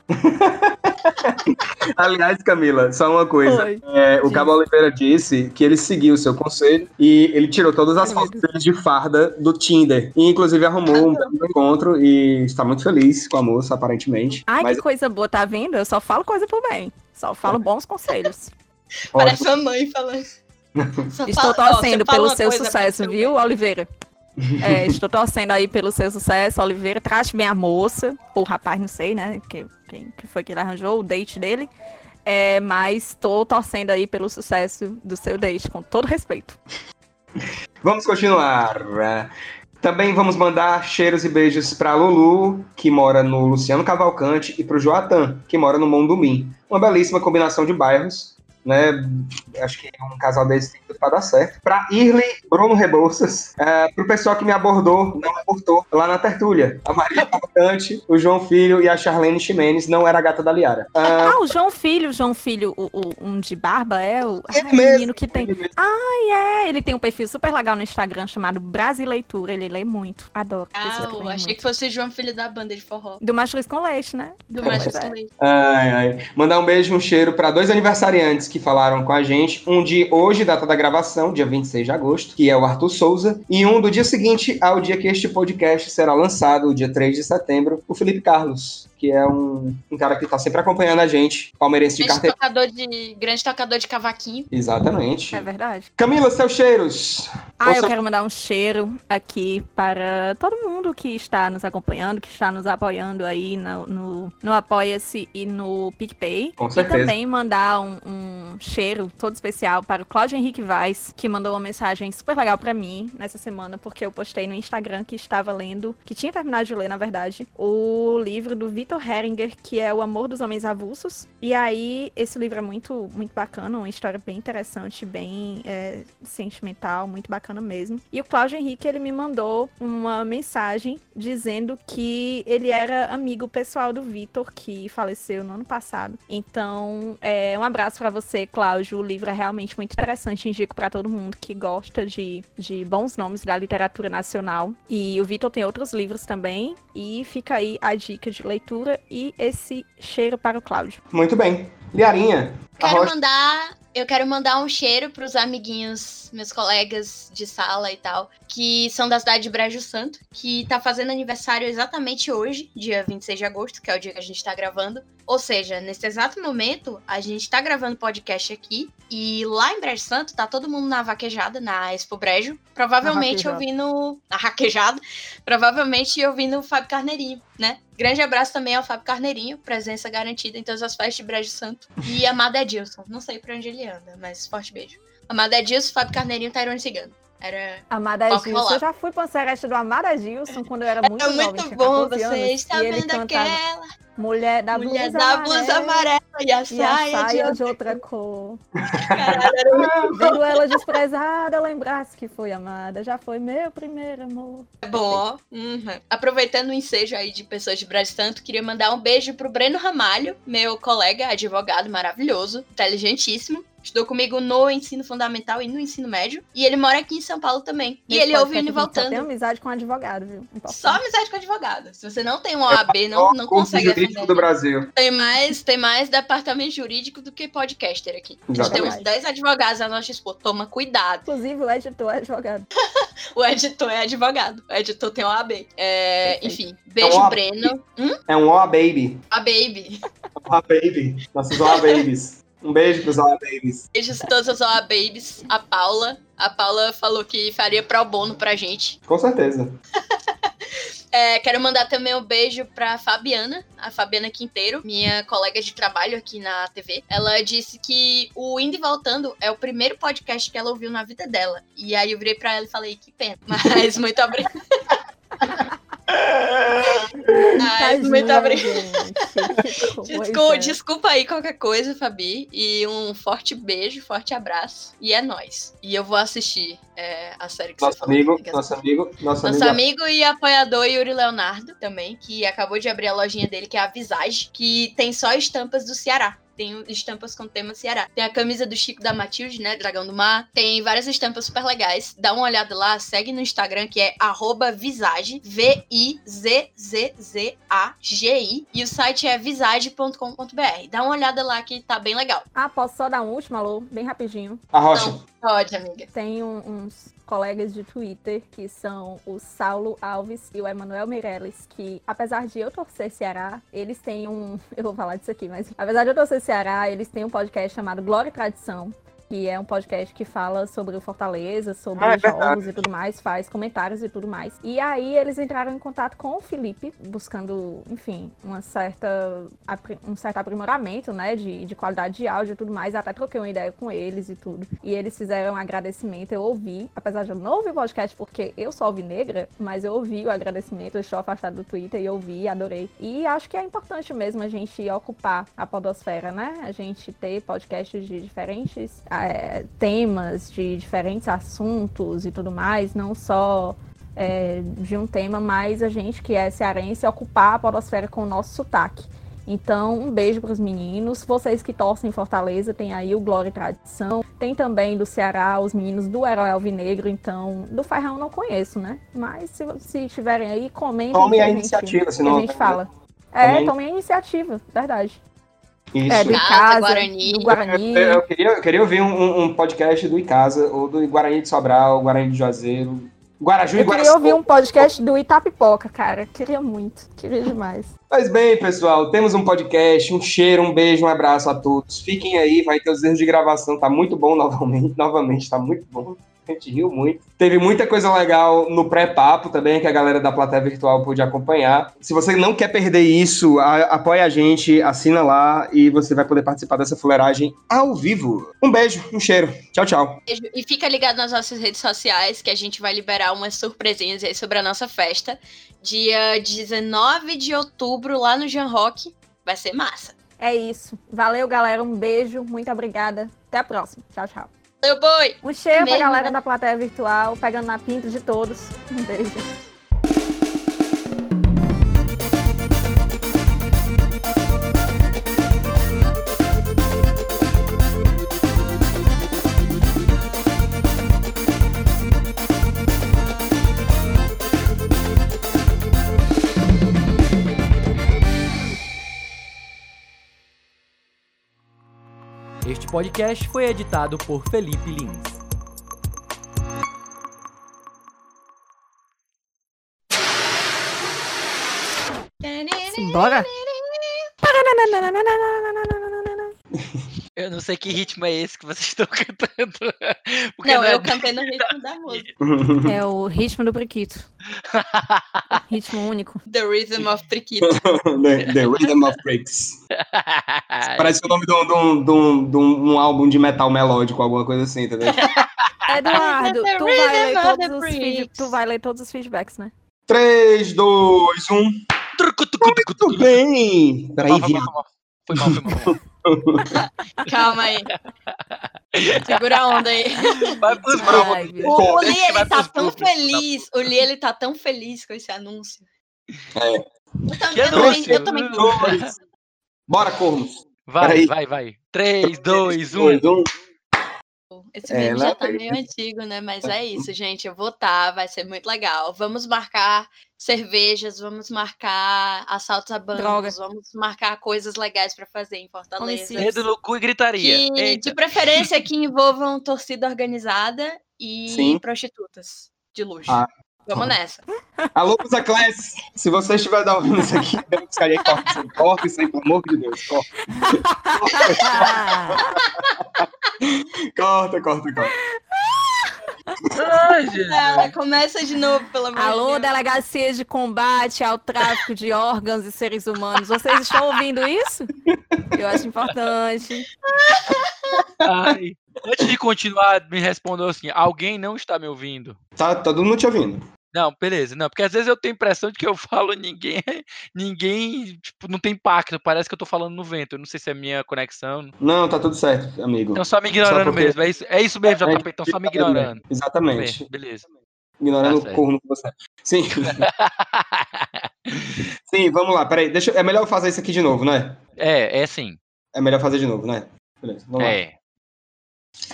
aliás, Camila, só uma coisa. Oi. É, o. Cabo Oliveira disse que ele seguiu o seu conselho e ele tirou todas as fotos de farda do Tinder. E inclusive arrumou um belo encontro e está muito feliz com a moça, aparentemente. Ai, Mas que coisa boa, tá vendo? Eu só falo coisa pro bem. Só falo bons conselhos. Parece sua mãe falando. Estou ó, torcendo pelo seu sucesso, viu, Oliveira? É, estou torcendo aí pelo seu sucesso, Oliveira. Trate bem a moça, ou o rapaz, não sei, né? Que, quem que foi que ele arranjou, o date dele. É, mas estou torcendo aí pelo sucesso do seu date, com todo respeito. Vamos continuar. Também vamos mandar cheiros e beijos para Lulu, que mora no Luciano Cavalcante, e para o Joatan, que mora no Mondumim. Uma belíssima combinação de bairros, né? Acho que um casal desse tem tudo para dar certo. Para Irley, Bruno Rebouças, é, para o pessoal que me abordou, não abortou, lá na Tertúlia. A Maria Cavalcante, o João Filho e a Charlene Ximenes, não era a gata da Liara. Ah, Ah, o João Filho, o João Filho, o, o- um de barba, é o, ai, o mesmo, menino que tem. Ai, é, ele tem um perfil super legal no Instagram chamado Brasileitura. Ele lê muito. Adoro. Ah, eu achei muito. que fosse o João Filho da banda de forró. Do Mastruz com Leite, né? Do Pois Macho é. Leite. Ai, ai. Mandar um beijo e um cheiro para dois aniversariantes que falaram com a gente. Um de hoje, data da gravação, dia 26 de agosto, que é o Arthur Souza. E um do dia seguinte ao dia que este podcast será lançado, dia 3 de setembro, o Felipe Carlos, que é um, um cara que tá sempre acompanhando a gente, palmeirense de Grande carteira. tocador de, grande tocador de cavaquinho. Exatamente. É verdade. Camila, seus cheiros. Ah, eu Você- quero mandar um cheiro aqui para todo mundo que está nos acompanhando, que está nos apoiando aí no, no, no Apoia-se e no PicPay. Com E certeza. também mandar um, um cheiro todo especial para o Cláudio Henrique Vaz, que mandou uma mensagem super legal para mim nessa semana, porque eu postei no Instagram que estava lendo, que tinha terminado de ler, na verdade, o livro do Victor Heringer, que é O Amor dos Homens Avulsos. E aí, esse livro é muito, muito bacana, uma história bem interessante, bem é, sentimental, muito bacana mesmo. E o Cláudio Henrique, ele me mandou uma mensagem dizendo que ele era amigo pessoal do Vitor, que faleceu no ano passado. Então, é, um abraço pra você, Cláudio. O livro é realmente muito interessante, indico pra todo mundo que gosta de, de bons nomes da literatura nacional. E o Vitor tem outros livros também, e fica aí a dica de leitura e esse cheiro para o Cláudio. Muito bem. Liarinha. Quero Rocha- mandar, eu quero mandar um cheiro pros amiguinhos, meus colegas de sala e tal, que são da cidade de Brejo Santo, que tá fazendo aniversário exatamente hoje, dia 26 de agosto, que é o dia que a gente tá gravando. Ou seja, nesse exato momento, a gente tá gravando podcast aqui e lá em Brejo Santo tá todo mundo na vaquejada, na Expo Brejo, provavelmente ouvindo na raquejada, provavelmente ouvindo o Fábio Carneirinho, né? Grande abraço também ao Fábio Carneirinho, presença garantida em todas as festas de Brejo Santo. E Amado Edilson, não sei pra onde ele anda, mas forte beijo. Amado Edilson, Fábio Carneirinho, Tairone Cigano. Era Amada Gilson. Eu já fui seresta do Amada Gilson quando eu era muito é nova. muito bom 14 você anos, e ele vendo aquela Mulher da mulher blusa da blusa amarela e a E a saia, saia de de outra cor. Caralho, era muito Vendo ela desprezada, lembrasse que foi amada. Já foi meu primeiro amor. bom, ó. Uhum. Aproveitando o ensejo aí de pessoas de Brasil Santo, queria mandar um beijo pro Breno Ramalho, meu colega, advogado maravilhoso, inteligentíssimo. Estudou comigo no ensino fundamental e no ensino médio. E ele mora aqui em São Paulo também. E ele ouve e a gente Só tem voltando. amizade com advogado, viu? Importante. Só amizade com advogado. Se você não tem um OAB, não, não Curso consegue jurídico do Brasil. Tem mais, tem mais departamento jurídico do que podcaster aqui. A gente tem uns Exatamente. 10 advogados na nossa expor. Toma cuidado. Inclusive, o editor é advogado. O editor é advogado. O editor tem OAB. É, Perfeito. enfim, beijo, OAB. Breno. Hum? É um Oa Baby. A Baby. Oa Baby. Nossos Oa Babies. Um beijo pros Oa Babies. Beijos a todas as OA Babies. A Paula. A Paula falou que faria pro bono pra gente. Com certeza. É, quero mandar também um beijo pra Fabiana, a Fabiana Quinteiro, minha colega de trabalho aqui na TV. Ela disse que o Indo e Voltando é o primeiro podcast que ela ouviu na vida dela. E aí eu virei pra ela e falei, que pena. Mas muito obrigada. Muito. Que Desculpa, desculpa aí qualquer coisa, Fabi. E um forte beijo, forte abraço. E é nóis. E eu vou assistir é, a série que você Nosso falou. amigo, que nosso amigo, nosso, nosso amigo. amigo e apoiador Yuri Leonardo também, que acabou de abrir a lojinha dele, que é a Visage, que tem só estampas do Ceará. Tem estampas com tema Ceará. Tem a camisa do Chico da Matilde, né? Dragão do Mar. Tem várias estampas super legais. Dá uma olhada lá, segue no Instagram, que é arroba Visage, V-I-Z-Z-Z-A-G-I. E o site é visage.com.br. Dá uma olhada lá que tá bem legal. Ah, posso só dar um último alô, bem rapidinho. A Rocha. Não, pode, amiga. Tem um- uns colegas de Twitter que são o Saulo Alves e o Emanuel Meirelles, que apesar de eu torcer Ceará, eles têm um. Eu vou falar disso aqui, mas apesar de eu torcer Ceará, eles têm um podcast chamado Glória e Tradição. Que é um podcast que fala sobre o Fortaleza, sobre Ah, é os jogos verdade. e tudo mais, faz comentários e tudo mais. E aí eles entraram em contato com o Felipe, buscando, enfim, uma certa, um certo aprimoramento, né, de, de qualidade de áudio e tudo mais. Até troquei uma ideia com eles e tudo. E eles fizeram um agradecimento, eu ouvi, apesar de eu não ouvir o podcast porque eu sou alvinegra, mas eu ouvi o agradecimento, eu estou afastada do Twitter e ouvi, adorei. E acho que é importante mesmo a gente ocupar a podosfera, né? A gente ter podcasts de diferentes eh, temas, de diferentes assuntos e tudo mais, não só é, de um tema, mas a gente que é cearense ocupar a podosfera com o nosso sotaque. Então, um beijo para os meninos. Vocês que torcem em Fortaleza, tem aí o Glória e Tradição. Tem também do Ceará os meninos do Herói Alvinegro. Então, do Ferrão não conheço, né? Mas se, se estiverem aí, comentem. Tome que a gente- iniciativa, que senão- a gente fala. É, a- tomem a iniciativa, verdade. Isso. É, do Icasa, Guarani. do Guarani. Eu, eu queria, eu queria ouvir um, um- podcast do Icasa, ou do Guarani de Sobral, Guarani de Juazeiro, Guaraju e Eu queria Guaraçu. ouvir um podcast do Itapipoca, cara. Queria muito. Queria demais. Pois bem, pessoal, temos um podcast, um cheiro, um beijo, um abraço a todos. Fiquem aí, vai ter os erros de gravação, tá muito bom novamente, novamente, tá muito bom. A gente riu muito. Teve muita coisa legal no pré-papo também, que a galera da plateia virtual pôde acompanhar. Se você não quer perder isso, a- apoia a gente, assina lá e você vai poder participar dessa fuleiragem ao vivo. Um beijo, um cheiro. Tchau, tchau. Beijo. E fica ligado nas nossas redes sociais que a gente vai liberar umas surpresinhas aí sobre a nossa festa. Dia 19 de outubro, lá no Jean Rock. Vai ser massa. É isso. Valeu, galera. Um beijo. Muito obrigada. Até a próxima. Tchau, tchau. Meu boi! Um cheiro pra galera né? da plateia virtual, pegando na pinta de todos. Um beijo. Este podcast foi editado por Felipe Lins. Simbora? Eu não sei que ritmo é esse que vocês estão cantando. Porque Não, é- eu cantei no ritmo da música. É o ritmo do Priquito. ritmo único. The Rhythm of Triquito. the, the Rhythm of Breaks. Parece o nome de um, de um- de um- de um- um álbum de metal melódico, alguma coisa assim, entendeu? Eduardo, tu vai, ler todos os feed- tu vai ler todos os feedbacks, né? 3, 2, 1. Trucu, tucu, tucu, tucu. Muito bem! Peraí, viado. foi mal, foi mal, foi mal. Calma aí. Segura a onda aí. Vai pros Ai, O, vai ele tá pros tão públicos, feliz. O Li, ele tá tão feliz com esse anúncio. É. Eu também, Que eu também, anúncio? eu também. Bora, cornos. Vai, vai, vai. 3, 2, 1. 2, 1. Esse É, meme já tá meio antigo, né? Mas é isso, gente. Eu vou tá, vai ser muito legal. Vamos marcar cervejas, vamos marcar assaltos a bancos, Droga. vamos marcar coisas legais pra fazer em Fortaleza. Dedo no cu e gritaria. Que, de preferência que envolvam torcida organizada e Sim. prostitutas de luxo. Ah. Vamos nessa. Alô, Musa Class, se você estiver ouvindo isso aqui, eu gostaria que corta isso aí, pelo amor de Deus, corta. Corta, corta, corta. Ai, Jesus. Ah, começa de novo, pelo amor Alô, de Deus. delegacia de combate ao tráfico de órgãos e seres humanos. Vocês estão ouvindo isso? Eu acho importante. Ai. Antes de continuar, me respondeu assim: alguém não está me ouvindo? Tá, tá todo mundo te ouvindo. Não, beleza. Não, porque às vezes eu tenho a impressão de que eu falo ninguém, ninguém, tipo, não tem impacto. Parece que eu tô falando no vento. Eu não sei se é minha conexão. Não, tá tudo certo, amigo. Então só me ignorando porque- mesmo. É isso, é isso mesmo, É, JP. Então só me ignorando. Exatamente. Beleza. Ignorando Tá o corno que você é. Sim. Sim, vamos lá, peraí. Deixa, é melhor eu fazer isso aqui de novo, né? É, é sim. É melhor fazer de novo, né? Beleza, vamos lá. É.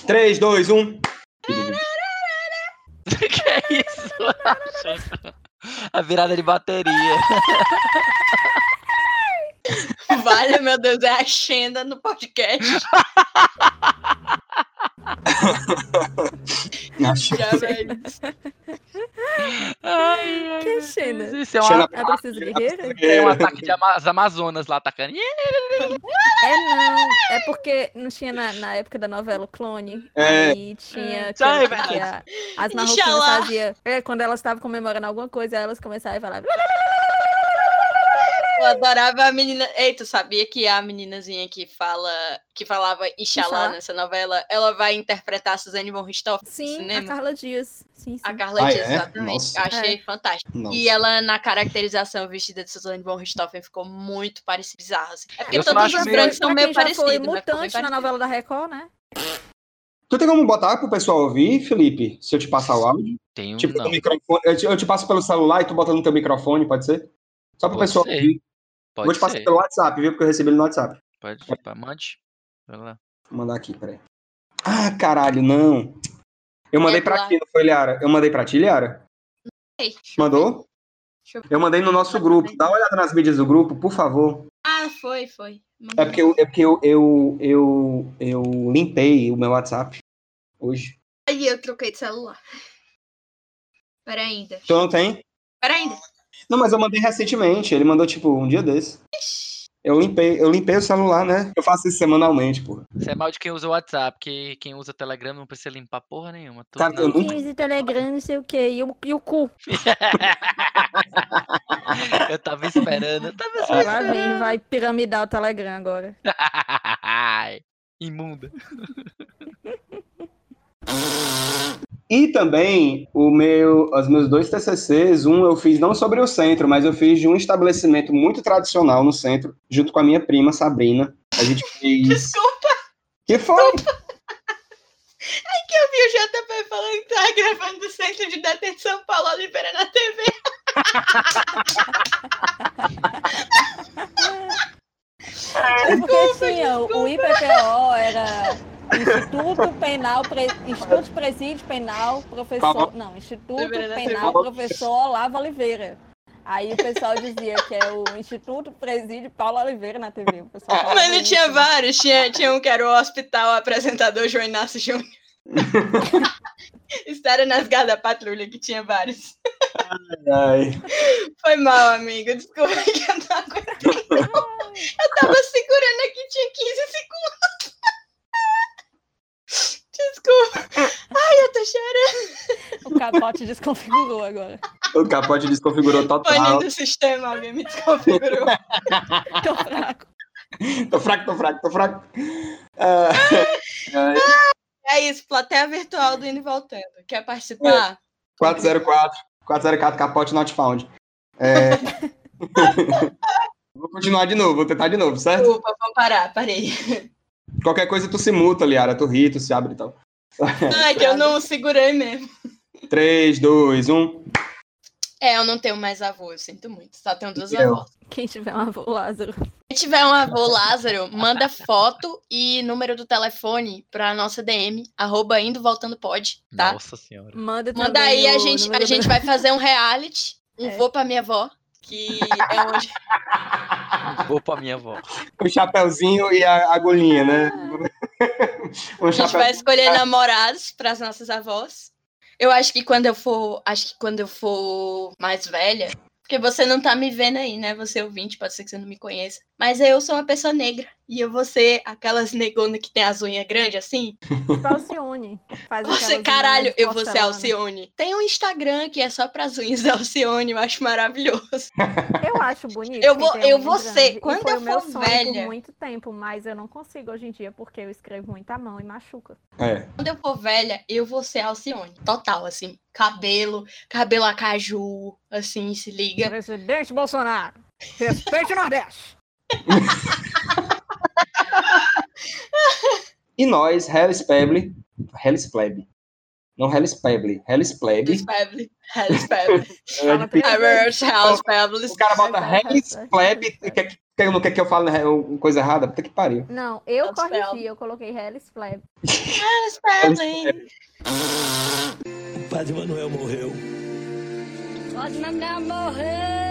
3, 2, 1. que é? A virada de bateria. Vale, meu Deus, é a Xenda no podcast. Acho Já. Ai, ai, Que Xena? Deus, Isso é, uma, É a Princesa Guerreira? é um ataque de ama as Amazonas lá atacando. É não, é porque não tinha na, na época da novela o Clone. É. Aí tinha que, é que a- as marroquinas faziam. É, quando elas estavam comemorando alguma coisa, elas começavam a falar. Eu adorava a menina. Ei, tu sabia que a meninazinha que fala que falava Inxalá nessa novela, ela vai interpretar a Suzane von Richthofen no Sim, a? Carla Dias. Sim, sim. A Carla Ah, Dias, é? exatamente. Nossa. Achei fantástico. Nossa. E ela, na caracterização vestida de Suzane von Richthofen, ficou muito parecida, bizarra. Assim. É porque Eu todos os meio- brancos são meio quem já parecidos. foi ficou bem mutante na parecido. novela da Record, né? Tu tem como botar pro pessoal ouvir, Felipe? Se eu te passar o áudio? Um. Tipo, não. Eu te, eu te passo pelo celular e tu bota no teu microfone, pode ser? Só pro Pode pessoal ser. ouvir. Pode Vou te passar ser. pelo WhatsApp, viu? Porque eu recebi ele no WhatsApp. Pode. pá, Mande. Vai lá. Vou mandar aqui, peraí. Ah, caralho, não. Eu mandei pra Eduardo. ti, não foi, Liara? Eu mandei pra ti, Liara? Eu Mandou? eu ver. Eu mandei no nosso grupo. Dá uma olhada nas mídias do grupo, por favor. Ah, foi, foi. É porque eu, é porque eu, eu, eu, eu limpei o meu WhatsApp hoje. Aí eu troquei de celular. Pera ainda. Tu não tem? Pera ainda. Não, mas eu mandei recentemente. Ele mandou, tipo, um dia desse. Eu limpei, eu limpei o celular, né? Eu faço isso semanalmente, porra. Isso é mal de quem usa o WhatsApp, porque quem usa Telegram não precisa limpar porra nenhuma. Tudo Cara, eu nunca- 15 Telegram, não sei o quê. E o, e o cu? eu tava esperando, eu tava Lá esperando. vem, vai piramidar o Telegram agora. Imunda. E também o meu, os meus dois TCCs, um eu fiz não sobre o centro, mas eu fiz de um estabelecimento muito tradicional no centro, junto com a minha prima Sabrina. A gente fez. Desculpa, Que foi? que eu vi o JP falando que tava gravando do Centro de Detenção Paulo Oliveira na TV. É porque tinha o o IPPO, era Instituto Penal, Pre- Instituto Presídio Penal, professor. Não, Instituto Penal, professor Olavo Oliveira. Aí o pessoal dizia que é o Instituto Presídio Paulo Oliveira na TV. O pessoal Mas não isso. tinha vários. Tinha, tinha um que era o hospital apresentador João Inácio Júnior. História nas garras da patrulha, que tinha vários. Ai, Foi mal, amigo. Desculpa que eu não aguentei. não. Eu tava segurando aqui, tinha 15 segundos. Desculpa. Ai, eu tô chorando. O capote desconfigurou agora. o capote desconfigurou Pane total. do sistema, alguém me desconfigurou. Tô fraco. Tô fraco, tô fraco, tô fraco. Ah, ai, É isso, plateia virtual do Indo e Voltando. Quer participar? 404, 404, capote not found. É... Vou continuar de novo, vou tentar de novo, certo? Desculpa, vamos parar, parei. Qualquer coisa tu se muta, Liara, tu ri, tu se abre e tal. Não, é que eu não segurei mesmo. 3, 2, 1. É, eu não tenho mais avô, eu sinto muito. Só tenho duas Eu. avós. Quem tiver um avô Lázaro. Se tiver um avô Lázaro, manda foto e número do telefone pra nossa DM, arroba indo voltando pode, tá? Nossa senhora. Manda, Manda também aí, a gente, a gente vai fazer um reality, um É. voo pra minha avó, que é onde Vou pra minha avó. O chapeuzinho e a agulhinha, né? um a gente vai escolher namorados pras nossas avós. Eu acho que quando eu for, acho que quando eu for mais velha, porque você não tá me vendo aí, né? Você ouvinte, pode ser que você não me conheça. Mas eu sou uma pessoa negra. E eu vou ser aquelas negonas que tem as unhas grandes assim. Tipo Alcione. Faz Você, caralho, eu vou ser. Alcione. Tem um Instagram que é só pras unhas da Alcione, eu acho maravilhoso. Eu acho bonito. Eu vou- eu vou grande. ser. Quando foi eu o meu for sonho velha. por muito tempo, mas eu não consigo hoje em dia porque eu escrevo muito à mão e machuca. É. Quando eu for velha, eu vou ser Alcione. Total, assim. Cabelo, cabelo acaju, assim, se liga. Presidente Bolsonaro, respeite o Nordeste. E nós, Hellis Peble, Hellis Plebe. Não Hellis Peble, Hellis Plebe. Hellis Pebble. Hellis Pebble. Hellis House Pebbles. O cara bota Hellis Plebe. Plebe, quer, quer, não quer que eu fale né, uma coisa errada? Puta que pariu. Não, eu Hellis corrigi, Plebe. eu coloquei Hellis Plebe. Hellis Pebble. O Padre Manuel morreu. Pode mandar morrer.